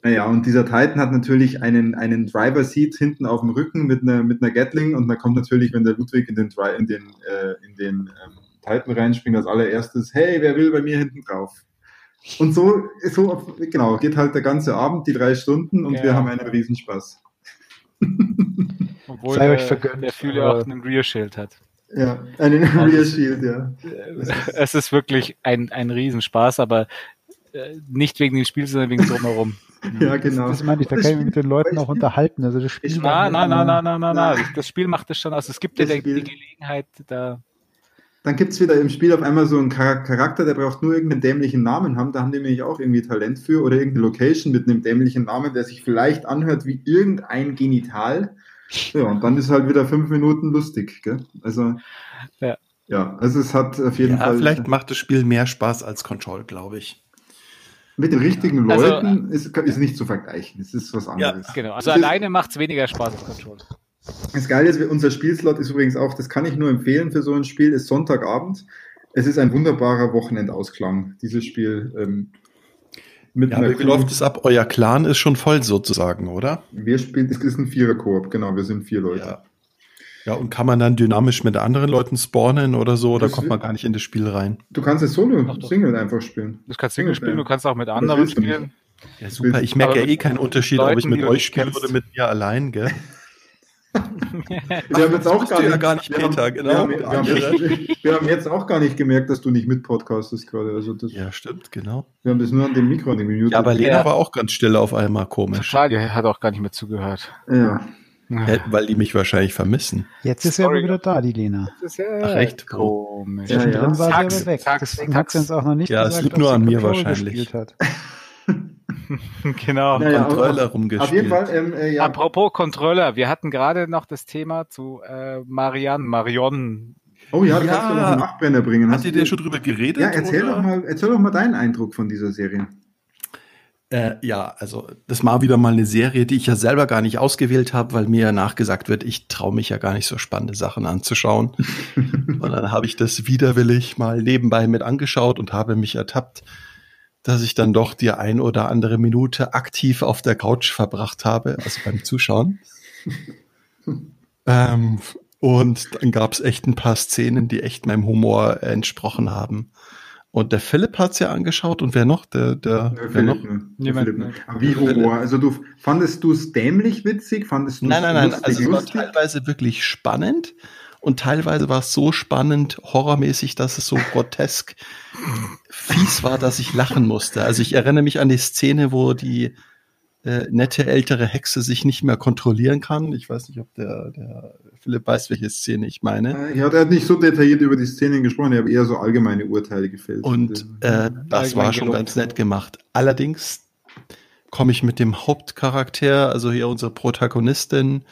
Naja, und dieser Titan hat natürlich einen, einen Driver-Seat hinten auf dem Rücken mit einer, mit einer Gatling und da kommt natürlich, wenn der Ludwig in den, in den, äh, in den ähm, Titan reinspringt, als allererstes, hey, wer will bei mir hinten drauf? Und so, so, genau, geht halt der ganze Abend, die drei Stunden und Ja. wir haben einen Riesenspaß. Obwohl Sei der, euch vergönnt, der Fühler auch einen Rear Shield hat. Ja, einen Rear Shield, ja. Es ist wirklich ein, ein Riesenspaß, aber äh, nicht wegen dem Spiel, sondern wegen drumherum. Ja, genau. Das meine ich, da kann ich mich mit den Leuten auch unterhalten. Also das Spiel Nein, nein, nein, immer- nein, nein, nein, nein. Das Spiel macht es schon aus. Es gibt dir Das die, Gelegenheit, da. Dann gibt's wieder im Spiel auf einmal so einen Char- Charakter, der braucht nur irgendeinen dämlichen Namen haben. Da haben die nämlich auch irgendwie Talent für oder irgendeine Location mit einem dämlichen Namen, der sich vielleicht anhört wie irgendein Genital. Ja, und dann ist halt wieder fünf Minuten lustig. Gell? Also, Ja. ja, also es hat auf jeden Ja, Fall. vielleicht macht das Spiel mehr Spaß als Control, glaube ich. Mit den richtigen Also, Leuten ist, ist nicht zu vergleichen. Es ist was anderes. Genau. Also Es alleine macht es weniger Spaß als Control. Das Geile ist, unser Spielslot ist übrigens auch, das kann ich nur empfehlen für so ein Spiel, ist Sonntagabend. Es ist ein wunderbarer Wochenendausklang, dieses Spiel. Ähm, mit Ja, aber wie läuft es ab? Euer Clan ist schon voll sozusagen, oder? Wir spielen, es ist ein Vierer-Koop, genau, wir sind vier Leute. Ja. Ja, und kann man dann dynamisch mit anderen Leuten spawnen oder so, oder Das kommt man gar nicht in das Spiel rein? Du kannst es solo, doch. Single einfach spielen. Du kannst Single spielen, du kannst auch mit anderen spielen. Ja, super. Ich merke ja eh keinen Unterschied, ob ich Leuten, mit euch nicht spiele kennst. oder mit mir allein, gell? Wir haben jetzt auch gar du ja nicht, gar nicht, wir haben- genau. Wir haben, wir, haben, wir haben jetzt auch gar nicht gemerkt, dass du nicht mitpodcastest gerade. Also das, Ja, stimmt, genau. Wir haben das nur an dem Mikro an dem Minute. Ja, aber Lena Ja. war auch ganz still auf einmal komisch. Total, die hat auch gar nicht mehr zugehört. Ja. Ja, weil die mich wahrscheinlich vermissen. Jetzt ist sie aber Sorry. wieder da, die Lena. Das ist ja Ach, echt? komisch. Ja, ja. Zwischendrin war aber weg. zack, Deswegen zack. hat sie uns auch noch nicht Ja, es gesagt, liegt dass nur an mir wahrscheinlich. genau. Naja, Controller auf, rumgespielt. auf jeden Fall, ähm, äh, ja, Apropos Controller, wir hatten gerade noch das Thema zu äh, Marianne, Marion. oh ja, du Ja. kannst du noch einen Nachbrenner bringen. Hat Hast ihr du- der schon drüber geredet? Ja, erzähl oder? doch, mal, erzähl doch mal deinen Eindruck von dieser Serie. Äh, ja, also das war wieder mal eine Serie, die ich ja selber gar nicht ausgewählt habe, weil mir ja nachgesagt wird, ich traue mich ja gar nicht so spannende Sachen anzuschauen. und dann habe ich das widerwillig mal nebenbei mit angeschaut und habe mich ertappt, dass ich dann doch die ein oder andere Minute aktiv auf der Couch verbracht habe, also beim Zuschauen. ähm, und dann gab es echt ein paar Szenen, die echt meinem Humor entsprochen haben. Und der Philipp hat's ja angeschaut und wer noch? Der, der, Ja, wer Philipp, noch? ne? Niemand, Philipp, ne? ne? Aber Wie Humor? Also du fandest du es dämlich witzig? Fandest du Nein, nein, nein. lustig, Also es war teilweise wirklich spannend und teilweise war es so spannend, horrormäßig, dass es so grotesk fies war, dass ich lachen musste. Also ich erinnere mich an die Szene, wo die äh, nette ältere Hexe sich nicht mehr kontrollieren kann. Ich weiß nicht, ob der, der Philipp weiß, welche Szene ich meine. Äh, Ja, der hat nicht so detailliert über die Szenen gesprochen, er hat eher so allgemeine Urteile gefällt. Und äh, das war schon gelobt. ganz nett gemacht. Allerdings komme ich mit dem Hauptcharakter, also hier unsere Protagonistin,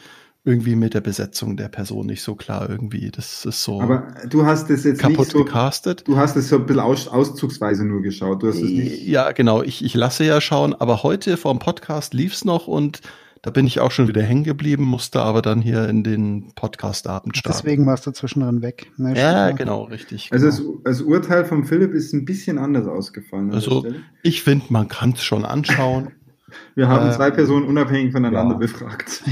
irgendwie mit der Besetzung der Person nicht so klar irgendwie. Das ist so Aber du hast es jetzt kaputt nicht so, gecastet. du hast es so ein bisschen aus, auszugsweise nur geschaut. Du hast es nicht. Ja, genau. Ich, ich lasse ja schauen, aber heute vor dem Podcast lief's noch und da bin ich auch schon wieder hängen geblieben, musste aber dann hier in den Podcast-Abend starten. Deswegen warst du zwischendrin weg. Ne, ja, genau, richtig. Also genau. das, das Urteil von Philipp ist ein bisschen anders ausgefallen. Also ich finde, man kann es schon anschauen. Wir haben äh, zwei Personen unabhängig voneinander ja. befragt.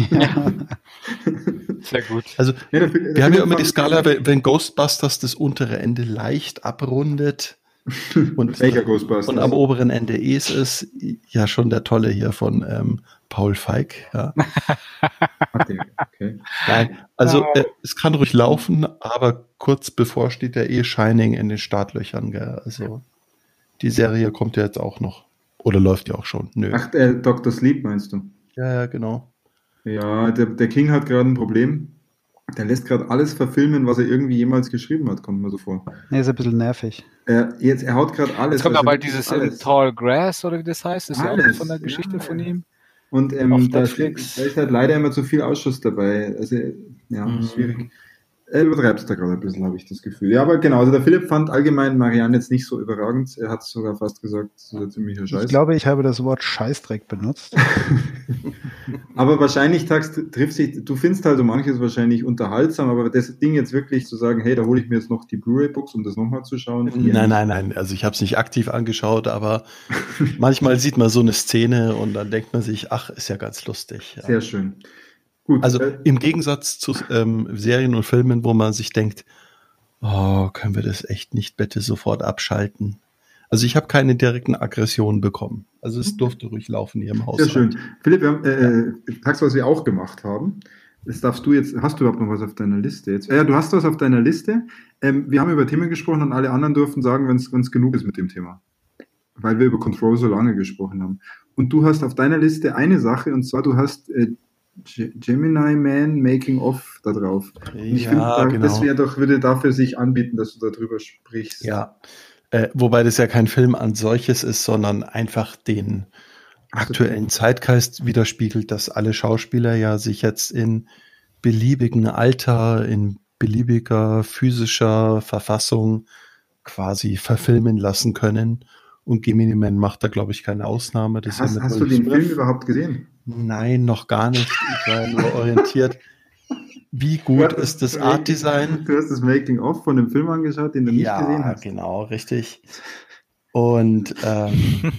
Sehr gut. Also Ja, der Wir haben ja immer die Skala, wenn wenn Ghostbusters das untere Ende leicht abrundet und, Welcher Ghostbusters? und am oberen Ende es ist, ja schon der tolle hier von ähm, Paul Feig. Ja. Okay, okay. Nein, also äh, es kann ruhig laufen, aber kurz bevor steht der eh Shining in den Startlöchern. Gell? Also die Serie kommt ja jetzt auch noch. Oder läuft ja auch schon. Nö. Ach, äh, Dr. Sleep meinst du? Ja, ja, genau. Ja, der, der King hat gerade ein Problem. Der lässt gerade alles verfilmen, was er irgendwie jemals geschrieben hat, kommt mir so vor. Nee, ist ein bisschen nervig. Er, jetzt, er haut gerade alles. Jetzt kommt aber wirklich dieses alles. Tall Grass oder wie das heißt. Das ist ja auch Alles, von der Geschichte ja. von ihm. Und ähm, da, Netflix. da ist halt leider immer zu viel Ausschuss dabei. Also, ja, Mhm. schwierig. Er übertreibt es da gerade ein bisschen, habe ich das Gefühl. Ja, aber genau, also der Philipp fand allgemein Marianne jetzt nicht so überragend. Er hat sogar fast gesagt, das ist ein ziemlicher Scheiß. Ich glaube, ich habe das Wort Scheißdreck benutzt. aber wahrscheinlich trifft sich, du findest halt so manches wahrscheinlich unterhaltsam, aber das Ding jetzt wirklich zu sagen, hey, da hole ich mir jetzt noch die Blu-ray-Books, um das nochmal zu schauen. Nein, nein, nein. Also ich habe es nicht aktiv angeschaut, aber manchmal sieht man so eine Szene und dann denkt man sich, ach, ist ja ganz lustig. Ja. Sehr schön. Gut. Also äh, im Gegensatz zu ähm, Serien und Filmen, wo man sich denkt, Oh, können wir das echt nicht bitte sofort abschalten? Also ich habe keine direkten Aggressionen bekommen. Also es durfte ruhig laufen hier im Haus. Sehr schön. Philipp, wir haben, äh, Tags, was wir auch gemacht haben. Das darfst du jetzt, hast du überhaupt noch was auf deiner Liste jetzt? Ja, du hast was auf deiner Liste. Ähm, wir haben über Themen gesprochen und alle anderen dürfen sagen, wenn es genug ist mit dem Thema. Weil wir über Control so lange gesprochen haben. Und du hast auf deiner Liste eine Sache, und zwar du hast äh, Gemini Man Making Off da drauf. Und ich Ja, finde, da, genau. das wäre doch, würde dafür sich anbieten, dass du darüber sprichst. Ja, äh, wobei das ja kein Film an solches ist, sondern einfach den aktuellen Zeitgeist widerspiegelt, dass alle Schauspieler ja sich jetzt in beliebigen Alter, in beliebiger physischer Verfassung quasi verfilmen lassen können. Und Gemini Man macht da, glaube ich, keine Ausnahme. Das ja Hast, hast du den. Film überhaupt gesehen? Nein, noch gar nicht. Ich war nur orientiert. Wie gut hast ist das Art Design? Du hast das Making of von dem Film angeschaut, den du nicht gesehen Ja, hast. genau, richtig. Und ähm,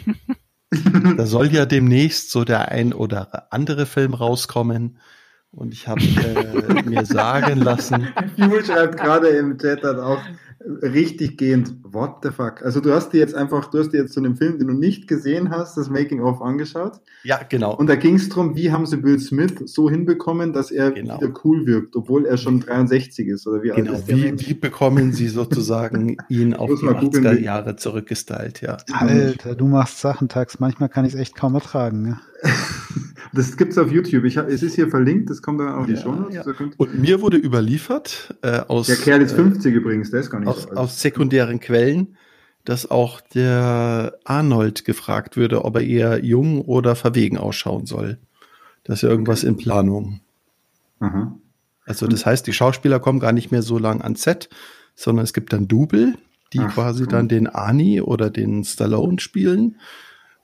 da soll ja demnächst so der ein oder andere Film rauskommen. Und ich habe äh, mir sagen lassen, Fuel schreibt gerade im Chat hat auch richtig gehend, what the fuck? Also du hast dir jetzt einfach, du hast dir jetzt zu einem Film, den du nicht gesehen hast, das Making of angeschaut. ja, genau. Und da ging es darum, wie haben sie Will Smith so hinbekommen, dass er Genau. wieder cool wirkt, obwohl er schon 63 ist oder wie alt Genau, ist der wie, Mensch? wie bekommen sie sozusagen ihn auf die mal gucken, 80er wie- Jahre zurückgestylt, ja. Alter, du machst Sachen, Tax. Manchmal kann ich es echt kaum ertragen. Ne? Das gibt's auf YouTube. Ich es ist hier verlinkt, das kommt dann auch in die Ja, Show Notes. ja. Und mir wurde überliefert äh, aus, Der Kerl ist äh, 50 übrigens, der ist gar nicht aus, so alt. aus sekundären Quellen, dass auch der Arnold gefragt würde, ob er eher jung oder verwegen ausschauen soll. Das ist ja irgendwas in Planung. Aha. Also das heißt, die Schauspieler kommen gar nicht mehr so lang ans Set, sondern es gibt dann Double, die Ach, quasi komm. dann den Arnie oder den Stallone spielen.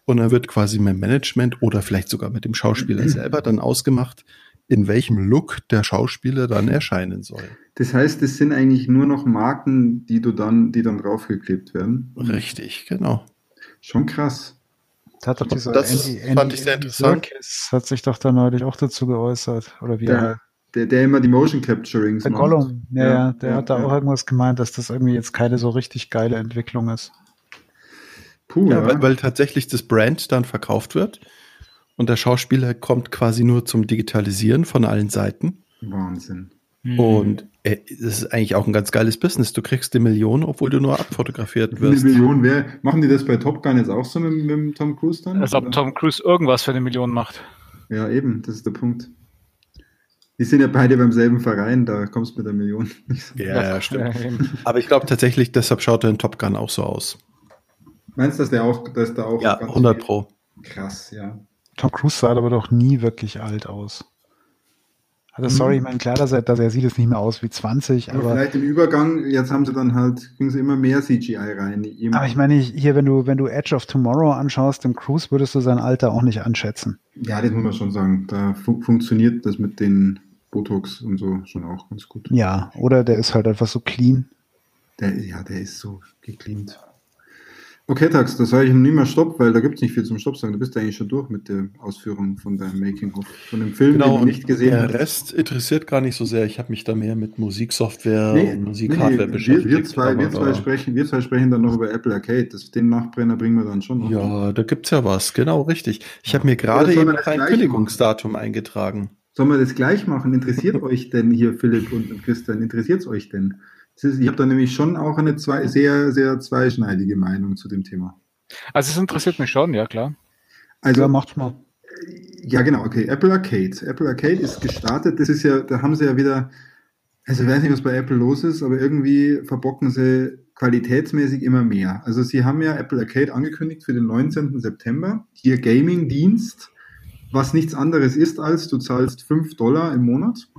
Und dann wird quasi mit dem Management oder vielleicht sogar mit dem Schauspieler selber dann ausgemacht, in welchem Look der Schauspieler dann erscheinen soll. Das heißt, es sind eigentlich nur noch Marken, die du dann, die dann draufgeklebt werden. Richtig, genau. Schon krass. Da hat doch dieser Das Andy, fand ich sehr interessant. Serkis hat sich doch da neulich auch dazu geäußert. Oder wie er Der, der, der immer die Motion Capturings Der macht. Gollum, ja, Ja, ja, der ja, hat da ja. auch irgendwas gemeint, dass das irgendwie jetzt keine so richtig geile Entwicklung ist. Puh, Ja, ja. weil, weil tatsächlich das Brand dann verkauft wird und der Schauspieler kommt quasi nur zum Digitalisieren von allen Seiten. Wahnsinn. Mhm. Und äh, das ist eigentlich auch ein ganz geiles Business. Du kriegst eine Million, obwohl du nur abfotografiert Eine wirst. Million wäre. Machen die das bei Top Gun jetzt auch so mit, mit Tom Cruise dann? Als ob? Tom Cruise irgendwas für eine Million macht. Ja, eben, das ist der Punkt. Die sind ja beide beim selben Verein, da kommst du mit der Million. nicht so. Ja, ja, stimmt. Aber ich glaube tatsächlich, deshalb schaut er in Top Gun auch so aus. Meinst du, dass der auch, dass da auch Ja, ganz 100 viel- Pro. Krass, ja. Tom Cruise sah aber doch nie wirklich alt aus. Also sorry, ich meine, klar, dass er, dass er sieht es nicht mehr aus wie 20, Aber, aber, vielleicht im Übergang, jetzt haben sie dann halt, kriegen sie immer mehr CGI rein. Aber ich meine, hier, wenn du, wenn du Edge of Tomorrow anschaust, dem Cruise würdest du sein Alter auch nicht anschätzen. ja, das muss man schon sagen. Da fu funktioniert das mit den Botox und so schon auch ganz gut. Ja, oder der ist halt einfach so clean. Der, ja, der ist so gecleant. Okay, Tax, da sage ich nie mehr Stopp, weil da gibt es nicht viel zum Stopp sagen. Du bist ja eigentlich schon durch mit der Ausführung von deinem Making-of, von dem Film, Genau, den du nicht gesehen der hast. Rest interessiert gar nicht so sehr. Ich habe mich da mehr mit Musiksoftware Nee, und Musikhardware nee, beschäftigt. wir, wir, zwei, wir, zwei sprechen, wir zwei sprechen dann noch über Apple Arcade. Das, den Nachbrenner bringen wir dann schon noch. Ja, da gibt's ja was, genau richtig. Ich habe mir gerade das eben das ein Kündigungsdatum eingetragen. Sollen wir das gleich machen? Interessiert euch denn hier, Philipp und Christian, interessiert es euch denn? Ich habe da nämlich schon auch eine zwei, sehr, sehr zweischneidige Meinung zu dem Thema. Also es interessiert mich schon, ja klar. Also, ja, macht's mal. Ja, genau, okay. Apple Arcade. Apple Arcade ist gestartet. Das ist ja, da haben sie ja wieder, also ich weiß nicht, was bei Apple los ist, aber irgendwie verbocken sie qualitätsmäßig immer mehr. Also sie haben ja Apple Arcade angekündigt für den 19. September. Ihr Gaming-Dienst, was nichts anderes ist als du zahlst 5 Dollar im Monat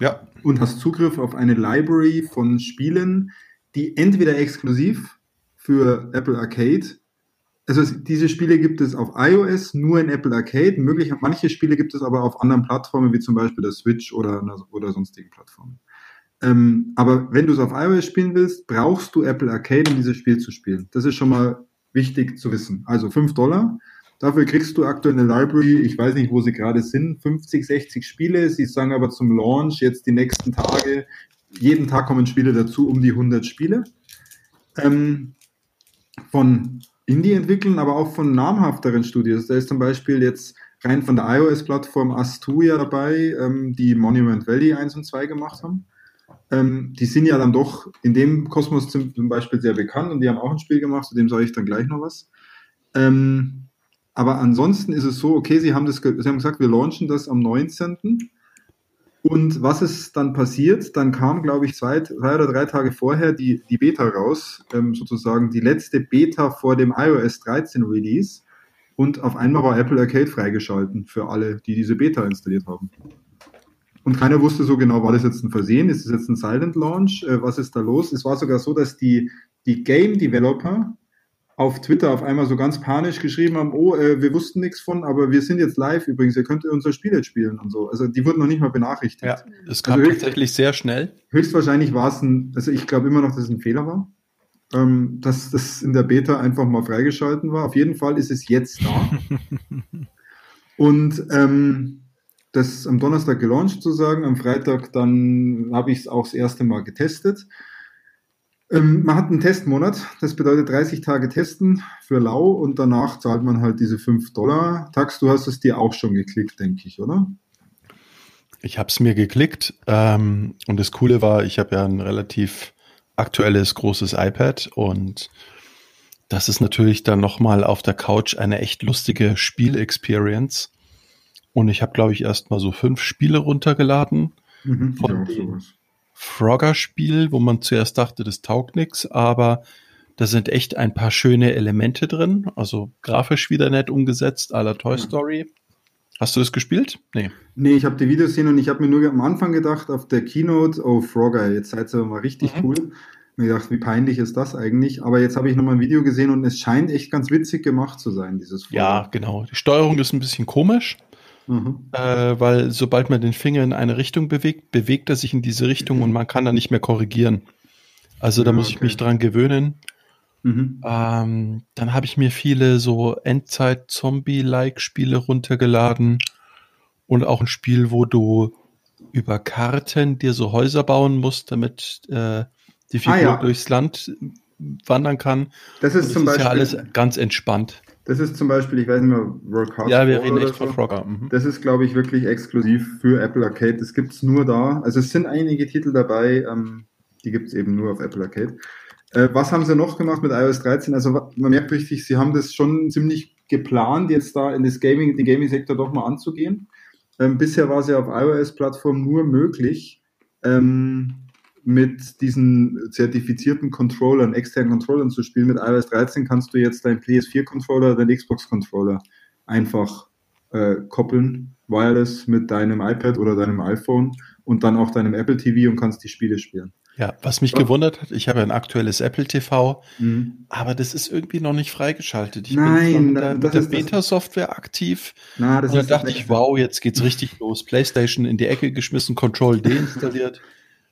Ja, und hast Zugriff auf eine Library von Spielen, die entweder exklusiv für Apple Arcade, also es- diese Spiele gibt es auf iOS nur in Apple Arcade, möglich, manche Spiele gibt es aber auf anderen Plattformen, wie zum Beispiel der Switch oder, oder sonstigen Plattformen. Ähm, aber wenn du es auf iOS spielen willst, brauchst du Apple Arcade, um dieses Spiel zu spielen. Das ist schon mal wichtig zu wissen. Also 5 Dollar. Dafür kriegst du aktuell eine Library, ich weiß nicht, wo sie gerade sind, 50, 60 Spiele. Sie sagen aber zum Launch jetzt die nächsten Tage jeden Tag kommen Spiele dazu, um die 100 Spiele. Ähm, von Indie-Entwicklern, aber auch von namhafteren Studios. Da ist zum Beispiel jetzt rein von der iOS-Plattform Asturia dabei, ähm, die Monument Valley 1 und 2 gemacht haben. Ähm, die sind ja dann doch in dem Kosmos zum, zum, Beispiel sehr bekannt und die haben auch ein Spiel gemacht, zu dem sage ich dann gleich noch was. Ähm, aber ansonsten ist es so, okay, sie haben, das, sie haben gesagt, wir launchen das am 19. Und was ist dann passiert? Dann kam, glaube ich, zwei, zwei oder drei Tage vorher die, die Beta raus, ähm, sozusagen die letzte Beta vor dem iOS 13 Release. Und auf einmal war Apple Arcade freigeschalten für alle, die diese Beta installiert haben. Und keiner wusste so genau, war das jetzt ein Versehen, ist das jetzt ein Silent Launch, äh, was ist da los? Es war sogar so, dass die, die Game Developer auf Twitter auf einmal so ganz panisch geschrieben haben, oh, äh, wir wussten nichts von, aber wir sind jetzt live übrigens, ihr könnt unser Spiel jetzt spielen und so. Also die wurden noch nicht mal benachrichtigt. Ja, es kam also tatsächlich sehr schnell. Höchstwahrscheinlich war es ein, also ich glaube immer noch, dass es ein Fehler war, ähm, dass das in der Beta einfach mal freigeschalten war. Auf jeden Fall ist es jetzt da. und ähm, das am Donnerstag gelauncht sozusagen, am Freitag dann habe ich es auch das erste Mal getestet. Ähm, man hat einen Testmonat, das bedeutet 30 Tage testen für lau und danach zahlt man halt diese 5 Dollar. Tax, du hast es dir auch schon geklickt, denke ich, oder? Ich habe es mir geklickt ähm, und das Coole war, ich habe ja ein relativ aktuelles großes iPad und das ist natürlich dann nochmal auf der Couch eine echt lustige Spielexperience. Und ich habe, glaube ich, erst mal so fünf Spiele runtergeladen. Mhm, von dem, Frogger-Spiel, wo man zuerst dachte, das taugt nichts, aber da sind echt ein paar schöne Elemente drin, also grafisch wieder nett umgesetzt, à la Toy Story. Hast du das gespielt? Nee. Nee, ich habe die Videos gesehen und ich habe mir nur am Anfang gedacht, auf der Keynote, oh Frogger, jetzt seid ihr mal richtig mhm. cool. Mir gedacht, wie peinlich ist das eigentlich? Aber jetzt habe ich nochmal ein Video gesehen und es scheint echt ganz witzig gemacht zu sein, dieses Frogger. Ja, genau. Die Steuerung ist ein bisschen komisch. Mhm. Äh, weil sobald man den Finger in eine Richtung bewegt, bewegt er sich in diese Richtung und man kann da nicht mehr korrigieren. Also da ja, muss ich mich dran gewöhnen. Mhm. Ähm, dann habe ich mir viele so Endzeit-Zombie-like-Spiele runtergeladen und auch ein Spiel, wo du über Karten dir so Häuser bauen musst, damit äh, die Figur ah, ja. durchs Land wandern kann. Das ist, das zum ist Beispiel, ja alles ganz entspannt. Das ist zum Beispiel, ich weiß nicht mehr, World Ja, wir reden echt von Frogger. Mhm. Das ist, glaube ich, wirklich exklusiv für Apple Arcade. Das gibt es nur da. Also es sind einige Titel dabei, ähm, die gibt es eben nur auf Apple Arcade. Äh, was haben sie noch gemacht mit iOS 13? Also man merkt richtig, sie haben das schon ziemlich geplant, jetzt da in das Gaming, den Gaming-Sektor doch mal anzugehen. Ähm, bisher war es ja auf iOS-Plattform nur möglich, ähm, mit diesen zertifizierten Controllern, externen Controllern zu spielen. Mit iOS 13 kannst du jetzt deinen PS4-Controller, deinen Xbox-Controller einfach äh, koppeln, wireless mit deinem iPad oder deinem iPhone und dann auch deinem Apple TV und kannst die Spiele spielen. Ja, was mich ja. gewundert hat, ich habe ein aktuelles Apple TV, mhm. aber das ist irgendwie noch nicht freigeschaltet. Ich Nein, bin mit der, mit der Beta-Software aktiv. Na, und dann dachte ich, wow, jetzt geht's richtig los. PlayStation in die Ecke geschmissen, Control deinstalliert.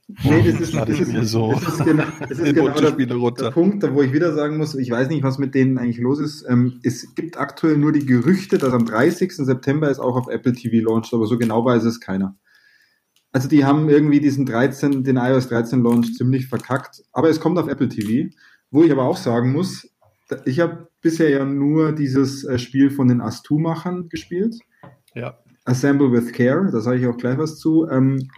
Nee, das ist, das ist, mir so das ist genau, das ist genau der, der, Punkt, wo ich wieder sagen muss, ich weiß nicht, was mit denen eigentlich los ist. Ähm, es gibt aktuell nur die Gerüchte, dass am 30. September es auch auf Apple TV launcht, aber so genau weiß es keiner. Also die haben irgendwie diesen 13, den iOS 13 Launch ziemlich verkackt, aber es kommt auf Apple TV, wo ich aber auch sagen muss, ich habe bisher ja nur dieses äh, Spiel von den Astu-Machern gespielt. Ja. Assemble with Care, da sage ich auch gleich was zu. Ähm,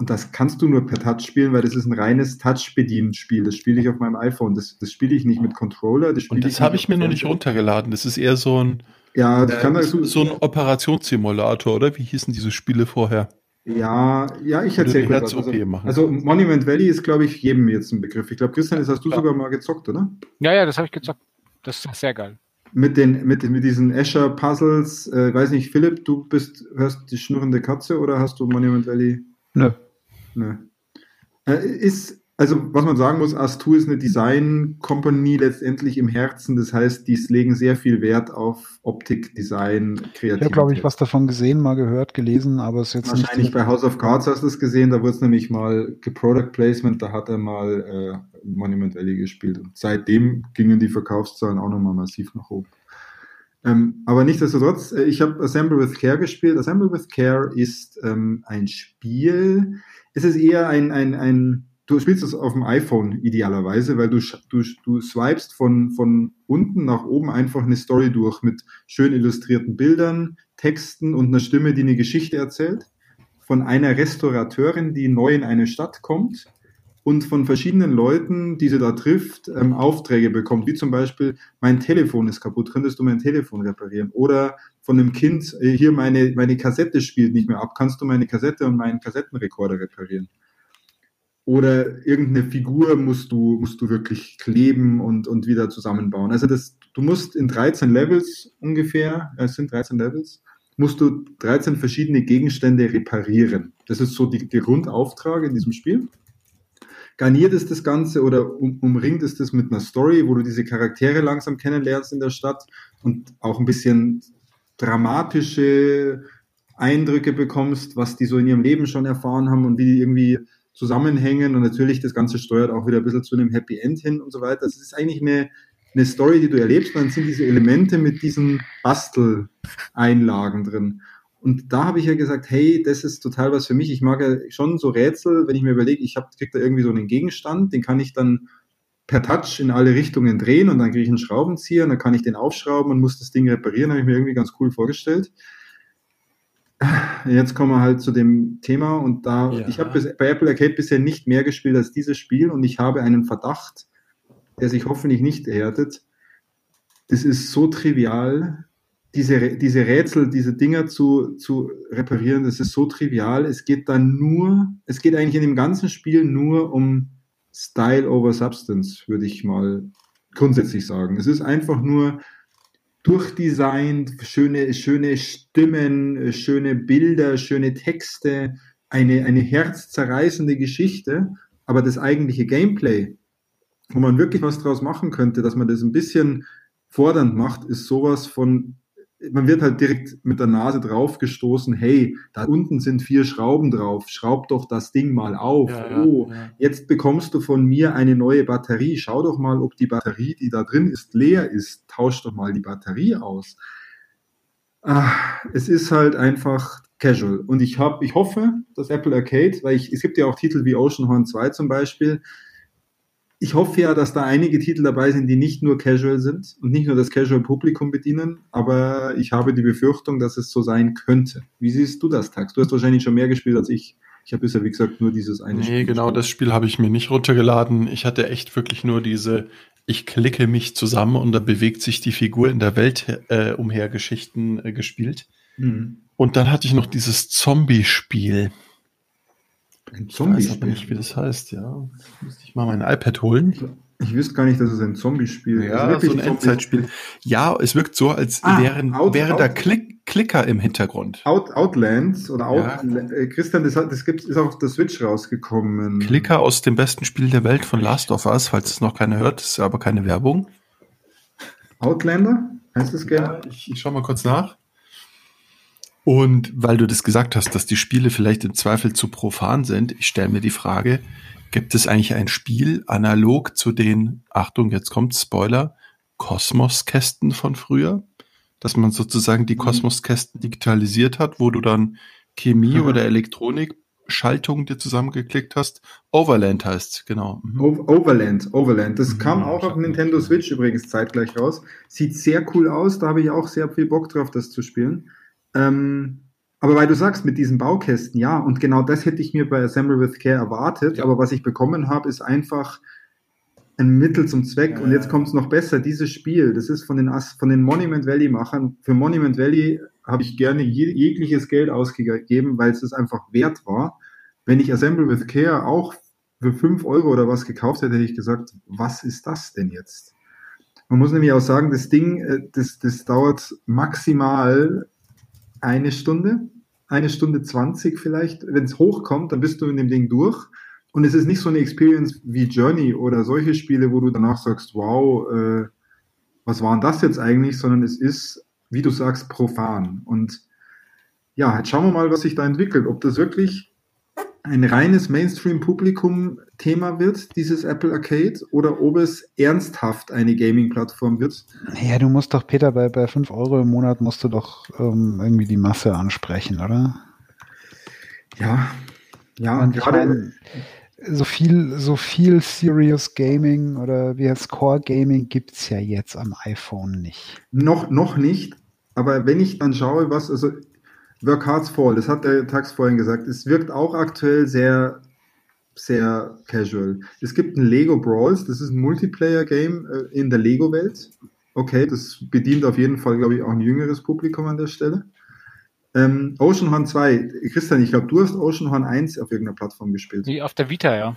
und das kannst du nur per Touch spielen, weil das ist ein reines Touch-Bedienen-Spiel. Das spiele ich auf meinem iPhone. Das, das spiele ich nicht mit Controller. Das und das habe ich mir noch nicht runtergeladen. Das ist eher so ein, ja, äh, kann so, so ein Operationssimulator, oder? Wie hießen diese Spiele vorher? Ja, ja, ich erzähle kurz was. Also, also, Monument Valley ist, glaube ich, jedem jetzt ein Begriff. Ich glaube, Christian, das hast du ja. sogar mal gezockt, oder? Ja, ja, das habe ich gezockt. Das ist sehr geil. Mit den, mit, mit diesen Escher-Puzzles, äh, weiß nicht, Philipp, du bist, hörst die schnurrende Katze oder hast du Monument Valley? Nö. Ne. Äh, ist, also was man sagen muss, Astur ist eine Design-Company letztendlich im Herzen. Das heißt, die legen sehr viel Wert auf Optik, Design, Kreativität. Ich habe, glaube ich, was davon gesehen, mal gehört, gelesen, aber es ist jetzt Wahrscheinlich nicht bei House of Cards hast du es gesehen, da wurde es nämlich mal Product Placement, da hat er mal äh, Monument Valley gespielt. Und seitdem gingen die Verkaufszahlen auch nochmal massiv nach oben. Ähm, aber nichtsdestotrotz, äh, ich habe Assemble with Care gespielt. Assemble with Care ist ähm, ein Spiel. Es ist eher ein, ein, ein du spielst es auf dem iPhone idealerweise, weil du, du, du swipest von, von unten nach oben einfach eine Story durch mit schön illustrierten Bildern, Texten und einer Stimme, die eine Geschichte erzählt. Von einer Restaurateurin, die neu in eine Stadt kommt und von verschiedenen Leuten, die sie da trifft, ähm, Aufträge bekommt, wie zum Beispiel, mein Telefon ist kaputt, könntest du mein Telefon reparieren? Oder von einem Kind, äh, hier meine, meine Kassette spielt nicht mehr ab, kannst du meine Kassette und meinen Kassettenrekorder reparieren? Oder irgendeine Figur musst du, musst du wirklich kleben und, und wieder zusammenbauen. Also das, du musst in 13 Levels ungefähr, es sind 13 Levels, musst du 13 verschiedene Gegenstände reparieren. Das ist so die, der Grundauftrag in diesem Spiel garniert ist das Ganze oder um, umringt ist das mit einer Story, wo du diese Charaktere langsam kennenlernst in der Stadt und auch ein bisschen dramatische Eindrücke bekommst, was die so in ihrem Leben schon erfahren haben und wie die irgendwie zusammenhängen und natürlich das Ganze steuert auch wieder ein bisschen zu einem Happy End hin und so weiter. Das ist eigentlich eine, eine Story, die du erlebst, und dann sind diese Elemente mit diesen Basteleinlagen drin. Und da habe ich ja gesagt, hey, das ist total was für mich. Ich mag ja schon so Rätsel, wenn ich mir überlege, ich hab, krieg da irgendwie so einen Gegenstand, den kann ich dann per Touch in alle Richtungen drehen und dann kriege ich einen Schraubenzieher und dann kann ich den aufschrauben und muss das Ding reparieren, habe ich mir irgendwie ganz cool vorgestellt. Jetzt kommen wir halt zu dem Thema und da, ja. ich habe bei Apple Arcade bisher nicht mehr gespielt als dieses Spiel und ich habe einen Verdacht, der sich hoffentlich nicht erhärtet. Das ist so trivial, diese, diese Rätsel, diese Dinger zu, zu reparieren, das ist so trivial. Es geht dann nur, es geht eigentlich in dem ganzen Spiel nur um Style over Substance, würde ich mal grundsätzlich sagen. Es ist einfach nur durchdesignt, schöne, schöne Stimmen, schöne Bilder, schöne Texte, eine, eine herzzerreißende Geschichte, aber das eigentliche Gameplay, wo man wirklich was draus machen könnte, dass man das ein bisschen fordernd macht, ist sowas von man wird halt direkt mit der Nase draufgestoßen, hey, da unten sind vier Schrauben drauf, schraub doch das Ding mal auf. Ja, oh, ja. jetzt bekommst du von mir eine neue Batterie. Schau doch mal, ob die Batterie, die da drin ist, leer ist. Tausch doch mal die Batterie aus. Ach, es ist halt einfach casual. Und ich habe, ich hoffe, dass Apple Arcade, weil ich, es gibt ja auch Titel wie Ocean Horn 2 zum Beispiel, ich hoffe ja, dass da einige Titel dabei sind, die nicht nur casual sind und nicht nur das Casual-Publikum bedienen, aber ich habe die Befürchtung, dass es so sein könnte. Wie siehst du das, Tax? Du hast wahrscheinlich schon mehr gespielt als ich. Ich habe bisher, wie gesagt, nur dieses eine nee, Spiel. Nee, genau, gespielt. das Spiel habe ich mir nicht runtergeladen. Ich hatte echt wirklich nur diese, ich klicke mich zusammen und da bewegt sich die Figur in der Welt äh, umher Geschichten äh, gespielt. Mhm. Und dann hatte ich noch dieses Zombie-Spiel. Ein Zombie. Ich weiß aber nicht, wie das heißt, ja. Müsste ich mal mein iPad holen. Ich wüsste gar nicht, dass es ein Zombie-Spiel ist. Ja, so ein Endzeitspiel. Ja, es wirkt so, als ah, wären, Out, wäre Out, da Klick, Klicker im Hintergrund. Out, Outlands oder Out, ja. Äh, Christian, das, das gibt, ist auch auf der Switch rausgekommen. Klicker aus dem besten Spiel der Welt von Last of Us, falls es noch keiner hört, ist aber keine Werbung. Outlander? Heißt das gerne? Ja, ich, ich schau mal kurz nach. Und weil du das gesagt hast, dass die Spiele vielleicht im Zweifel zu profan sind, ich stelle mir die Frage, gibt es eigentlich ein Spiel analog zu den, Achtung, jetzt kommt Spoiler, Kosmos-Kästen von früher? Dass man sozusagen die mhm. Kosmos-Kästen digitalisiert hat, wo du dann Chemie mhm. oder Elektronik Schaltungen dir zusammengeklickt hast. Overland heißt genau. Mhm. Overland, Overland. Das mhm, kam auch auf Nintendo Switch übrigens zeitgleich raus. Sieht sehr cool aus. Da habe ich auch sehr viel Bock drauf, das zu spielen. Ähm, aber weil du sagst, mit diesen Baukästen, ja, und genau das hätte ich mir bei Assemble with Care erwartet, ja. aber was ich bekommen habe, ist einfach ein Mittel zum Zweck. Ja, und jetzt kommt es noch besser, dieses Spiel, das ist von den, von den Monument Valley-Machern. Für Monument Valley habe ich gerne je, jegliches Geld ausgegeben, weil es es einfach wert war. Wenn ich Assemble with Care auch für 5 Euro oder was gekauft hätte, hätte ich gesagt, was ist das denn jetzt? Man muss nämlich auch sagen, das Ding, äh, das, das dauert maximal eine Stunde, eine Stunde zwanzig vielleicht. Wenn es hochkommt, dann bist du in dem Ding durch. Und es ist nicht so eine Experience wie Journey oder solche Spiele, wo du danach sagst, wow, äh, was war denn das jetzt eigentlich, sondern es ist, wie du sagst, profan. Und ja, jetzt schauen wir mal, was sich da entwickelt. Ob das wirklich ein reines Mainstream-Publikum-Thema wird, dieses Apple Arcade, oder ob es ernsthaft eine Gaming-Plattform wird. Ja, du musst doch, Peter, bei, bei 5 Euro im Monat musst du doch ähm, irgendwie die Masse ansprechen, oder? Ja, ja, Und gerade. so viel, so viel Serious Gaming oder wie heißt Core Gaming gibt es ja jetzt am iPhone nicht. Noch, noch nicht, aber wenn ich dann schaue, was, also Work Hard's Fall, das hat der Tax vorhin gesagt, es wirkt auch aktuell sehr, sehr casual. Es gibt ein Lego Brawls, das ist ein Multiplayer-Game äh, in der Lego-Welt. Okay, das bedient auf jeden Fall, glaube ich, auch ein jüngeres Publikum an der Stelle. Ähm, Ocean Horn 2, Christian, ich glaube, du hast Ocean Horn 1 auf irgendeiner Plattform gespielt. Auf der Vita, ja.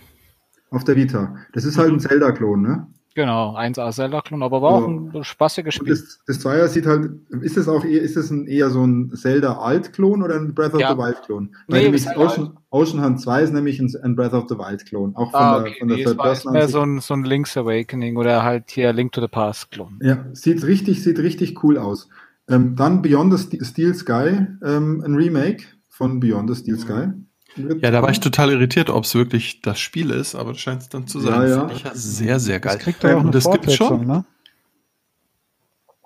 Auf der Vita. Das ist halt ein mhm. Zelda-Klon, ne? Genau, 1A Zelda-Klon, aber war ja. auch ein spaßiges Spiel. Das, das Zweier sieht halt, ist es auch eher, ist es ein, eher so ein Zelda-Alt-Klon oder ein Breath of ja. the Wild-Klon? Weil nee, nämlich Ocean, Ocean Hunt 2 ist nämlich ein, ein Breath of the Wild-Klon, auch von ah, okay. der, von der nee, Third Person. Mehr so ein, so ein Link's Awakening oder halt hier Link to the Past-Klon. Ja, sieht richtig, sieht richtig cool aus. Ähm, dann Beyond the Steel Sky, ähm, ein Remake von Beyond the Steel Sky. Ja, da war ich total irritiert, ob es wirklich das Spiel ist, aber das scheint es dann zu sein. Ja, ja. Ich ja sehr, sehr geil. Das kriegt doch auch eine das gibt schon. Ne?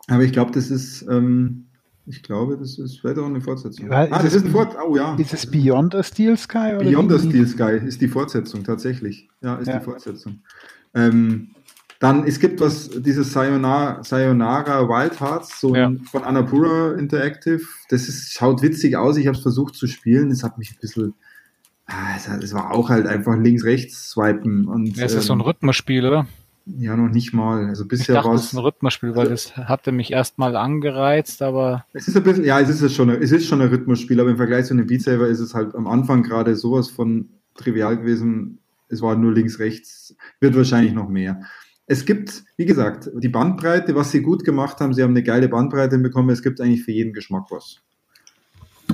Aber ich glaube, das ist, ähm, ich glaube, das ist vielleicht auch eine Fortsetzung. Weil ah, das ist, ein Fort oh ja. Ist es Beyond the Steel Sky? Oder Beyond the Steel Sky ist die Fortsetzung, tatsächlich. Ja, ist ja. die Fortsetzung. Ähm, dann, es gibt was, dieses Sayonara, Sayonara Wild Hearts, so ja. von Annapura Interactive. Das ist, schaut witzig aus. Ich habe es versucht zu spielen. Es hat mich ein bisschen es war auch halt einfach links-rechts swipen. Und, ja, es ist ähm, so ein ähm, Rhythmusspiel, oder? Ja, noch nicht mal. Also bisher war es. ist ein Rhythmusspiel, weil es hatte mich erstmal angereizt, aber. Es ist ein bisschen, ja, es ist schon, es ist schon ein Rhythmusspiel, aber im Vergleich zu einem Beat Saber ist es halt am Anfang gerade sowas von trivial gewesen. Es war nur links-rechts, wird wahrscheinlich noch mehr. Es gibt, wie gesagt, die Bandbreite, was sie gut gemacht haben, sie haben eine geile Bandbreite bekommen. Es gibt eigentlich für jeden Geschmack was.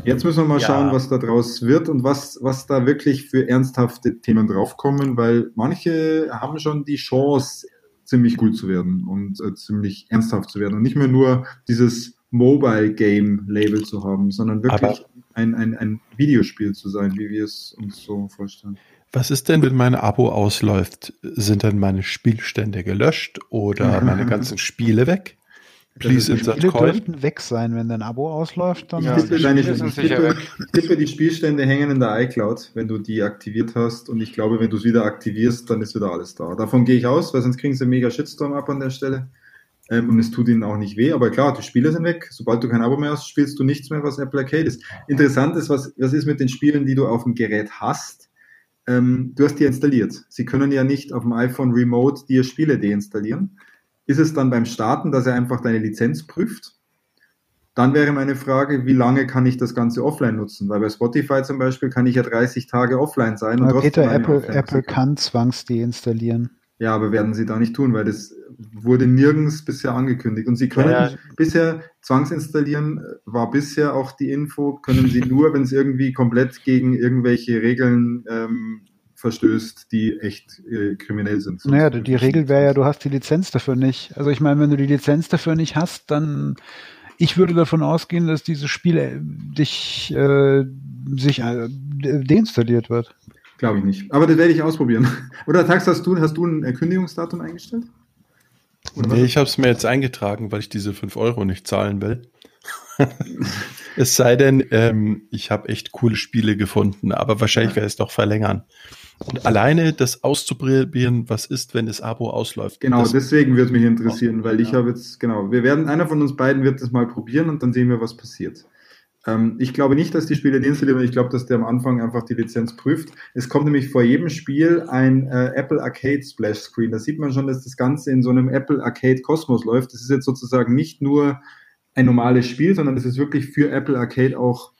Jetzt müssen wir mal ja. schauen, was da draus wird und was, was da wirklich für ernsthafte Themen draufkommen, weil manche haben schon die Chance, ziemlich gut zu werden und äh, ziemlich ernsthaft zu werden und nicht mehr nur dieses Mobile Game Label zu haben, sondern wirklich ein, ein, ein Videospiel zu sein, wie wir es uns so vorstellen. Was ist denn, wenn mein Abo ausläuft? Sind dann meine Spielstände gelöscht oder meine ganzen Spiele weg? Please insert Spiele coin. dürften weg sein, wenn dein Abo ausläuft. Dann ja, tippe, deine, tippe, tippe, die Spielstände hängen in der iCloud, wenn du die aktiviert hast. Und ich glaube, wenn du es wieder aktivierst, dann ist wieder alles da. Davon gehe ich aus, weil sonst kriegen sie einen mega Shitstorm ab an der Stelle. Ähm, und es tut ihnen auch nicht weh. Aber klar, die Spiele sind weg. Sobald du kein Abo mehr hast, spielst du nichts mehr, was Apple Arcade ist. Interessant ist, was, was ist mit den Spielen, die du auf dem Gerät hast? Ähm, du hast die installiert. Sie können ja nicht auf dem iPhone Remote dir Spiele deinstallieren ist es dann beim Starten, dass er einfach deine Lizenz prüft? Dann wäre meine Frage, wie lange kann ich das Ganze offline nutzen? Weil bei Spotify zum Beispiel kann ich ja 30 Tage offline sein. Und aber Peter, Apple, Apple kann zwangs deinstallieren. Ja, aber werden sie da nicht tun, weil das wurde nirgends bisher angekündigt. Und sie können ja, ja. bisher zwangsinstallieren, war bisher auch die Info, können sie nur, wenn es irgendwie komplett gegen irgendwelche Regeln ähm, verstößt, die echt äh, kriminell sind. Naja, die, die Regel wäre ja, du hast die Lizenz dafür nicht. Also ich meine, wenn du die Lizenz dafür nicht hast, dann ich würde davon ausgehen, dass dieses Spiel äh, dich äh, sich äh, deinstalliert wird. Glaube ich nicht. Aber das werde ich ausprobieren. Oder Tax, hast du, hast du ein Kündigungsdatum eingestellt? Oder nee, ich habe es mir jetzt eingetragen, weil ich diese 5 Euro nicht zahlen will. es sei denn, ähm, ich habe echt coole Spiele gefunden, aber wahrscheinlich werde ich es doch verlängern. Und alleine das auszuprobieren, was ist, wenn das Abo ausläuft. Genau, deswegen würde mich interessieren, weil ich habe jetzt, genau, wir werden, einer von uns beiden wird das mal probieren und dann sehen wir, was passiert. Ähm, ich glaube nicht, dass die Spiele deinstallieren, ich glaube, dass der am Anfang einfach die Lizenz prüft. Es kommt nämlich vor jedem Spiel ein äh, Apple Arcade Splash Screen. Da sieht man schon, dass das Ganze in so einem Apple Arcade Kosmos läuft. Das ist jetzt sozusagen nicht nur ein normales Spiel, sondern es ist wirklich für Apple Arcade auch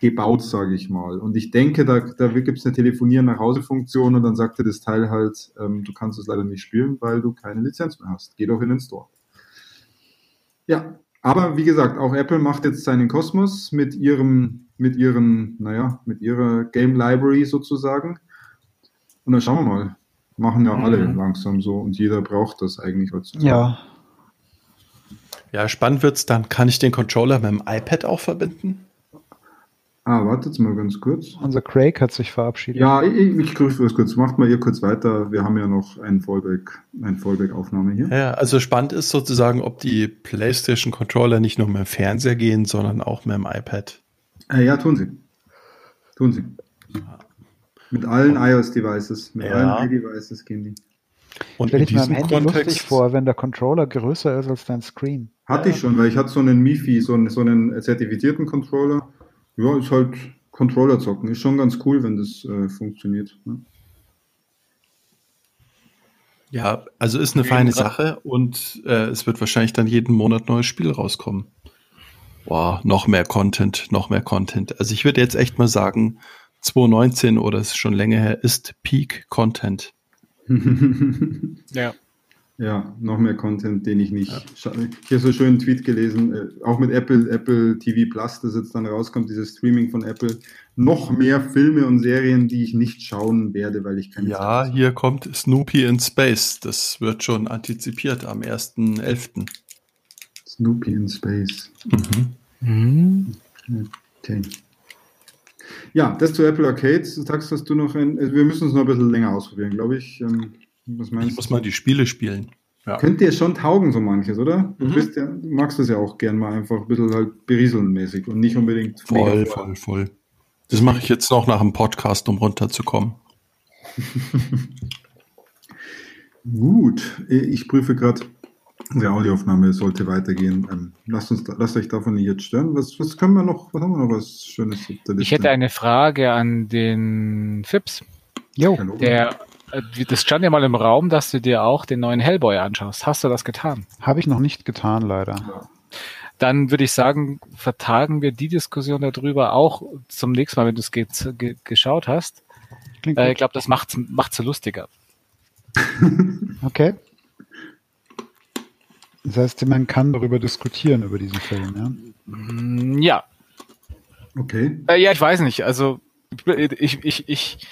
gebaut, sage ich mal. Und ich denke, da, da gibt es eine Telefonieren nach Hause Funktion und dann sagt dir das Teil halt, ähm, du kannst es leider nicht spielen, weil du keine Lizenz mehr hast. Geh doch in den Store. Ja, aber wie gesagt, auch Apple macht jetzt seinen Kosmos mit ihrem, mit ihren, naja, mit ihrer Game Library sozusagen. Und dann schauen wir mal. Machen ja alle mhm. langsam so und jeder braucht das eigentlich heutzutage. Ja. Ja, spannend wird's dann. Kann ich den Controller mit dem iPad auch verbinden? Ah, wartet mal ganz kurz. Unser Craig hat sich verabschiedet. Ja, ich, ich grüße was kurz. Macht mal ihr kurz weiter. Wir haben ja noch ein Fallback, ein Fallback-Aufnahme hier. Ja, also spannend ist sozusagen, ob die PlayStation Controller nicht nur mit dem Fernseher gehen, sondern auch mit dem iPad. Äh, ja, tun sie. Tun sie. Mit allen iOS-Devices, mit Ja. allen iDevices gehen die. Und Stell in ich mir am diesem Handy lustig Kontext, vor, wenn der Controller größer ist als dein Screen. Hatte ich schon, weil ich hatte so einen MIFI, so einen, so einen zertifizierten Controller. Ja, ist halt Controller zocken. Ist schon ganz cool, wenn das äh, funktioniert. Ne? ja, also ist eine feine Sache und äh, es wird wahrscheinlich dann jeden Monat neues Spiel rauskommen. Boah, noch mehr Content, noch mehr Content. Also ich würde jetzt echt mal sagen, 2019 oder es ist schon länger her, ist Peak Content. Ja. Ja, noch mehr Content, den ich nicht. scha- Ich habe so schön einen Tweet gelesen, äh, auch mit Apple, Apple TV Plus, das jetzt dann rauskommt, dieses Streaming von Apple. Noch mehr Filme und Serien, die ich nicht schauen werde, weil ich keine Ja, Zeit hier kommt Snoopy in Space. Das wird schon antizipiert am 1.11. Snoopy in Space. Mhm. Okay. Ja, das zu Apple Arcade. Du sagst, dass du noch ein. Also wir müssen es noch ein bisschen länger ausprobieren, glaube ich. Was Ich meinst muss du? mal die Spiele spielen. Ja. Könnte dir schon taugen, so manches, oder? Du, Mhm. bist ja, du magst das ja auch gern mal einfach ein bisschen halt berieseln mäßig und nicht unbedingt Voll, mega voll, voll. Das mache ich jetzt noch nach dem Podcast, um runterzukommen. Gut, ich prüfe gerade, die Audioaufnahme sollte weitergehen. Ähm, lasst, uns, lasst euch davon nicht jetzt stören. Was, was können wir noch, was haben wir noch was Schönes auf der Ich hätte eine Frage an den Fips. Jo, Hallo? Der, das stand ja mal im Raum, dass du dir auch den neuen Hellboy anschaust. Hast du das getan? habe ich noch nicht getan, leider. Dann würde ich sagen, vertagen wir die Diskussion darüber auch zum nächsten Mal, wenn du es ge ge geschaut hast. Äh, ich glaube, das macht es so lustiger. Okay. Das heißt, man kann darüber diskutieren, über diesen Film, ja? Ja, Okay. Äh, ja, ich weiß nicht. Also ich, ich, ich,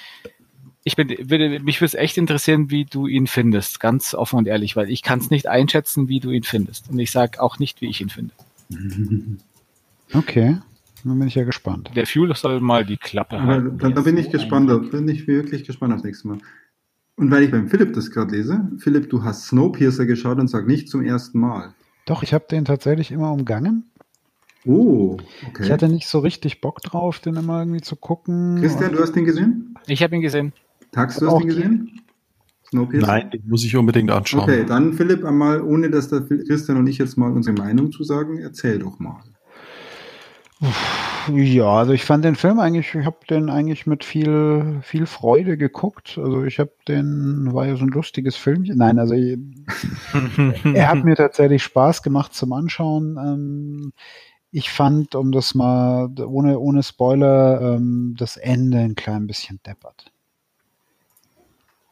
ich bin, würde, mich würde es echt interessieren, wie du ihn findest, ganz offen und ehrlich, weil ich kann es nicht einschätzen, wie du ihn findest. Und ich sage auch nicht, wie ich ihn finde. Okay. Dann bin ich ja gespannt. Der Fuel soll mal die Klappe halten. da, da bin ich gespannt, da bin ich wirklich gespannt aufs nächste Mal. Und weil ich beim Philipp das gerade lese, Philipp, du hast Snowpiercer geschaut und sag nicht zum ersten Mal. Doch, ich habe den tatsächlich immer umgangen. Oh, okay. Ich hatte nicht so richtig Bock drauf, den immer irgendwie zu gucken. Christian, du hast den gesehen? Ich habe ihn gesehen. Tax, du hast den gesehen? Snowpiercer? Nein, den muss ich unbedingt anschauen. Okay, dann Philipp einmal, ohne dass der Christian und ich jetzt mal unsere Meinung zu sagen, erzähl doch mal. Ja, also ich fand den Film eigentlich, ich habe den eigentlich mit viel, viel Freude geguckt. Also ich habe den, war ja so ein lustiges Filmchen. Nein, also ich, er hat mir tatsächlich Spaß gemacht zum Anschauen. Ähm, ich fand, um das mal, ohne, ohne Spoiler, ähm, das Ende ein klein bisschen deppert.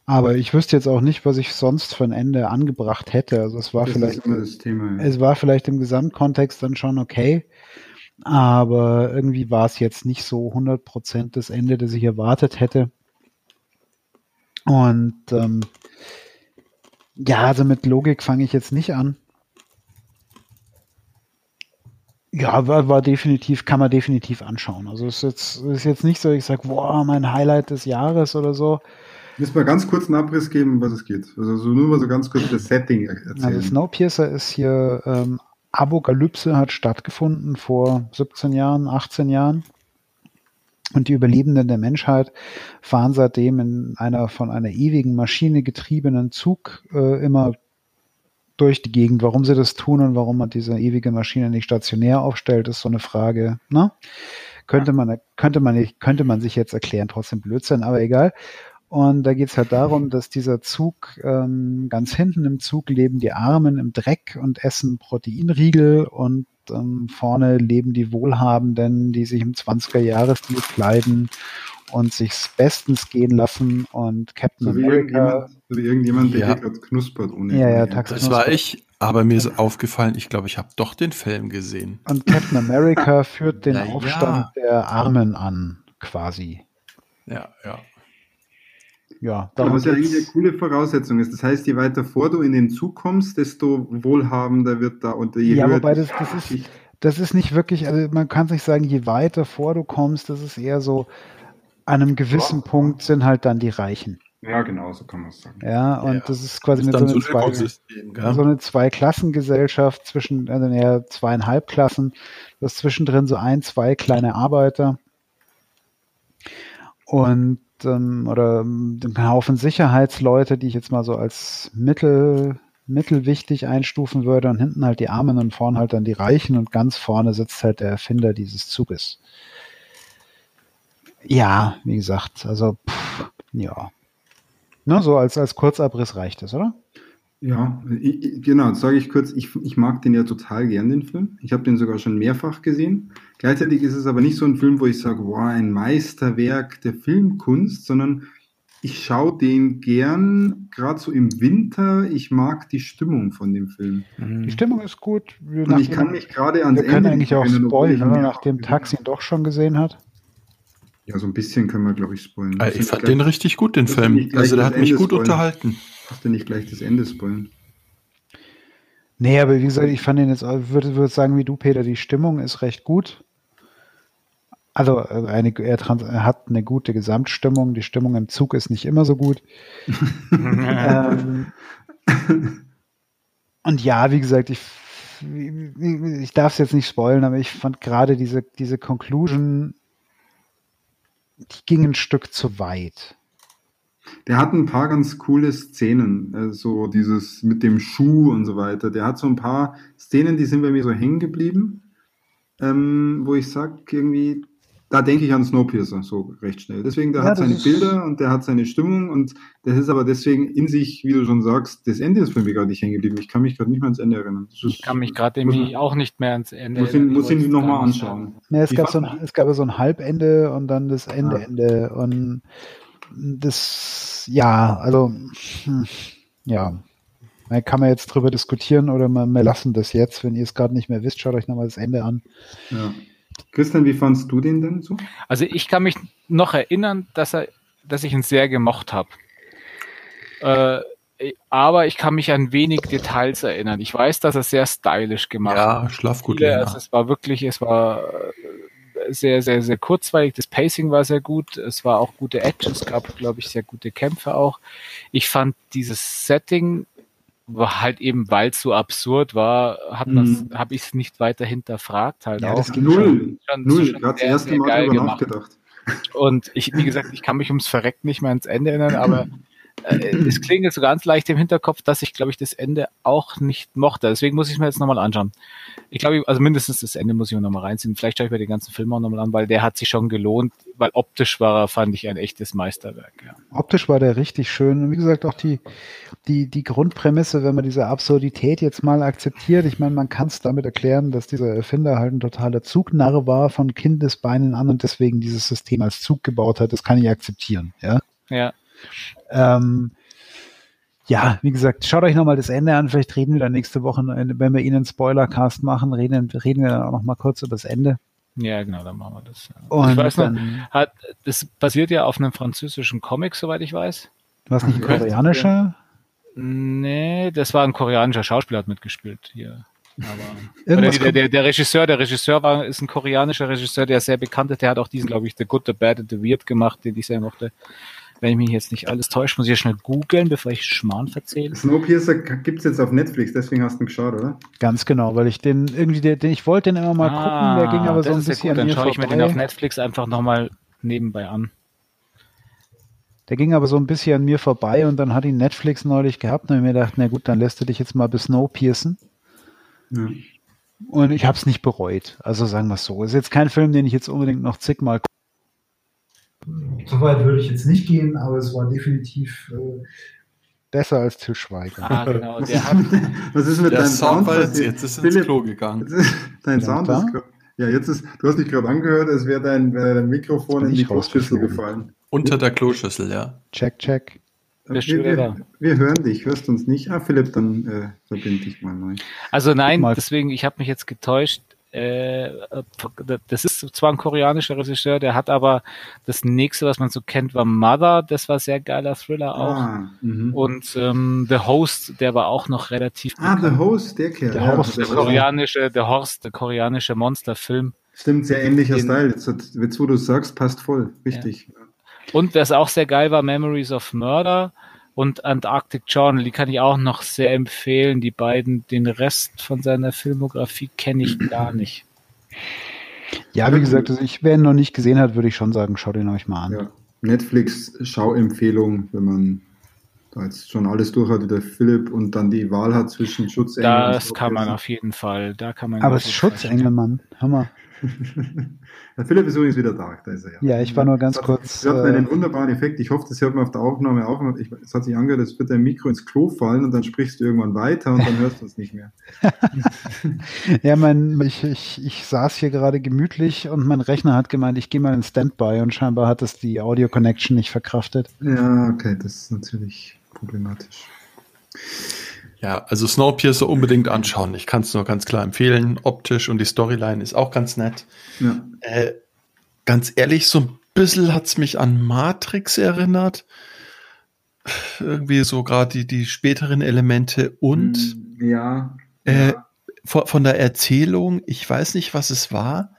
Aber ich wüsste jetzt auch nicht, was ich sonst für ein Ende angebracht hätte. Also es war das vielleicht Thema. Ja. es war vielleicht im Gesamtkontext dann schon okay, aber irgendwie war es jetzt nicht so 100% das Ende, das ich erwartet hätte. Und ähm, ja, also mit Logik fange ich jetzt nicht an. Ja, war, war definitiv, kann man definitiv anschauen. Also es ist jetzt, es ist jetzt nicht so, ich sage, boah, mein Highlight des Jahres oder so. Müssen wir ganz kurz einen Abriss geben, um was es geht. Also so nur mal so ganz kurz das Setting er- Also erzählen. Snowpiercer ist hier, ähm, Apokalypse hat stattgefunden vor 17 Jahren, 18 Jahren. Und die Überlebenden der Menschheit fahren seitdem in einer von einer ewigen Maschine getriebenen Zug äh, immer durch die Gegend. Warum sie das tun und warum man diese ewige Maschine nicht stationär aufstellt, ist so eine Frage. Ne? Könnte man, könnte man nicht, könnte man sich jetzt erklären, trotzdem Blödsinn, aber egal. Und da geht es halt darum, dass dieser Zug, ähm, ganz hinten im Zug leben die Armen im Dreck und essen Proteinriegel und ähm, vorne leben die Wohlhabenden, die sich im 20er-Jahresstil kleiden und sich's bestens gehen lassen und Captain so wie America. irgendjemand, so wie irgendjemand der Ja. hier gerade knuspert ohne. Ja, ja, Tax- Das war ich, aber mir ist aufgefallen, ich glaube, ich habe doch den Film gesehen. Und Captain America führt den Na ja. Aufstand der Armen an, quasi. Ja, ja. Ja, Aber was ja eigentlich eine coole Voraussetzung ist. Das heißt, je weiter vor du in den Zug kommst, desto wohlhabender wird da und je Ja, höher wobei das, das ist, das ist nicht wirklich, also man kann sich sagen, je weiter vor du kommst, das ist eher so, an einem gewissen Ja. Punkt sind halt dann die Reichen. Ja, genau, so kann man es sagen. Ja, und Ja. das ist quasi Ist eine, dann so so eine ein zwei, so eine Zweiklassengesellschaft zwischen, also eher zweieinhalb Klassen. Du hast zwischendrin so ein, zwei kleine Arbeiter. Und ähm, oder ähm, einen Haufen Sicherheitsleute, die ich jetzt mal so als mittel, mittelwichtig einstufen würde und hinten halt die Armen und vorne halt dann die Reichen und ganz vorne sitzt halt der Erfinder dieses Zuges. Ja, wie gesagt, also pff, ja. Ne, so als, als Kurzabriss reicht es, oder? Ja, ich, genau, sage ich kurz, ich, ich mag den ja total gern, den Film. Ich habe den sogar schon mehrfach gesehen. Gleichzeitig ist es aber nicht so ein Film, wo ich sage, wow, ein Meisterwerk der Filmkunst, sondern ich schaue den gern, gerade so im Winter. Ich mag die Stimmung von dem Film. Die Stimmung ist gut. Wir Und ich kann mich gerade ans wir Ende... Wir können eigentlich auch spoilern, nachdem Tax ihn doch schon gesehen hat. Ja, so ein bisschen können wir, glaube ich, spoilern. Also ich fand den richtig gut, den Film. Also der hat mich gut spoilen. unterhalten. Hast du nicht gleich das Ende spoilen? Nee, aber wie gesagt, ich fand den jetzt, würde, würde sagen wie du, Peter, die Stimmung ist recht gut. Also äh, eine, er, er, hat eine gute Gesamtstimmung. Die Stimmung im Zug ist nicht immer so gut. ähm, und ja, wie gesagt, ich, ich darf es jetzt nicht spoilen, aber ich fand gerade diese, diese Conclusion, die ging ein Stück zu weit. Der hat ein paar ganz coole Szenen, äh, so dieses mit dem Schuh und so weiter. Der hat so ein paar Szenen, die sind bei mir so hängen geblieben, ähm, wo ich sage, irgendwie, da denke ich an Snowpiercer so recht schnell. Deswegen, der ja, hat seine Bilder und der hat seine Stimmung und das ist aber deswegen in sich, wie du schon sagst, das Ende ist für mich gerade nicht hängen geblieben. Ich kann mich gerade nicht mehr ans Ende erinnern. Ist, ich kann mich gerade auch nicht mehr ans Ende muss erinnern. Ihn, muss ihn nochmal anschauen. Ja, es, gab so ein, es gab so ein Halbende und dann das Ende, ah. Ende und das, ja, also, hm, ja. Kann man jetzt drüber diskutieren oder wir, wir lassen das jetzt. Wenn ihr es gerade nicht mehr wisst, schaut euch nochmal das Ende an. Ja. Christian, wie fandst du den denn so? Also ich kann mich noch erinnern, dass er, dass ich ihn sehr gemocht habe. Äh, aber ich kann mich an wenig Details erinnern. Ich weiß, dass er sehr stylisch gemacht hat. Ja, schlaf gut. Ja, also es war wirklich, es war sehr, sehr, sehr kurzweilig. Das Pacing war sehr gut. Es war auch gute Action. Es gab, glaube ich, sehr gute Kämpfe auch. Ich fand dieses Setting war halt eben, weil es so absurd war, habe mhm. hab ich es nicht weiter hinterfragt halt ja, auch. Das ging null, schon, null. Schon das erste Mal darüber nachgedacht. Und ich, wie gesagt, ich kann mich ums Verrecken nicht mehr ans Ende erinnern, aber es klingelt so ganz leicht im Hinterkopf, dass ich, glaube ich, das Ende auch nicht mochte. Deswegen muss ich es mir jetzt nochmal anschauen. Ich glaube, also mindestens das Ende muss ich mir nochmal reinziehen. Vielleicht schaue ich mir den ganzen Film auch nochmal an, weil der hat sich schon gelohnt, weil optisch war er, fand ich, ein echtes Meisterwerk. Ja. Optisch war der richtig schön. Und wie gesagt, auch die, die, die Grundprämisse, wenn man diese Absurdität jetzt mal akzeptiert, ich meine, man kann es damit erklären, dass dieser Erfinder halt ein totaler Zugnarre war von Kindesbeinen an und deswegen dieses System als Zug gebaut hat, das kann ich akzeptieren. Ja. Ja. Ähm, ja, wie gesagt, schaut euch nochmal das Ende an. Vielleicht reden wir dann nächste Woche, wenn wir Ihnen einen Spoilercast machen, reden, reden wir dann auch nochmal kurz über das Ende. Ja, genau, dann machen wir das. Und ich weiß noch, hat, das basiert ja auf einem französischen Comic, soweit ich weiß. Was nicht ein koreanischer? Nee, das war ein koreanischer Schauspieler, hat mitgespielt hier. Aber, der, der, der, Regisseur, der Regisseur war, ist ein koreanischer Regisseur, der sehr bekannt ist. Der hat auch diesen, glaube ich, The Good, The Bad and The Weird gemacht, den ich sehr mochte wenn ich mich jetzt nicht alles täusche, muss ich ja schnell googeln, bevor ich Schmarrn verzähle. Snowpiercer gibt es jetzt auf Netflix, deswegen hast du ihn geschaut, oder? Ganz genau, weil ich den irgendwie, den, ich wollte den immer mal ah, gucken, der ging aber so ein bisschen gut, Dann schaue ich mir den auf Netflix einfach nochmal nebenbei an. Der ging aber so ein bisschen an mir vorbei und dann hat ihn Netflix neulich gehabt und ich mir gedacht, na gut, dann lässt du dich jetzt mal bis Snowpiercer. Ja. Und ich habe es nicht bereut. Also sagen wir es so. Ist jetzt kein Film, den ich jetzt unbedingt noch zigmal so weit würde ich jetzt nicht gehen, aber es war definitiv äh, besser als Til Schweiger. Ah, genau. Der hat, was ist mit deinem Sound? Sound jetzt, jetzt ist ins Klo gegangen. dein Sound ist ja, jetzt ist, du hast dich gerade angehört, als wäre dein, wär dein Mikrofon in die Kloschüssel gefallen. Unter der Kloschüssel, ja. Check, check. Wir, wir, wir, hören dich, hörst uns nicht. Ah, Philipp, dann äh, verbinde dich mal neu. Also nein, deswegen, ich habe mich jetzt getäuscht. Äh, das ist zwar ein koreanischer Regisseur, der hat aber das nächste, was man so kennt, war Mother, das war sehr geiler Thriller auch. Ah, mhm. und ähm, The Host, der war auch noch relativ. Ah, bekannt. The Host, der Kerl. Der, Horst, der koreanische, der Horst, der koreanische Monsterfilm. Stimmt, sehr ähnlicher Style. Jetzt, jetzt, wo du sagst, passt voll. Richtig. Ja. Und was auch sehr geil war, Memories of Murder und Antarctic Journal, die kann ich auch noch sehr empfehlen. Die beiden, den Rest von seiner Filmografie kenne ich gar nicht. Ja, wie gesagt, also ich, wer ihn noch nicht gesehen hat, würde ich schon sagen, schaut ihn euch mal an. Ja. Netflix-Schauempfehlung, wenn man da jetzt schon alles durch hat, wie der Philipp, und dann die Wahl hat zwischen Schutzengel Das kann man auf jeden Fall. Da kann man Aber es ist Schutzengel, Mann. Hammer. Der Philipp ist übrigens wieder da. Da ist er Ja, ich war nur ganz hat, kurz. Das hat äh, einen wunderbaren Effekt. Ich hoffe, das hört man auf der Aufnahme auch. Es hat sich angehört, es wird dein Mikro ins Klo fallen und dann sprichst du irgendwann weiter und dann hörst du es nicht mehr. Ja, mein, ich, ich, ich saß hier gerade gemütlich und mein Rechner hat gemeint, ich gehe mal in Standby und scheinbar hat es die Audio Connection nicht verkraftet. Ja, okay, das ist natürlich problematisch. Ja, also Snowpiercer unbedingt anschauen. Ich kann es nur ganz klar empfehlen. Optisch und die Storyline ist auch ganz nett. Ja. Äh, ganz ehrlich, so ein bisschen hat's mich an Matrix erinnert. Irgendwie so gerade die, die späteren Elemente und Hm, ja. Äh, ja. von, von der Erzählung, ich weiß nicht, was es war,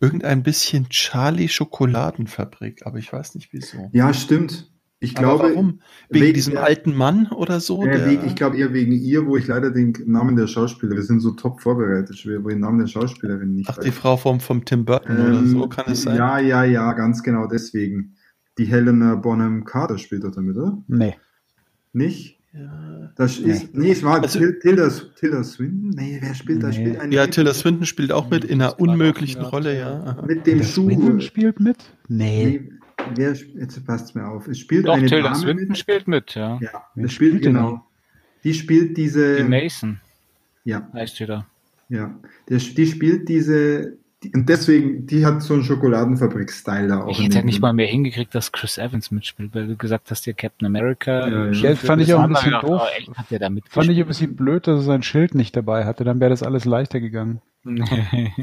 irgendein bisschen Charlie Schokoladenfabrik, aber ich weiß nicht wieso. ja, stimmt. Ich aber glaube, warum? Wegen wegen diesem der- alten Mann oder so? Ja, der- wegen, ich glaube eher wegen ihr, wo ich leider den Namen der Schauspieler, wir sind so top vorbereitet, wo ich den Namen der Schauspielerin nicht Ach, die Frau vom, vom Tim Burton oder Ähm, so, kann es sein? Ja, ja, ja, ganz genau deswegen. Die Helena Bonham Carter spielt doch damit, oder? Nee. Nicht? Ja. Das ist, nee, es war Also- Til- Tilda, Tilda Swinton? Nee, wer spielt da? Nee. Spielt eine Ja, Tilda Swinton spielt auch mit in einer unmöglichen Rolle, ja. Mit dem Der Schuh. Swindon spielt mit? Nee. Nee, wer, jetzt passt mir auf. Es spielt Doch, eine Tilda Dame Swinton mit. spielt mit, ja. Ja, das spielt, spielt denn genau. Die spielt diese. Die Mason ja, heißt die da. ja. Der, die spielt diese. Und deswegen, die hat so einen Schokoladenfabrik-Style da auch. Ich hätte ja nicht mal mehr hingekriegt, dass Chris Evans mitspielt, weil du gesagt hast, dir Captain America. Ja, ja. Ja, fand ich auch ein bisschen doof. Oh, hat der da? Fand ich ein bisschen blöd, dass er sein Schild nicht dabei hatte, dann wäre das alles leichter gegangen.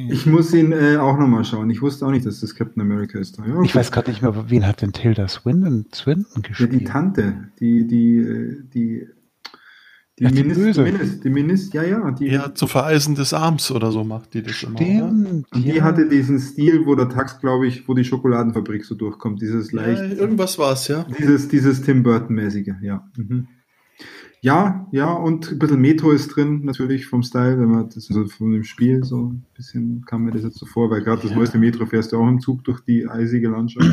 Ich muss ihn äh, auch nochmal schauen. Ich wusste auch nicht, dass das Captain America ist. Ja, Ich okay. weiß gerade nicht mehr, wen hat denn Tilda Swindon, Swindon Ja, die gespielt? Tante, die, die, äh, die, die, Ach, die Minister, Böse. Minister, die Minister, ja, ja, die, Ja, zu Vereisen des Arms oder so macht die das immer. oder? Stimmt. und die ja. hatte diesen Stil, wo der Tax, glaube ich, wo die Schokoladenfabrik so durchkommt, dieses Ja, leicht, irgendwas war es, ja. dieses, dieses Tim Burton-mäßige, ja. Mhm. Ja, ja, und ein bisschen Metro ist drin, natürlich vom Style, wenn man das also von dem Spiel so ein bisschen kam mir das jetzt so vor, weil gerade das neueste Metro fährst du auch im Zug durch die eisige Landschaft.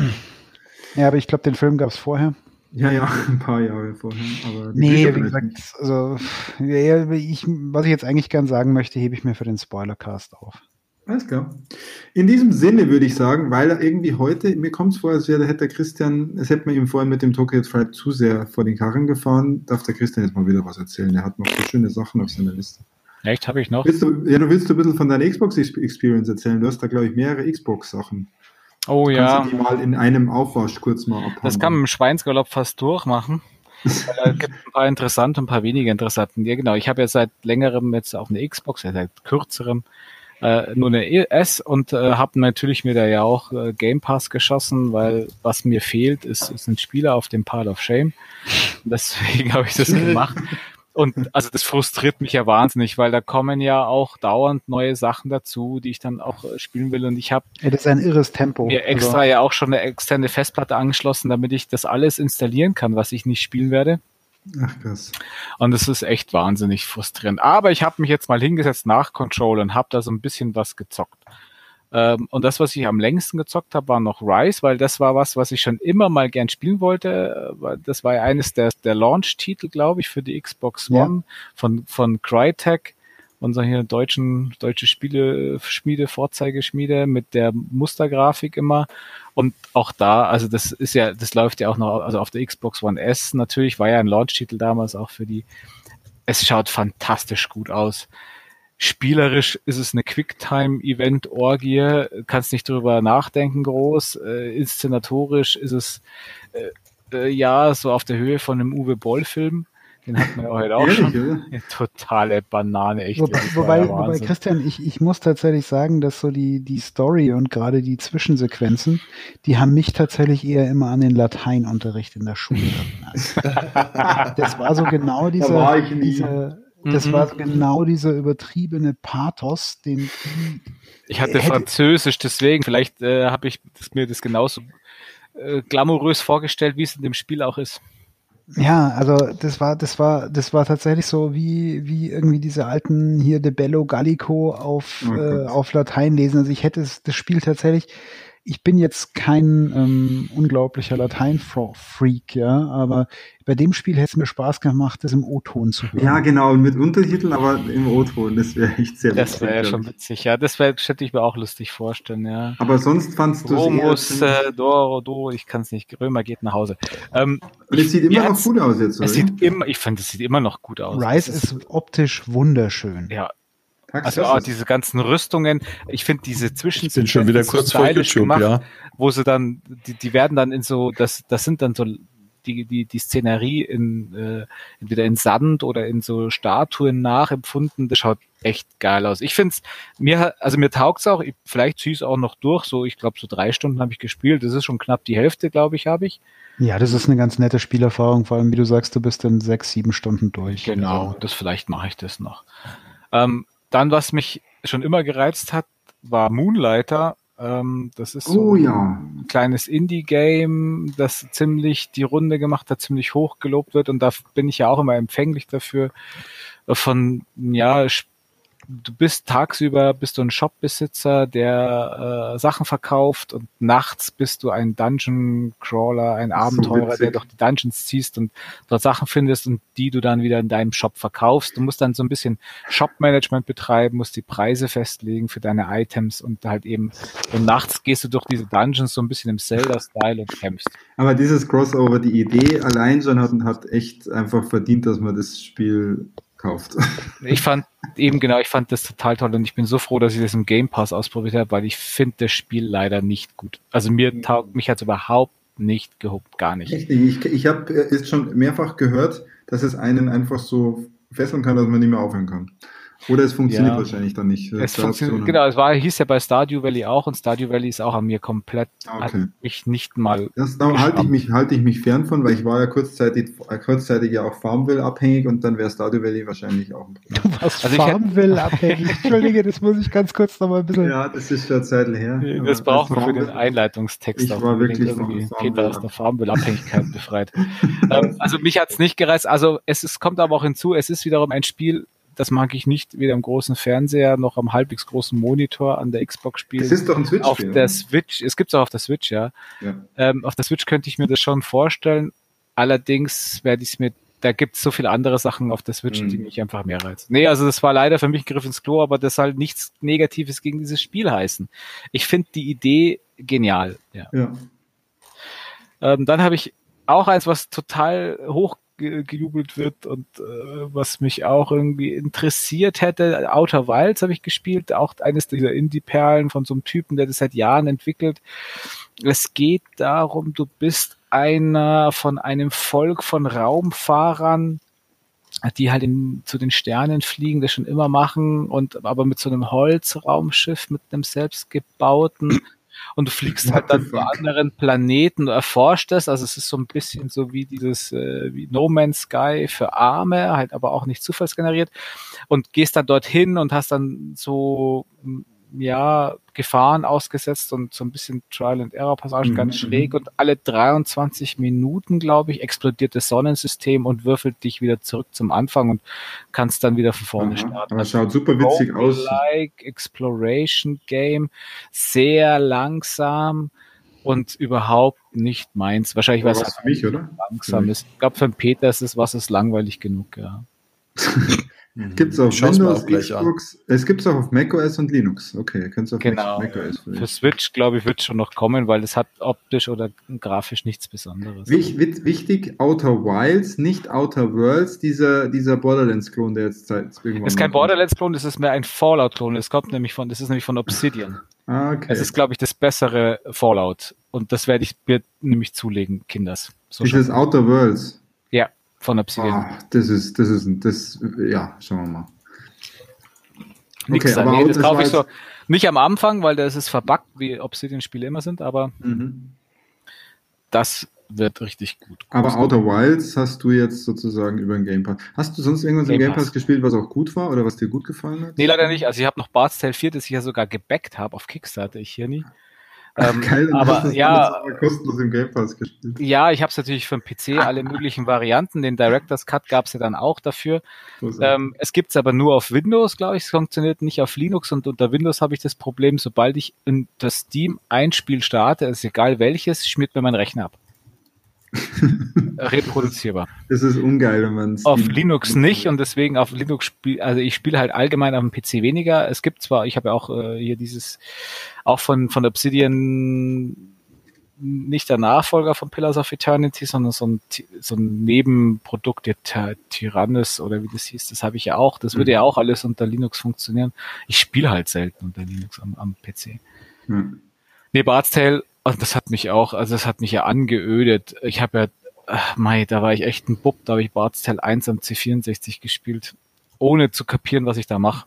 Ja, aber ich glaube, den Film gab es vorher. Ja, ja, ein paar Jahre vorher. Aber Nee, Bücher wie gesagt, also ja, ich, was ich jetzt eigentlich gern sagen möchte, hebe ich mir für den Spoilercast auf. Alles klar. In diesem Sinne würde ich sagen, weil er irgendwie heute, mir kommt es vor, als wäre, hätte der Christian, es hätte man ihm vorhin mit dem Tokyo Tribe zu sehr vor den Karren gefahren, darf der Christian jetzt mal wieder was erzählen. Er hat noch so schöne Sachen auf seiner Liste. Echt, habe ich noch? Willst du, ja, du willst du ein bisschen von deiner Xbox Experience erzählen? Du hast da, glaube ich, mehrere Xbox-Sachen. Oh ja, Kannst du die mal in einem Aufwasch kurz mal abhandeln? das kann man im Schweinsgalopp fast durchmachen. Es gibt ein paar interessante und ein paar weniger interessante. Ja, genau. Ich habe ja seit längerem jetzt auch eine Xbox, ja, seit kürzerem äh, nur eine S und äh, habe natürlich mir da ja auch äh, Game Pass geschossen, weil was mir fehlt, ist, ist ein Spieler auf dem Pile of Shame. Deswegen habe ich das gemacht. Und also das frustriert mich ja wahnsinnig, weil da kommen ja auch dauernd neue Sachen dazu, die ich dann auch äh, spielen will. Und ich habe Ja, das ist ein irres Tempo. mir extra ja auch schon eine externe Festplatte angeschlossen, damit ich das alles installieren kann, was ich nicht spielen werde. Ach, krass. Und es ist echt wahnsinnig frustrierend. Aber ich habe mich jetzt mal hingesetzt nach Control und habe da so ein bisschen was gezockt. Ähm, und das, was ich am längsten gezockt habe, war noch Rise, weil das war was, was ich schon immer mal gern spielen wollte. Äh, Das war ja eines der, der Launch-Titel, glaube ich, für die Xbox Ja. One von, von Crytek, unser hier deutschen, deutsche Spiele-Schmiede, Vorzeigeschmiede mit der Mustergrafik immer. Und auch da, also das ist ja, das läuft ja auch noch, also auf der Xbox One S natürlich, war ja ein Launch-Titel damals auch für die. Es schaut fantastisch gut aus. Spielerisch ist es eine Quicktime-Event-Orgie, kannst nicht drüber nachdenken groß. Äh, inszenatorisch ist es äh, äh, ja so auf der Höhe von einem Uwe Boll-Film. Den hat man ja heute auch Ehrlich, schon. Ja, Totale Banane, echt. Wobei, wobei, wobei. Christian, ich, ich muss tatsächlich sagen, dass so die, die Story und gerade die Zwischensequenzen, die haben mich tatsächlich eher immer an den Lateinunterricht in der Schule erinnert. Das war so genau dieser, war ich nie. dieser das Mhm. war genau dieser übertriebene Pathos, den Ich hatte Hätte- Französisch, deswegen, vielleicht äh, habe ich das, mir das genauso äh, glamourös vorgestellt, wie es in dem Spiel auch ist. Ja, also das war, das war, das war tatsächlich so wie, wie irgendwie diese alten hier De Bello Gallico auf, Oh äh, auf Latein lesen. Also ich hätte das Spiel tatsächlich, ich bin jetzt kein ähm, unglaublicher Latein-Freak, ja, aber bei dem Spiel hätte es mir Spaß gemacht, das im O-Ton zu hören. Ja, genau, mit Untertiteln, aber im O-Ton, das wäre echt sehr das witzig. Das wäre ja schon witzig, ja, das wär, hätte ich mir auch lustig vorstellen, ja. Aber sonst fandst du Romus, äh, Doro, Do, ich kann es nicht, Römer geht nach Hause. Ähm, Und es sieht immer noch gut aus jetzt, oder? Es sieht immer, ich finde, es sieht immer noch gut aus. Rise ist optisch wunderschön. Ja, also auch diese ganzen Rüstungen, ich finde diese Zwischen ich bin schon wieder kurz vor YouTube, gemacht, ja. wo sie dann, die, die werden dann in so, das, das sind dann so die, die, die Szenerie in äh, entweder in Sand oder in so Statuen nachempfunden. Das schaut echt geil aus. Ich finde es, mir, also mir taugt's auch, ich, vielleicht ziehe ich es auch noch durch, so ich glaube so drei Stunden habe ich gespielt, das ist schon knapp die Hälfte, glaube ich, habe ich. Ja, das ist eine ganz nette Spielerfahrung, vor allem wie du sagst, du bist in sechs, sieben Stunden durch. Genau, also. das vielleicht mache ich das noch. Ähm, dann, was mich schon immer gereizt hat, war Moonlighter. Ähm, das ist so oh, ja. ein kleines Indie-Game, das ziemlich die Runde gemacht hat, ziemlich hoch gelobt wird. Und da bin ich ja auch immer empfänglich dafür, von ja, du bist tagsüber bist du ein Shopbesitzer, der äh, Sachen verkauft und nachts bist du ein Dungeon Crawler, ein Abenteurer, so der durch die Dungeons ziehst und dort Sachen findest und die du dann wieder in deinem Shop verkaufst. Du musst dann so ein bisschen Shop-Management betreiben, musst die Preise festlegen für deine Items und halt eben und nachts gehst du durch diese Dungeons so ein bisschen im Zelda-Style und kämpfst. Aber dieses Crossover, die Idee allein schon hat, hat echt einfach verdient, dass man das Spiel kauft. Ich fand eben genau, ich fand das total toll und ich bin so froh, dass ich das im Game Pass ausprobiert habe, weil ich finde das Spiel leider nicht gut. Also mir taugt mich hat überhaupt nicht gehuckt, gar nicht. Richtig, ich, ich habe jetzt schon mehrfach gehört, dass es einen einfach so fesseln kann, dass man nicht mehr aufhören kann. Oder es funktioniert ja. wahrscheinlich dann nicht. Es funktioniert, genau, es war, hieß ja bei Stardew Valley auch und Stardew Valley ist auch an mir komplett, okay. hat mich nicht mal. Das da halte ich mich, halte ich mich fern von, weil ich war ja kurzzeitig, äh, kurzzeitig ja auch Farmville abhängig und dann wäre Stardew Valley wahrscheinlich auch ein Problem. Was also Farmville abhängig? Entschuldige, das muss ich ganz kurz nochmal ein bisschen. Ja, das ist schon eine Zeit her. Das brauchen wir für den Einleitungstext. Ich war wirklich irgendwie Peter aus der Farmville-Abhängigkeit befreit. ähm, also mich hat's nicht gereizt. Also es ist, kommt aber auch hinzu, es ist wiederum ein Spiel, das mag ich nicht weder am großen Fernseher noch am halbwegs großen Monitor an der Xbox spielen. Das ist doch ein Switch. Auf der Switch, es gibt es auch auf der Switch, ja. ja. Ähm, auf der Switch könnte ich mir das schon vorstellen. Allerdings werde ich es mir da gibt es so viele andere Sachen auf der Switch, mhm. die mich einfach mehr reizen. Nee, also das war leider für mich ein Griff ins Klo, aber das soll nichts Negatives gegen dieses Spiel heißen. Ich finde die Idee genial. Ja. ja. Ähm, dann habe ich auch eins, was total hoch gejubelt wird und äh, was mich auch irgendwie interessiert hätte. Outer Wilds habe ich gespielt, auch eines dieser Indie-Perlen von so einem Typen, der das seit Jahren entwickelt. Es geht darum, du bist einer von einem Volk von Raumfahrern, die halt in, zu den Sternen fliegen, das schon immer machen und aber mit so einem Holzraumschiff, mit einem selbstgebauten und du fliegst halt dann zu anderen Planeten, du erforscht es, also es ist so ein bisschen so wie dieses äh, wie No Man's Sky für Arme, halt aber auch nicht zufallsgeneriert. Und gehst dann dorthin und hast dann so ja, Gefahren ausgesetzt und so ein bisschen Trial and Error Passagen mhm. ganz schräg und alle 23 Minuten, glaube ich, explodiert das Sonnensystem und würfelt dich wieder zurück zum Anfang und kannst dann wieder von vorne Aha, starten. Das schaut super witzig aus. Like Exploration Game, sehr langsam und überhaupt nicht meins. Wahrscheinlich war es für mich, oder? Langsam ist. Ich glaube, für Peter ist es was ist langweilig genug, ja. Mhm. Gibt es auf Windows, Xbox, es gibt es auch auf macOS und Linux. Okay, könnt auf genau. macOS. Für Switch, glaube ich, wird schon noch kommen, weil es hat optisch oder grafisch nichts Besonderes. Wichtig, wichtig Outer Wilds, nicht Outer Worlds, dieser, dieser Borderlands-Klon, der jetzt Zeit irgendwann. Es ist kein Borderlands-Klon, das ist mehr ein Fallout-Klon. Es kommt nämlich von, das ist nämlich von Obsidian. Ah, okay. Es ist, glaube ich, das bessere Fallout. Und das werde ich mir nämlich zulegen, Kinders. So Dieses Outer Worlds. Von Obsidian. Ah, das ist, das ist, das, ja, schauen wir mal. Nix okay, aber nee, das kaufe ich so nicht am Anfang, weil das ist verbuggt, wie Obsidian-Spiele immer sind, aber mhm. das wird richtig gut. Aber Outer Wilds hast du jetzt sozusagen über den Game Pass. Hast du sonst irgendwas Game im Game Pass gespielt, was auch gut war oder was dir gut gefallen hat? Nee, leider nicht. Also ich habe noch Bart's Tale 4, das ich ja sogar gebackt habe auf Kickstarter, ich hier nie. Ähm, Geil, aber ja, kostenlos im Game Pass gespielt. ja, ich habe es natürlich für den PC alle möglichen Varianten. Den Director's Cut gab es ja dann auch dafür. Ähm, es gibt's aber nur auf Windows, glaube ich. Es funktioniert nicht auf Linux und unter Windows habe ich das Problem, sobald ich in das Steam ein Spiel starte, ist egal welches, schmiert mir mein Rechner ab. Reproduzierbar. das ist ungeil, wenn man Auf Steam- Linux nicht und deswegen auf Linux spiel, also ich spiele halt allgemein auf dem PC weniger. Es gibt zwar, ich habe ja auch äh, hier dieses, auch von, von Obsidian nicht der Nachfolger von Pillars of Eternity, sondern so ein, so ein Nebenprodukt, der Ty- Tyrannus oder wie das hieß, das habe ich ja auch. Das würde Mhm. ja auch alles unter Linux funktionieren. Ich spiele halt selten unter Linux am, am PC. Ja. Nee, Bard's Tale, und das hat mich auch, also das hat mich ja angeödet. Ich habe ja, ach, mei, da war ich echt ein Bub, da habe ich Bard's Tale 1 am C64 gespielt, ohne zu kapieren, was ich da mache.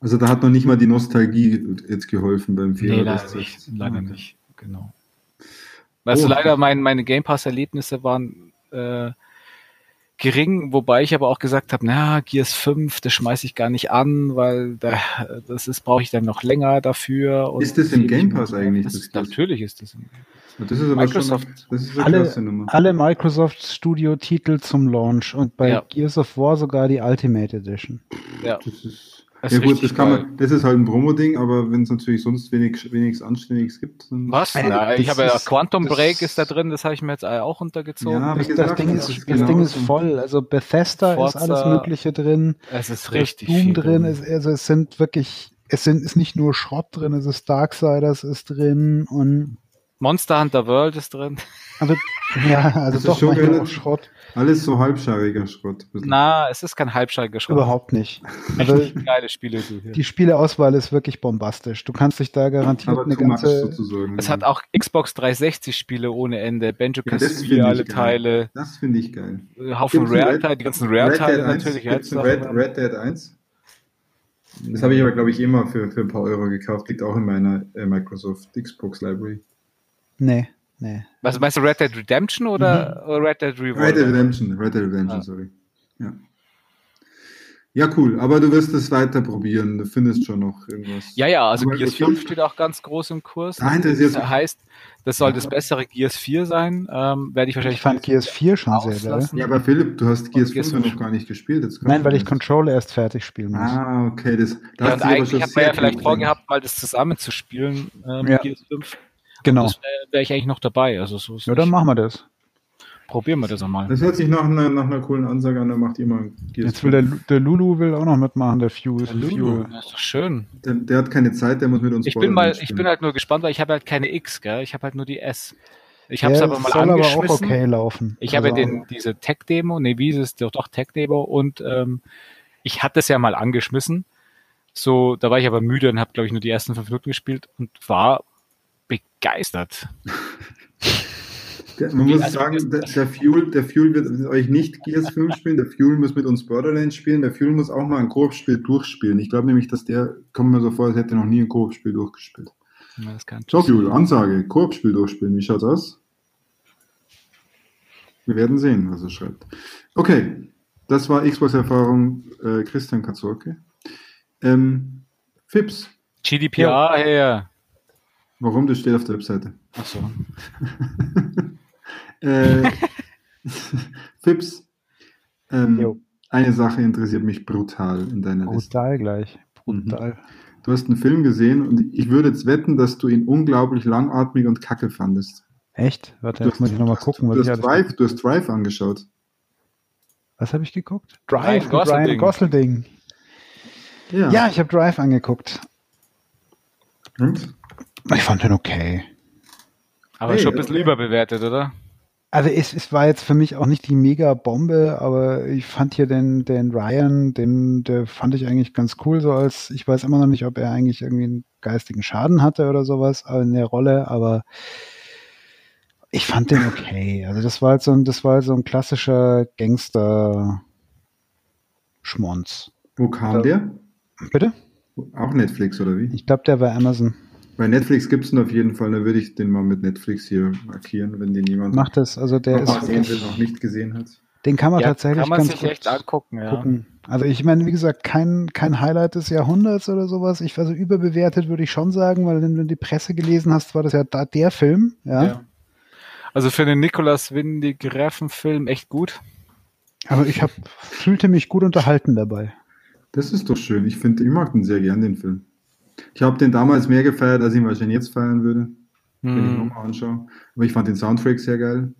Also da hat noch nicht mal die Nostalgie jetzt geholfen beim Vierer. Nee, leider nicht. Leider Okay. nicht, genau. Weißt Oh. du, leider mein, meine Game Pass-Erlebnisse waren äh, gering, wobei ich aber auch gesagt habe, na, Gears 5, das schmeiße ich gar nicht an, weil da, das ist, brauche ich dann noch länger dafür. und Ist das im Game Pass eigentlich, Das das natürlich ist das im Das ist aber Microsoft. schon das ist eine Alle, alle Microsoft Studio Titel zum Launch und bei Ja. Gears of War sogar die Ultimate Edition. Ja, Das ist, das ja gut, das kann man, das ist halt ein Promo-Ding, aber wenn es natürlich sonst wenig, wenig Anständiges gibt, dann. Was? Na, ich habe ja Quantum Break ist da drin, das habe ich mir jetzt auch untergezogen. Ja, Das, das, gesagt, Ding das ist, ist das Ding ist voll. Also Bethesda Forza- ist alles Mögliche drin. es ist richtig Doom viel drin. Es, also es sind wirklich, es sind, ist nicht nur Schrott drin, es ist Darksiders ist drin und Monster Hunter World ist drin. Also, ja, also Das ist doch schon manchmal auch Schrott. Alles so halbschariger Schrott. Na, es ist kein halbschaltiger Schrott. Überhaupt nicht. Also geile Spiele, du hier. die Spieleauswahl ist wirklich bombastisch. Du kannst dich da garantiert aber eine ganze. sozusagen. Es hat auch Xbox 360 Spiele ohne Ende, Banjo Ja, das Kazooie, finde alle. Teile, Das finde ich geil. Haufen Rare-Teile, die ganzen Rare-Teile Red Dead 1? natürlich. Red, Red Dead 1? Das habe ich aber, glaube ich, immer für, für ein paar Euro gekauft. Liegt auch in meiner äh, Microsoft Xbox Library. Nee, nee. Was meinst du, Red Dead Redemption oder oder Red Dead Revolver? Mhm. Red Dead Redemption. Red Dead Redemption, Ah. sorry. Ja. Ja, cool. Aber du wirst es weiter probieren. Du findest schon noch irgendwas. Ja, ja, also Aber Gears das 5 fünf- steht auch ganz groß im Kurs. Interessiert das mich- heißt, das soll Ja. das bessere Gears 4 sein. Ähm, werde ich wahrscheinlich Ich fand Gears 4 schon sehr geil. Ja, aber Philipp, du hast Gears Gears 5 fünf. noch gar nicht gespielt. Jetzt Nein, weil ich Controller erst fertig spielen muss. Ah, okay. Das, da Ja, und eigentlich hat man ja vielleicht viel vorgehabt, mal das zusammenzuspielen, ähm, Ja. Gears 5. genau. Das wäre wär ich eigentlich noch dabei. Also so ist Ja, dann machen wir das. probieren wir das einmal. Das hört sich nach einer, nach einer coolen Ansage an, dann macht ihr mal Jetzt will der, der Lulu will auch noch mitmachen, der Fuel. Der Lulu, Fuel. das ist doch schön. Der, der hat keine Zeit, der muss mit uns Ich bin mal, ich bin halt nur gespannt, weil ich habe halt keine X, gell? Ich habe halt nur die S. Ich habe es aber mal soll aber angeschmissen. auch okay laufen. Ich habe Also, den, diese Tech-Demo, nee, wie ist es, doch, doch Tech-Demo und ähm, ich hatte es ja mal angeschmissen. So, da war ich aber müde und habe, glaube ich, nur die ersten fünf Minuten gespielt und war begeistert. Der, man Wie- muss also- sagen, der, der, Fuel, der Fuel wird mit euch nicht Gears 5 spielen, der Fuel muss mit uns Borderlands spielen, der Fuel muss auch mal ein Koop-Spiel durchspielen. Ich glaube nämlich, dass der, kommt mir so vor, als hätte er noch nie ein Koop-Spiel durchgespielt. Ja, das kann So, Fuel, Ansage, Koop-Spiel durchspielen, wie schaut's aus? Wir werden sehen, was er schreibt. Okay, das war Xbox-Erfahrung äh, Christian Katzorke. Ähm, Fips, GDPR her. Warum das steht auf der Webseite. Achso. Äh, Fips, ähm, eine Sache interessiert mich brutal in deiner Liste. Brutal gleich. Brutal. Du hast einen Film gesehen und ich würde jetzt wetten, dass du ihn unglaublich langatmig und kacke fandest. Echt? Warte, Du jetzt muss ich nochmal hast- gucken, was du ich hast. Drive, du hast Drive angeschaut. Was habe ich geguckt? Ryan mit Ryan Gosling. Gosling. Ja. Ja, ich habe Drive angeguckt. Und? Ich fand den okay. Aber Hey, schon ein bisschen okay. überbewertet, oder? Also es, es war jetzt für mich auch nicht die Mega-Bombe, aber ich fand hier den, den Ryan, den, der fand ich eigentlich ganz cool, so als, ich weiß immer noch nicht, ob er eigentlich irgendwie einen geistigen Schaden hatte oder sowas in der Rolle, aber ich fand den okay. Also das war halt so ein, das war halt so ein klassischer Gangster-Schmonz. Wo kam der? Bitte? Auch Netflix oder wie? Ich glaube, der war Amazon. Bei Netflix gibt es ihn auf jeden Fall, dann würde ich den mal mit Netflix hier markieren, wenn den jemand Macht das, also der noch ist sehen will, wirklich, noch nicht gesehen hat. Den kann man Ja, tatsächlich kann man ganz sich gut echt angucken, ja. gucken. Also ich meine, wie gesagt, kein, kein Highlight des Jahrhunderts oder sowas. Ich also überbewertet würde ich schon sagen, weil wenn du die Presse gelesen hast, war das ja da der Film. Ja. Ja. Also für den Nicolas Windig Reffen-Film echt gut. Aber ich hab, fühlte mich gut unterhalten dabei. Das ist doch schön. Ich finde, ich mag den sehr gern, den Film. Ich habe den damals mehr gefeiert, als ich ihn wahrscheinlich jetzt feiern würde, wenn ich ihn Hm. nochmal anschaue. Aber ich fand den Soundtrack sehr geil.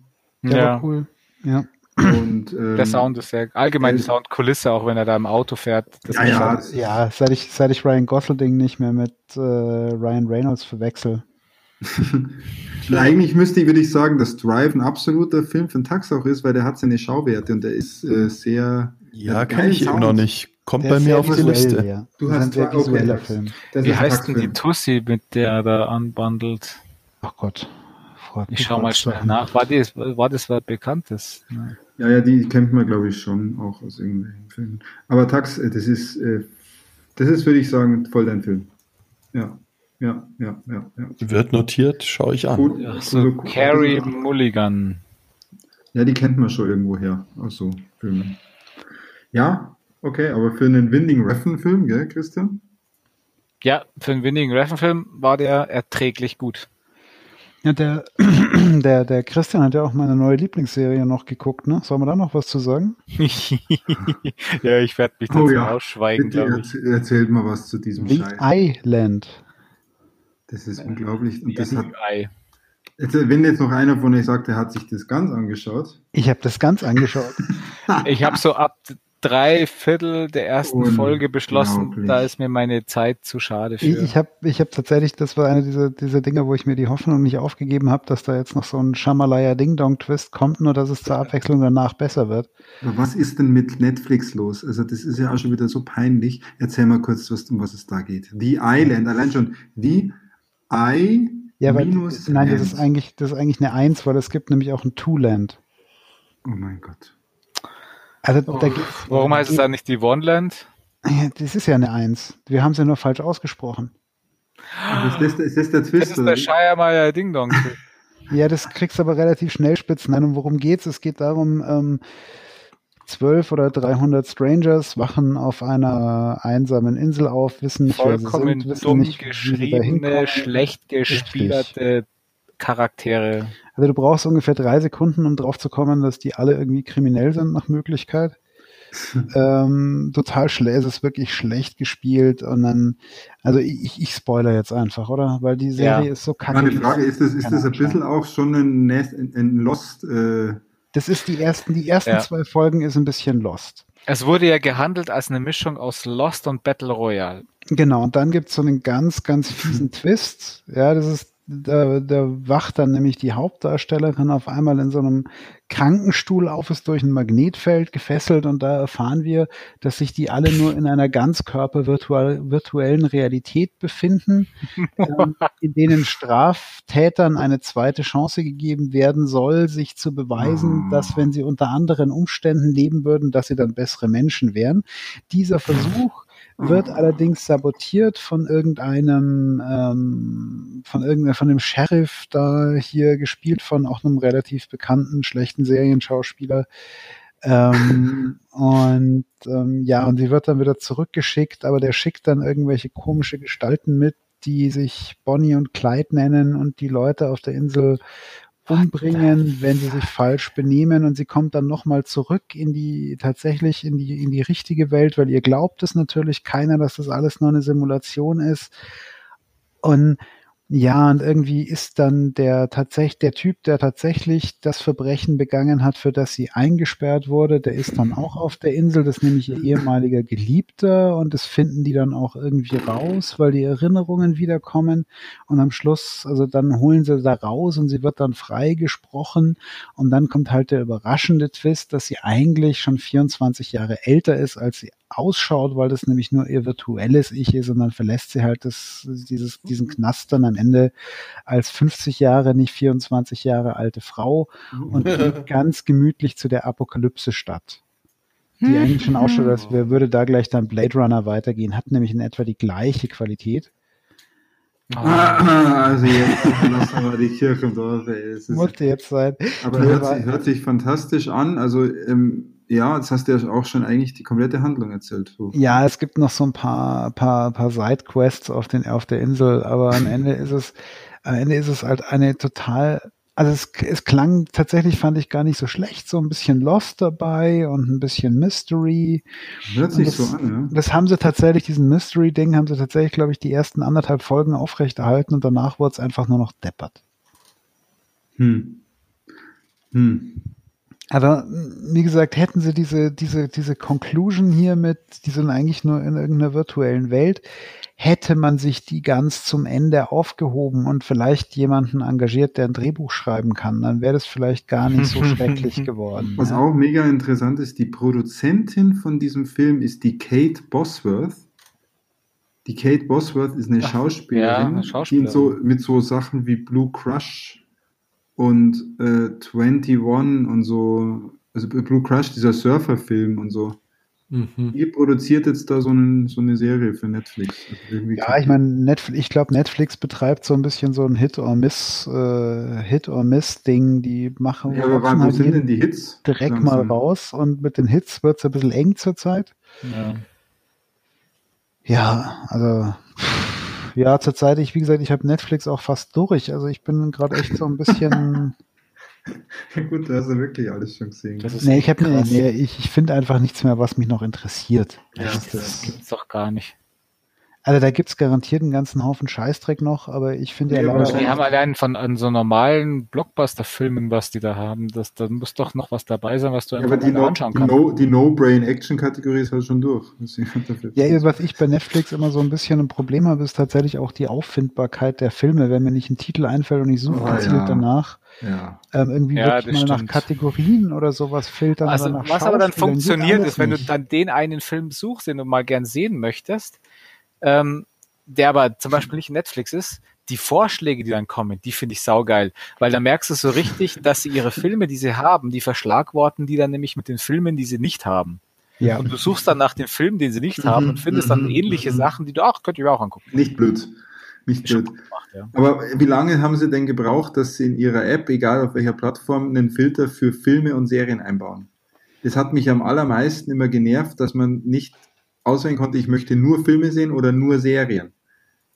Der Ja, war cool. Ja. Und, ähm, der Sound ist sehr, allgemein die äh, Soundkulisse, auch wenn er da im Auto fährt. Das Ja, ist ja. schon- das- Ja, seit ich, seit ich Ryan Gosling nicht mehr mit äh, Ryan Reynolds verwechsel. Eigentlich müsste ich, würde ich sagen, dass Drive ein absoluter Film für den Tax auch ist, weil der hat seine Schauwerte und der ist äh, sehr. Ja, Ja, kenne ich kein eben noch Sound. nicht. Kommt Der bei mir auf die visuell, Liste. Ja. Du hast okay, visueller. Film. Das Wie heißt denn die. Tussi, mit der er da anbandelt? Ach Gott. Frag Ich mich schau mal schnell nach. War, die, war das was Bekanntes? Ne? Ja, ja, die kennt man, glaube ich, schon auch aus irgendwelchen Filmen. Aber Tax, äh, das ist, äh, das ist, würde ich sagen, voll dein Film. Ja, ja, ja, ja. ja. Wird notiert, schaue ich an. Gut, Ach so, also, Carrie Mulligan. Ja, die kennt man schon irgendwo her, aus so Filmen. Ja, okay, aber für einen Winding Refn-Film, gell, Christian? Ja, für einen windigen Reffen-Film war der erträglich gut. Ja, der, der, der Christian hat ja auch meine neue Lieblingsserie noch geguckt, ne? Sollen wir da noch was zu sagen? ja, ich werde mich dazu Oh ja, ausschweigen, Bitte glaube ich. erzähl, erzählt mal was zu diesem The Scheiß. Island. Das ist unglaublich. Und das hat, Ei. jetzt, wenn jetzt noch einer von euch sagt, der hat sich das ganz angeschaut. Ich habe das ganz angeschaut. Ich habe so ab drei Viertel der ersten Folge beschlossen, da ist mir meine Zeit zu schade für. Ich, ich habe ich hab tatsächlich, das war eine dieser, dieser Dinge, wo ich mir die Hoffnung nicht aufgegeben habe, dass da jetzt noch so ein Shamalaya Ding Dong Twist kommt, nur dass es zur Abwechslung danach besser wird. Aber was ist denn mit Netflix los? Also das ist ja auch schon wieder so peinlich. Erzähl mal kurz, was, um was es da geht. The Island, allein schon die I Ja, weil, minus nein, das ist eigentlich, das ist eigentlich eine Eins, weil es gibt nämlich auch ein Two-Land. Oh mein Gott. Also da geht's- Warum heißt es da nicht die One-Land? Ja, Das ist ja eine Eins. Wir haben sie nur falsch ausgesprochen. Ist das, ist das der Twist? Das ist der? Shire Ding Dong. Ja, das kriegst du aber relativ schnell spitzen. Nein, und worum geht's? Es geht darum, ähm, zwölf oder 300 Strangers wachen auf einer einsamen Insel auf, wissen nicht, wer sie Vollkommen sind, wissen dumm nicht, geschriebene, schlecht gespielerte Charaktere. Also du brauchst ungefähr drei Sekunden, um drauf zu kommen, dass die alle irgendwie kriminell sind nach Möglichkeit. ähm, total schlecht, es ist wirklich schlecht gespielt und dann, also ich, ich spoiler jetzt einfach, oder? Weil die Serie Ja. ist so kacke. Meine Frage ist, das, ist das ein bisschen auch schon ein, Nest, ein, Lost? Äh, Das ist die ersten, die ersten Ja. zwei Folgen ist ein bisschen lost. Es wurde ja gehandelt als eine Mischung aus Lost und Battle Royale. Genau, und dann gibt's so einen ganz, ganz fiesen Twist. Ja, das ist, da, da wacht dann nämlich die Hauptdarstellerin auf einmal in so einem Krankenstuhl auf, ist durch ein Magnetfeld gefesselt und da erfahren wir, dass sich die alle nur in einer ganzkörper-virtuellen Realität befinden, ähm, in denen Straftätern eine zweite Chance gegeben werden soll, sich zu beweisen, Oh. dass wenn sie unter anderen Umständen leben würden, dass sie dann bessere Menschen wären. Dieser Versuch wird allerdings sabotiert von irgendeinem, ähm, von irgendeinem, von dem Sheriff da hier gespielt von auch einem relativ bekannten, schlechten Serienschauspieler. Ähm, und ähm, ja, und sie wird dann wieder zurückgeschickt, aber der schickt dann irgendwelche komische Gestalten mit, die sich Bonnie und Clyde nennen und die Leute auf der Insel umbringen, wenn sie sich falsch benehmen und sie kommt dann nochmal zurück in die, tatsächlich in die, in die richtige Welt, weil ihr glaubt es natürlich keiner, dass das alles nur eine Simulation ist. Und ja, und irgendwie ist dann der tatsächlich, der Typ, der tatsächlich das Verbrechen begangen hat, für das sie eingesperrt wurde, der ist dann auch auf der Insel, das ist nämlich ihr ehemaliger Geliebter und das finden die dann auch irgendwie raus, weil die Erinnerungen wiederkommen. Und am Schluss, also dann holen sie da raus und sie wird dann freigesprochen. Und dann kommt halt der überraschende Twist, dass sie eigentlich schon 24 Jahre älter ist, als sie ausschaut, weil das nämlich nur ihr virtuelles Ich ist und dann verlässt sie halt das, dieses, diesen Knast dann am Ende als 50 Jahre, nicht 24 Jahre alte Frau und geht ganz gemütlich zu der Apokalypse-Stadt. Die eigentlich schon ausschaut, als wer würde da gleich dann Blade Runner weitergehen, hat nämlich in etwa die gleiche Qualität. Ah, also jetzt lassen wir die Kirche im Dorf. Ey. Es ist, Musste jetzt sein. aber hört sich, hört sich fantastisch an. Also ähm, ja, jetzt hast du ja auch schon eigentlich die komplette Handlung erzählt. So. Ja, es gibt noch so ein paar, paar, paar Sidequests auf, den, auf der Insel, aber am Ende ist es, am Ende ist es halt eine total, also es, es klang tatsächlich, fand ich gar nicht so schlecht, so ein bisschen Lost dabei und ein bisschen Mystery. Hört sich das- so an, ja. Das haben sie tatsächlich, diesen Mystery-Ding haben sie tatsächlich, glaube ich, die ersten anderthalb Folgen aufrechterhalten und danach wurde es einfach nur noch deppert. Hm. Hm. Aber mh, wie gesagt, hätten sie diese, diese, diese Conclusion hier mit, die sind eigentlich nur in irgendeiner virtuellen Welt, hätte man sich die ganz zum Ende aufgehoben und vielleicht jemanden engagiert, der ein Drehbuch schreiben kann, dann wäre das vielleicht gar nicht so schrecklich geworden. Was ja. auch mega interessant ist, die Produzentin von diesem Film ist die Kate Bosworth. Die Kate Bosworth ist eine Ach, Schauspielerin, ja, eine die Schauspielerin. in so, mit so Sachen wie Blue Crush und äh, 21 und so, also Blue Crush, dieser Surferfilm und so. Mhm. Die produziert jetzt da so, einen, so eine Serie für Netflix. Also Ja, ich meine, Netflix, ich glaube, Netflix betreibt so ein bisschen so ein Hit or Miss, äh, Hit or Miss Ding. Die machen ja, aber rotzen wo halt sind denn die Hits? direkt mal langsam? raus und mit den Hits wird es ein bisschen eng zurzeit. Ja. Ja, also pff, ja, zurzeit, ich, wie gesagt, ich habe Netflix auch fast durch. Also ich bin gerade echt so ein bisschen. Gut, da hast du wirklich alles schon gesehen. Das ist nee, ich habe krass. nee, ich, ich finde einfach nichts mehr, was mich noch interessiert. Ja, Das das. gibt's doch gar nicht. Also da gibt's garantiert einen ganzen Haufen Scheißdreck noch, aber ich finde ja leider. wahrscheinlich. Die haben allein von an so normalen Blockbuster-Filmen, was die da haben. Das, da muss doch noch was dabei sein, was du Ja, einfach aber die No- anschauen die kannst. No- die No-Brain-Action-Kategorie ist halt schon durch. Ja, was ich bei Netflix immer so ein bisschen ein Problem habe, ist tatsächlich auch die Auffindbarkeit der Filme. Wenn mir nicht ein Titel einfällt und ich suche Oh, gezielt ja. danach, ja. ähm, irgendwie Ja, wirklich mal nach stimmt. Kategorien oder sowas filtern. Also, oder nach was aber dann funktioniert ist, wenn nicht. du dann den einen Film suchst, den du mal gern sehen möchtest, ähm, der aber zum Beispiel nicht Netflix ist, die Vorschläge, die dann kommen, die finde ich saugeil. Weil da merkst du so richtig, dass sie ihre Filme, die sie haben, die verschlagworten die dann nämlich mit den Filmen, die sie nicht haben. Ja. Und du suchst dann nach dem Film, den sie nicht haben und findest dann mhm, ähnliche mhm. Sachen, die du auch, könnt ihr mir auch angucken. Nicht blöd. Nicht blöd. gemacht, ja. Aber wie lange haben Sie denn gebraucht, dass Sie in Ihrer App, egal auf welcher Plattform, einen Filter für Filme und Serien einbauen? Das hat mich am allermeisten immer genervt, dass man nicht auswählen konnte, ich möchte nur Filme sehen oder nur Serien.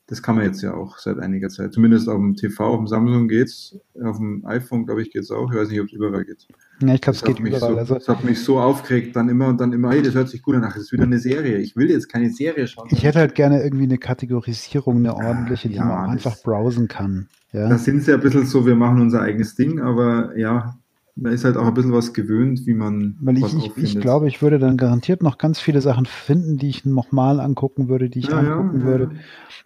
Das kann man jetzt ja auch seit einiger Zeit. Zumindest auf dem TV, auf dem Samsung geht's, auf dem iPhone, glaube ich, geht's auch. Ich weiß nicht, ob es überall geht. ja, ich glaube, es geht hat, mich überall. so, Also, das hat mich so aufgeregt, dann immer und dann immer, hey, das hört sich gut an, ach, das ist wieder eine Serie. Ich will jetzt keine Serie schauen. ich hätte halt gerne irgendwie eine Kategorisierung, eine ordentliche, die Ja, man einfach browsen kann. Ja. Da sind sie ein bisschen so, wir machen unser eigenes Ding, aber ja, man ist halt auch ein bisschen was gewöhnt, wie man Weil ich, was ich, ich glaube, ich würde dann garantiert noch ganz viele Sachen finden, die ich nochmal angucken würde, die ich ja, ja, angucken ja. würde.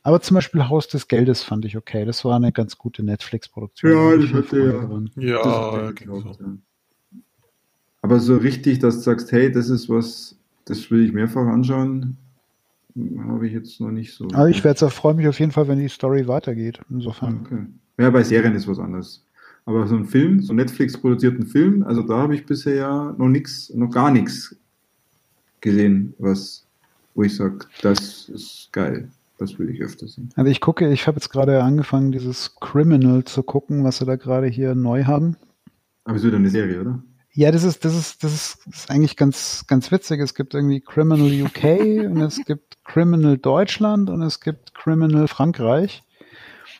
Aber zum Beispiel Haus des Geldes fand ich okay. Das war eine ganz gute Netflix-Produktion. Ja, ich hatte ja. Ja, mich so. ja. Aber so richtig, dass du sagst, hey, das ist was, das will ich mehrfach anschauen, habe ich jetzt noch nicht so. Aber ich werde freue mich auf jeden Fall, wenn die Story weitergeht. Insofern. Okay. Ja, bei Serien ist was anderes. Aber so ein Film, so Netflix-produzierten Film, also da habe ich bisher ja noch nichts, noch gar nichts gesehen, was, wo ich sage, das ist geil. Das will ich öfter sehen. Also ich gucke, ich habe jetzt gerade angefangen, dieses Criminal zu gucken, was sie da gerade hier neu haben. Aber es wieder eine Serie, oder? Ja, das ist, das ist, das ist, das ist eigentlich ganz, ganz witzig. Es gibt irgendwie Criminal UK und es gibt Criminal Deutschland und es gibt Criminal Frankreich.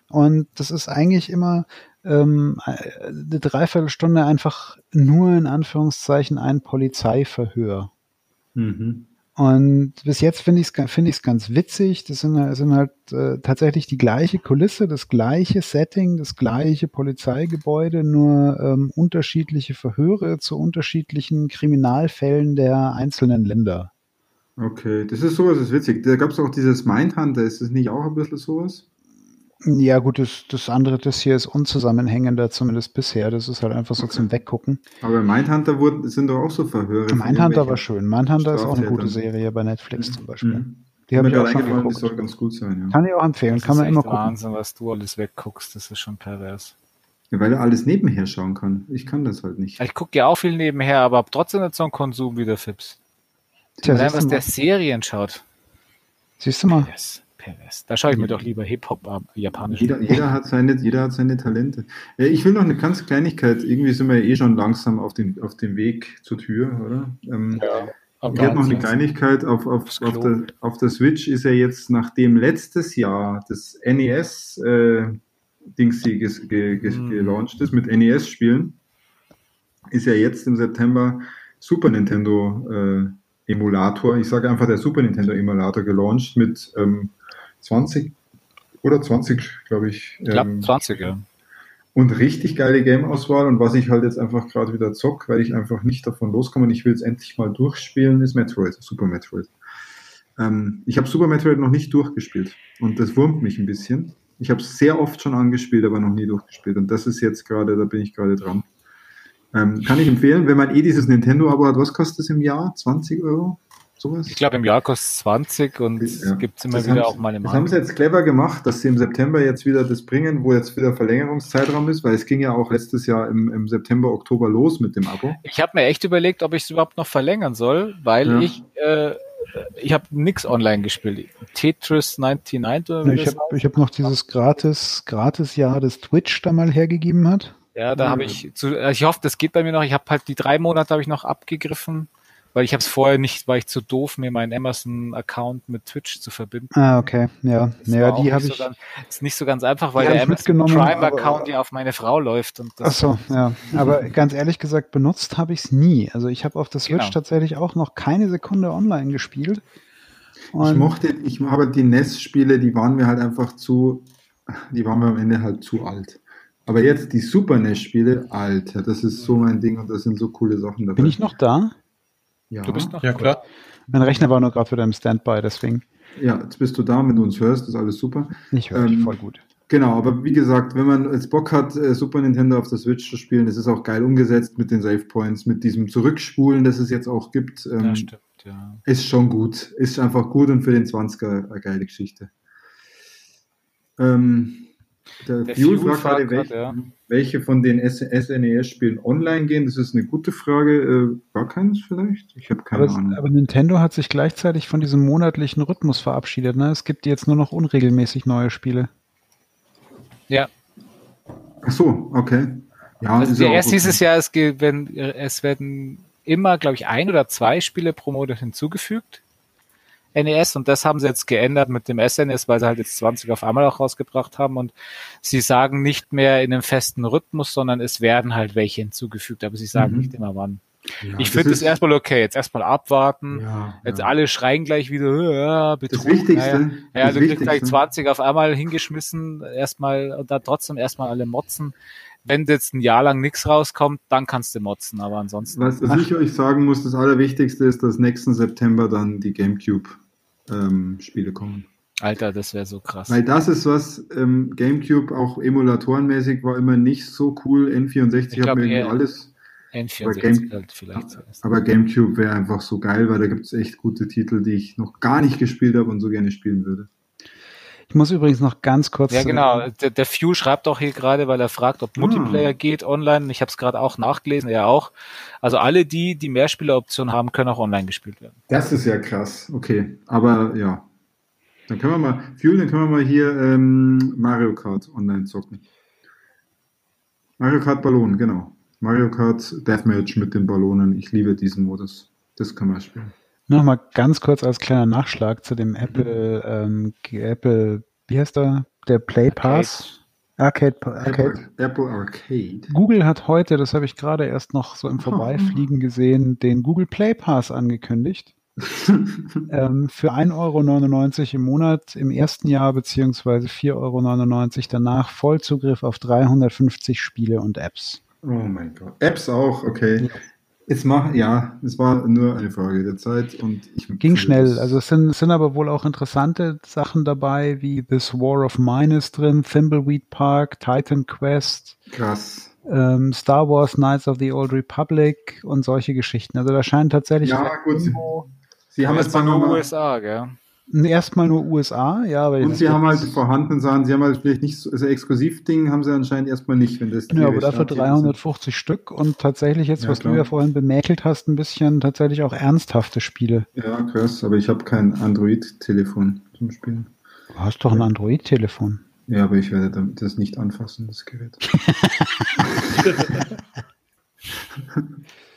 Und das ist eigentlich immer ähm, eine Dreiviertelstunde einfach nur in Anführungszeichen ein Polizeiverhör. Mhm. Und bis jetzt finde ich es ich's ganz witzig. Das sind, halt- sind halt äh, tatsächlich die gleiche Kulisse, das gleiche Setting, das gleiche Polizeigebäude, nur ähm, unterschiedliche Verhöre zu unterschiedlichen Kriminalfällen der einzelnen Länder. Okay, das ist sowas, das ist witzig. Da gab es auch dieses Mindhunter, ist das nicht auch ein bisschen sowas? Ja, gut, das, das andere, das hier ist unzusammenhängender, zumindest bisher. Das ist halt einfach so Okay. zum Weggucken. Aber Mindhunter wurden, sind doch auch so Verhöre. Mindhunter war schön. Mindhunter ist auch eine gute. Serie bei Netflix zum Beispiel. Mhm. Die habe Mir ich auch schon eingefallen, die geguckt. soll ganz gut sein, ja. Kann ich auch empfehlen, Das kann man immer gucken. Wahnsinn, was du alles wegguckst. Das ist schon pervers. ja. Weil er alles nebenher schauen kann. Ich kann das halt nicht. Ich gucke ja auch viel nebenher, aber hab trotzdem nicht so einen Konsum wie der Fips. Tja, Allein was der. Serien schaut. Siehst du mal. Pervers. Da schaue ich mir doch lieber Hip-Hop ab, japanisch. Jeder, jeder, hat seine, jeder hat seine Talente. Äh, ich will noch eine ganz Kleinigkeit. Irgendwie sind wir eh schon langsam auf dem, auf dem Weg zur Tür, oder? Ähm, ja. Ich habe noch eine Kleinigkeit. Auf, auf, auf, der, auf der Switch ist ja jetzt, nachdem letztes Jahr das NES äh, Dingsy ge, ge, ge, hm. gelauncht ist mit NES-Spielen, ist ja jetzt im September Super Nintendo äh, Emulator, ich sage einfach der Super Nintendo Emulator gelauncht mit ähm, 20 oder 20, glaube ich. Ich glaube ähm, 20, ja. Und richtig geile Game-Auswahl und was ich halt jetzt einfach gerade wieder zock, weil ich einfach nicht davon loskomme und ich will es endlich mal durchspielen, ist Metroid, Super Metroid. Ähm, ich habe Super Metroid noch nicht durchgespielt und das wurmt mich ein bisschen. Ich habe es sehr oft schon angespielt, aber noch nie durchgespielt und das ist jetzt gerade, da bin ich gerade dran. Ähm, kann ich empfehlen, wenn man eh dieses Nintendo-Abo hat, was kostet es im Jahr? 20 Euro? Sowas? Ich glaube, im Jahr kostet es 20 und ja. gibt es immer das wieder auch mal im Das haben sie jetzt clever gemacht, dass sie im September jetzt wieder das bringen, wo jetzt wieder Verlängerungszeitraum ist, weil es ging ja auch letztes Jahr im, im September, Oktober los mit dem Abo. Ich habe mir echt überlegt, ob ich es überhaupt noch verlängern soll, weil ja. ich äh, ich habe nichts online gespielt. Tetris 99 oder ja, Ich habe hab noch dieses gratis gratis Jahr, das Twitch da mal hergegeben hat. Ja, da habe ich, zu, ich hoffe, das geht bei mir noch. Ich habe halt die drei Monate habe ich noch abgegriffen, weil ich habe es vorher nicht, war ich zu doof, mir meinen Amazon-Account mit Twitch zu verbinden. Ah, okay, ja, das ja, die habe ich. So ganz, ist nicht so ganz einfach, weil der Amazon Prime-Account ja auf meine Frau läuft und das. Ach so, ja. Aber ganz ehrlich gesagt, benutzt habe ich es nie. Also ich habe auf der Switch genau. tatsächlich auch noch keine Sekunde online gespielt. Und ich mochte, ich habe die NES-Spiele, die waren mir halt einfach zu, die waren mir am Ende halt zu alt. Aber jetzt die Super NES-Spiele, Alter, das ist so mein Ding und das sind so coole Sachen dabei. Bin ich noch da? Ja. Du bist noch Ja, klar. Mein Rechner war nur gerade wieder im Standby, deswegen. Ja, jetzt bist du da, wenn du uns hörst, ist alles super. Ich höre ähm, voll gut. Genau, aber wie gesagt, wenn man jetzt Bock hat, äh, Super Nintendo auf der Switch zu spielen, das ist auch geil umgesetzt mit den Save Points, mit diesem Zurückspulen, das es jetzt auch gibt. Ähm, ja, stimmt, ja. Ist schon gut. Ist einfach gut und für den 20er eine geile Geschichte. Ähm, der, der Fuel, Fuel fragt gerade, welche, ja. Welche, von den SNES-Spielen online gehen. Das ist eine gute Frage. Äh, gar keins vielleicht? Ich habe keine aber, Ahnung. Aber Nintendo hat sich gleichzeitig von diesem monatlichen Rhythmus verabschiedet. Ne? Es gibt jetzt nur noch unregelmäßig neue Spiele. Ja. Ach so, okay. Ja, also erst dieses Jahr, es, wenn, es werden immer, glaube ich, ein oder zwei Spiele pro Monat hinzugefügt. NES und das haben sie jetzt geändert mit dem SNES, weil sie halt jetzt 20 auf einmal auch rausgebracht haben und sie sagen nicht mehr in einem festen Rhythmus, sondern es werden halt welche hinzugefügt, aber sie sagen mhm. nicht immer wann. Ja, ich finde es erstmal okay, jetzt erstmal abwarten. Ja, jetzt ja. alle schreien gleich wieder, äh, Betrug. Das Wichtigste. Naja, ja, das du kriegst gleich 20 auf einmal hingeschmissen, erstmal und dann trotzdem erstmal alle motzen. Wenn jetzt ein Jahr lang nichts rauskommt, dann kannst du motzen, aber ansonsten. Was, was ich euch sagen muss, das Allerwichtigste ist, dass nächsten September dann die GameCube ähm, Spiele kommen. Alter, das wäre so krass. Weil das ist was, ähm, GameCube auch emulatorenmäßig war immer nicht so cool. N64 hat mir irgendwie alles. N64 aber, Game, halt vielleicht zuerst. aber GameCube wäre einfach so geil, weil da gibt es echt gute Titel, die ich noch gar nicht gespielt habe und so gerne spielen würde. Ich muss übrigens noch ganz kurz. Ja, genau. Der, der Few schreibt auch hier gerade, weil er fragt, ob Multiplayer ah. geht online. Ich habe es gerade auch nachgelesen, er auch. Also alle die, die Mehrspieleroptionen haben, können auch online gespielt werden. Das ist ja krass. Okay, aber ja. Dann können wir mal, Few, dann können wir mal hier ähm, Mario Kart online zocken. Mario Kart Ballon, genau. Mario Kart Deathmatch mit den Ballonen. Ich liebe diesen Modus. Das kann man spielen. Nochmal ganz kurz als kleiner Nachschlag zu dem Apple, ähm, Apple, wie heißt der? Der Play Pass. Arcade. Arcade. Apple, Arcade. Google hat heute, das habe ich gerade erst noch so im Vorbeifliegen gesehen, den Google Play Pass angekündigt. ähm, für 1,99 Euro im Monat im ersten Jahr beziehungsweise 4,99 Euro danach Vollzugriff auf 350 Spiele und Apps. Oh mein Gott. Apps auch, okay. Es mach, ja, es war nur eine Frage der Zeit und ich ging schnell. Also es sind, sind aber wohl auch interessante Sachen dabei, wie This War of Mine ist drin, Thimbleweed Park, Titan Quest. Krass. Ähm, Star Wars Knights of the Old Republic und solche Geschichten. Also da scheint tatsächlich. Ja, gut. Sie, Sie haben jetzt nur USA, gell? Erstmal nur USA, ja. Aber und sie haben halt vorhandenen Sachen, sie haben halt vielleicht nicht so, also Exklusivding haben sie anscheinend erstmal nicht, wenn das Ja, aber dafür 350 sind. Stück und tatsächlich jetzt, ja, was klar. du ja vorhin bemäkelt hast, ein bisschen tatsächlich auch ernsthafte Spiele. Ja, krass, aber ich habe kein Android-Telefon zum Spielen. Du hast doch ein Android-Telefon. Ja, aber ich werde das nicht anfassen, das Gerät.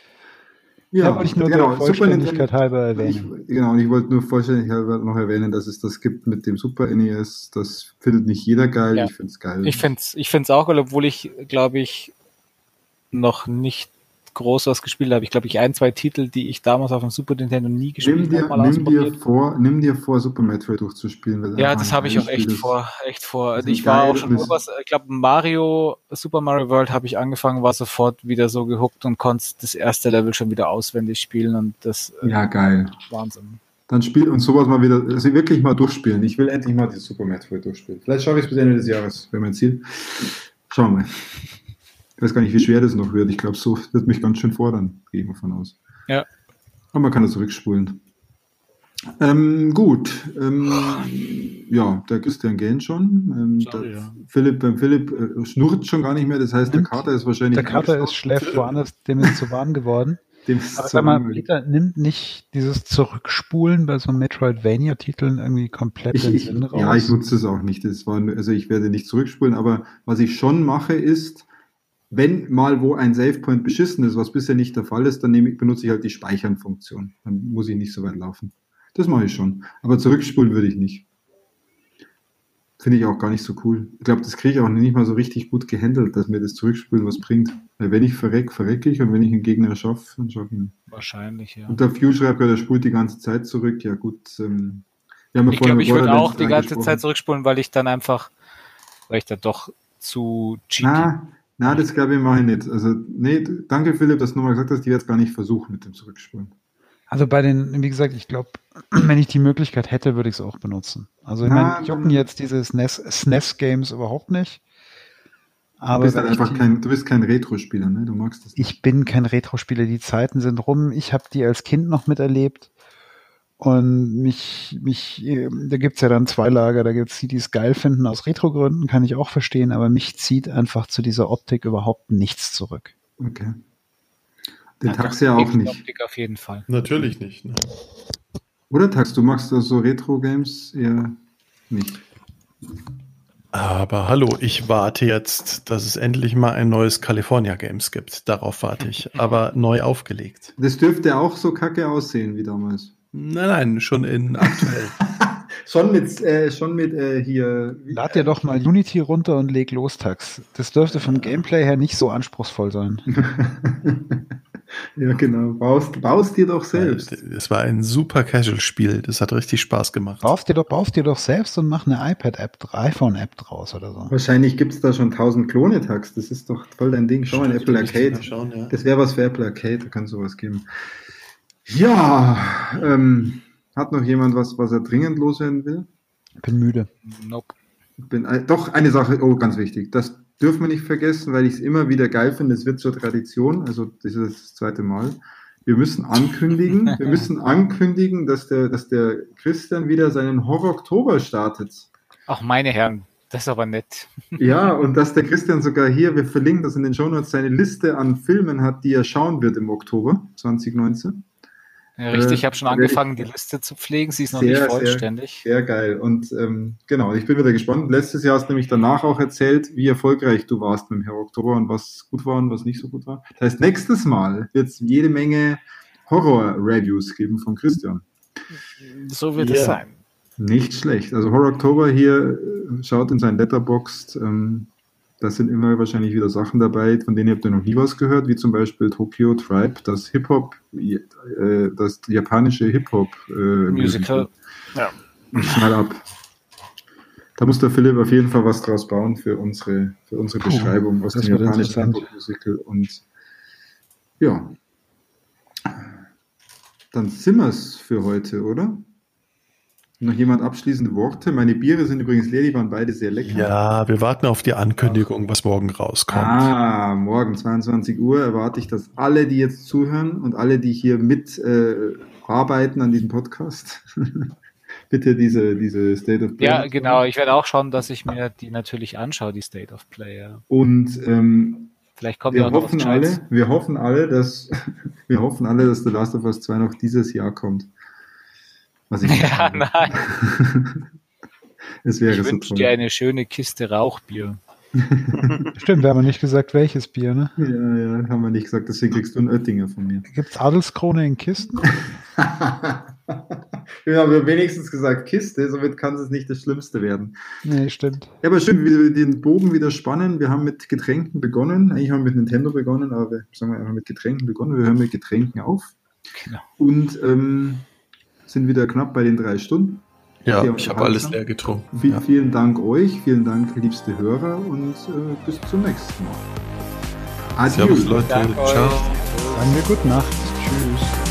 ja, ja wollte ich nur genau, der Vollständigkeit halber erwähnen. Ich, genau, und ich wollte nur vollständig halber noch erwähnen, dass es das gibt mit dem Super NES. Das findet nicht jeder geil. Ja. Ich finde es geil. Ich finde es ich find's auch geil, obwohl ich, glaube ich, noch nicht groß was gespielt habe. Ich glaube, ich ein, zwei Titel, die ich damals auf dem Super Nintendo nie gespielt habe. Nimm, dir vor, nimm dir vor, Super Metroid durchzuspielen. Ja, das habe ich auch echt vor, echt vor. Also ich war auch schon was, ich glaube, Mario, Super Mario World habe ich angefangen, war sofort wieder so gehuckt und konnte das erste Level schon wieder auswendig spielen und das. Äh, ja, geil. Wahnsinn. Dann spiel und sowas mal wieder, also wirklich mal durchspielen. Ich will endlich mal die Super Metroid durchspielen. Vielleicht schaffe ich es bis Ende des Jahres, wäre mein Ziel. Schauen wir mal. Ich weiß gar nicht, wie schwer das noch wird. Ich glaube, so wird mich ganz schön fordern, gehe ich mal von aus. Ja. Aber man kann das zurückspulen. Ähm, gut. Ähm, ja, der Christian gähnt schon. Ähm, Sorry, ja. Philipp, beim Philipp äh, schnurrt schon gar nicht mehr. Das heißt, der Kater ist wahrscheinlich. Der Kater ist schläft woanders, dem ist zu warm geworden. Dem ist Aber sag mal, Peter nimmt nicht dieses Zurückspulen bei so Metroidvania-Titeln irgendwie komplett ich, den Sinn raus. Ja, ich nutze es auch nicht. Das war, also ich werde nicht zurückspulen, aber was ich schon mache, ist, wenn mal wo ein SavePoint beschissen ist, was bisher nicht der Fall ist, dann nehme, benutze ich halt die Speichern-Funktion. Dann muss ich nicht so weit laufen. Das mache ich schon. Aber zurückspulen würde ich nicht. Finde ich auch gar nicht so cool. Ich glaube, das kriege ich auch nicht mal so richtig gut gehandelt, dass mir das Zurückspulen was bringt. Weil wenn ich verreck, verrecke ich und wenn ich einen Gegner schaffe, dann schaffe ich ihn. Wahrscheinlich, ja. Und der View schreibt gerade, er spult die ganze Zeit zurück. Ja gut. Ähm, ich glaube, ich würde auch die ganze Zeit zurückspulen, weil ich dann einfach, weil ich da doch zu cheaty na, das glaube ich mache ich nicht. Also, nee, danke Philipp, dass du nochmal gesagt hast, ich werde es gar nicht versuchen mit dem Zurückspulen. Also bei den, wie gesagt, ich glaube, wenn ich die Möglichkeit hätte, würde ich es auch benutzen. Also ich meine, jucken jetzt diese SNES-Games überhaupt nicht. Aber du bist halt einfach die, kein, du bist kein Retro-Spieler, ne? Du magst das. Nicht. Ich bin kein Retro-Spieler, die Zeiten sind rum. Ich habe die als Kind noch miterlebt. Und mich, mich, da gibt's ja dann zwei Lager, da gibt's die, die es geil finden aus Retro-Gründen, kann ich auch verstehen, aber mich zieht einfach zu dieser Optik überhaupt nichts zurück. Okay. Den ja, Tax ja auch nicht. Optik auf jeden Fall. Natürlich nicht. Ne? Oder Tax, du magst also Retro-Games eher nicht. Aber hallo, ich warte jetzt, dass es endlich mal ein neues California Games gibt. Darauf warte ich. Aber neu aufgelegt. Das dürfte auch so kacke aussehen wie damals. Nein, nein, schon in aktuell. schon mit, äh, schon mit äh, hier. Lad dir doch mal Unity runter und leg los, Tax. Das dürfte vom Gameplay her nicht so anspruchsvoll sein. ja, genau. Baust, baust dir doch selbst. Es war ein super Casual-Spiel. Das hat richtig Spaß gemacht. Baust dir doch, baust dir doch selbst und mach eine iPad-App, iPhone-App draus oder so. Wahrscheinlich gibt es da schon tausend Klone, Tax. Das ist doch voll dein Ding. Schau mal in Apple Arcade. Schauen, ja. Das wäre was für Apple Arcade. Da kann sowas geben. Ja, ähm, hat noch jemand was, was er dringend loswerden will? Bin müde. Nope. Bin, äh, doch, eine Sache, oh, ganz wichtig. Das dürfen wir nicht vergessen, weil ich es immer wieder geil finde. Es wird zur Tradition, also das ist das zweite Mal. Wir müssen ankündigen, wir müssen ankündigen, dass der, dass der Christian wieder seinen Horror-Oktober startet. Ach, meine Herren, das ist aber nett. Ja, und dass der Christian sogar hier, wir verlinken das in den Shownotes, seine Liste an Filmen hat, die er schauen wird im Oktober 2019. Ja, richtig, ich habe schon äh, angefangen, die Liste zu pflegen. Sie ist noch sehr, nicht vollständig. Sehr, sehr geil. Und ähm, genau, ich bin wieder gespannt. Letztes Jahr hast du nämlich danach auch erzählt, wie erfolgreich du warst mit dem Herr Oktober und was gut war und was nicht so gut war. Das heißt, nächstes Mal wird es jede Menge Horror-Reviews geben von Christian. So wird ja. es sein. Nicht schlecht. Also Horror Oktober hier, äh, schaut in sein Letterboxd. Ähm, da sind immer wahrscheinlich wieder Sachen dabei, von denen habt ihr noch nie was gehört, wie zum Beispiel Tokyo Tribe, das Hip-Hop, äh, das japanische Hip-Hop äh, Musical. Ja. Schnell ab. Da muss der Philipp auf jeden Fall was draus bauen für unsere, für unsere Beschreibung aus dem japanischen Hip-Hop Musical. Und ja, dann sind wir es für heute, oder? Noch jemand abschließende Worte? Meine Biere sind übrigens leer, die waren beide sehr lecker. Ja, wir warten auf die Ankündigung, was morgen rauskommt. Ah, morgen 22 Uhr erwarte ich, dass alle, die jetzt zuhören und alle, die hier mit äh, arbeiten an diesem Podcast, bitte diese, diese State of Play. Ja, genau. Ich werde auch schauen, dass ich mir die natürlich anschaue, die State of Play. Ja. Und ähm, Vielleicht kommt wir hoffen alle, wir hoffen alle, dass wir hoffen alle, dass The Last of Us 2 noch dieses Jahr kommt. Was ich ja, nein. Es wäre Ich so wünsche dir eine schöne Kiste Rauchbier. Stimmt, wir haben ja nicht gesagt, welches Bier, ne? Ja, ja, haben wir nicht gesagt, deswegen kriegst du einen Oettinger von mir. Gibt's Adelskrone in Kisten? Wir haben wenigstens gesagt Kiste, somit kann es nicht das Schlimmste werden. Nee, stimmt. Ja, aber schön, wie wir den Bogen wieder spannen. Wir haben mit Getränken begonnen. Eigentlich haben wir mit Nintendo begonnen, aber wir sagen wir einfach mit Getränken begonnen. Wir hören mit Getränken auf Genau. und ähm, sind wieder knapp bei den drei Stunden. Ja, ich habe alles leer getrunken. Vi- Ja. Vielen Dank euch, vielen Dank, liebste Hörer und äh, bis zum nächsten Mal. Adieu. Servus Leute, Dank ciao. Sagen wir Gute Nacht. Tschüss.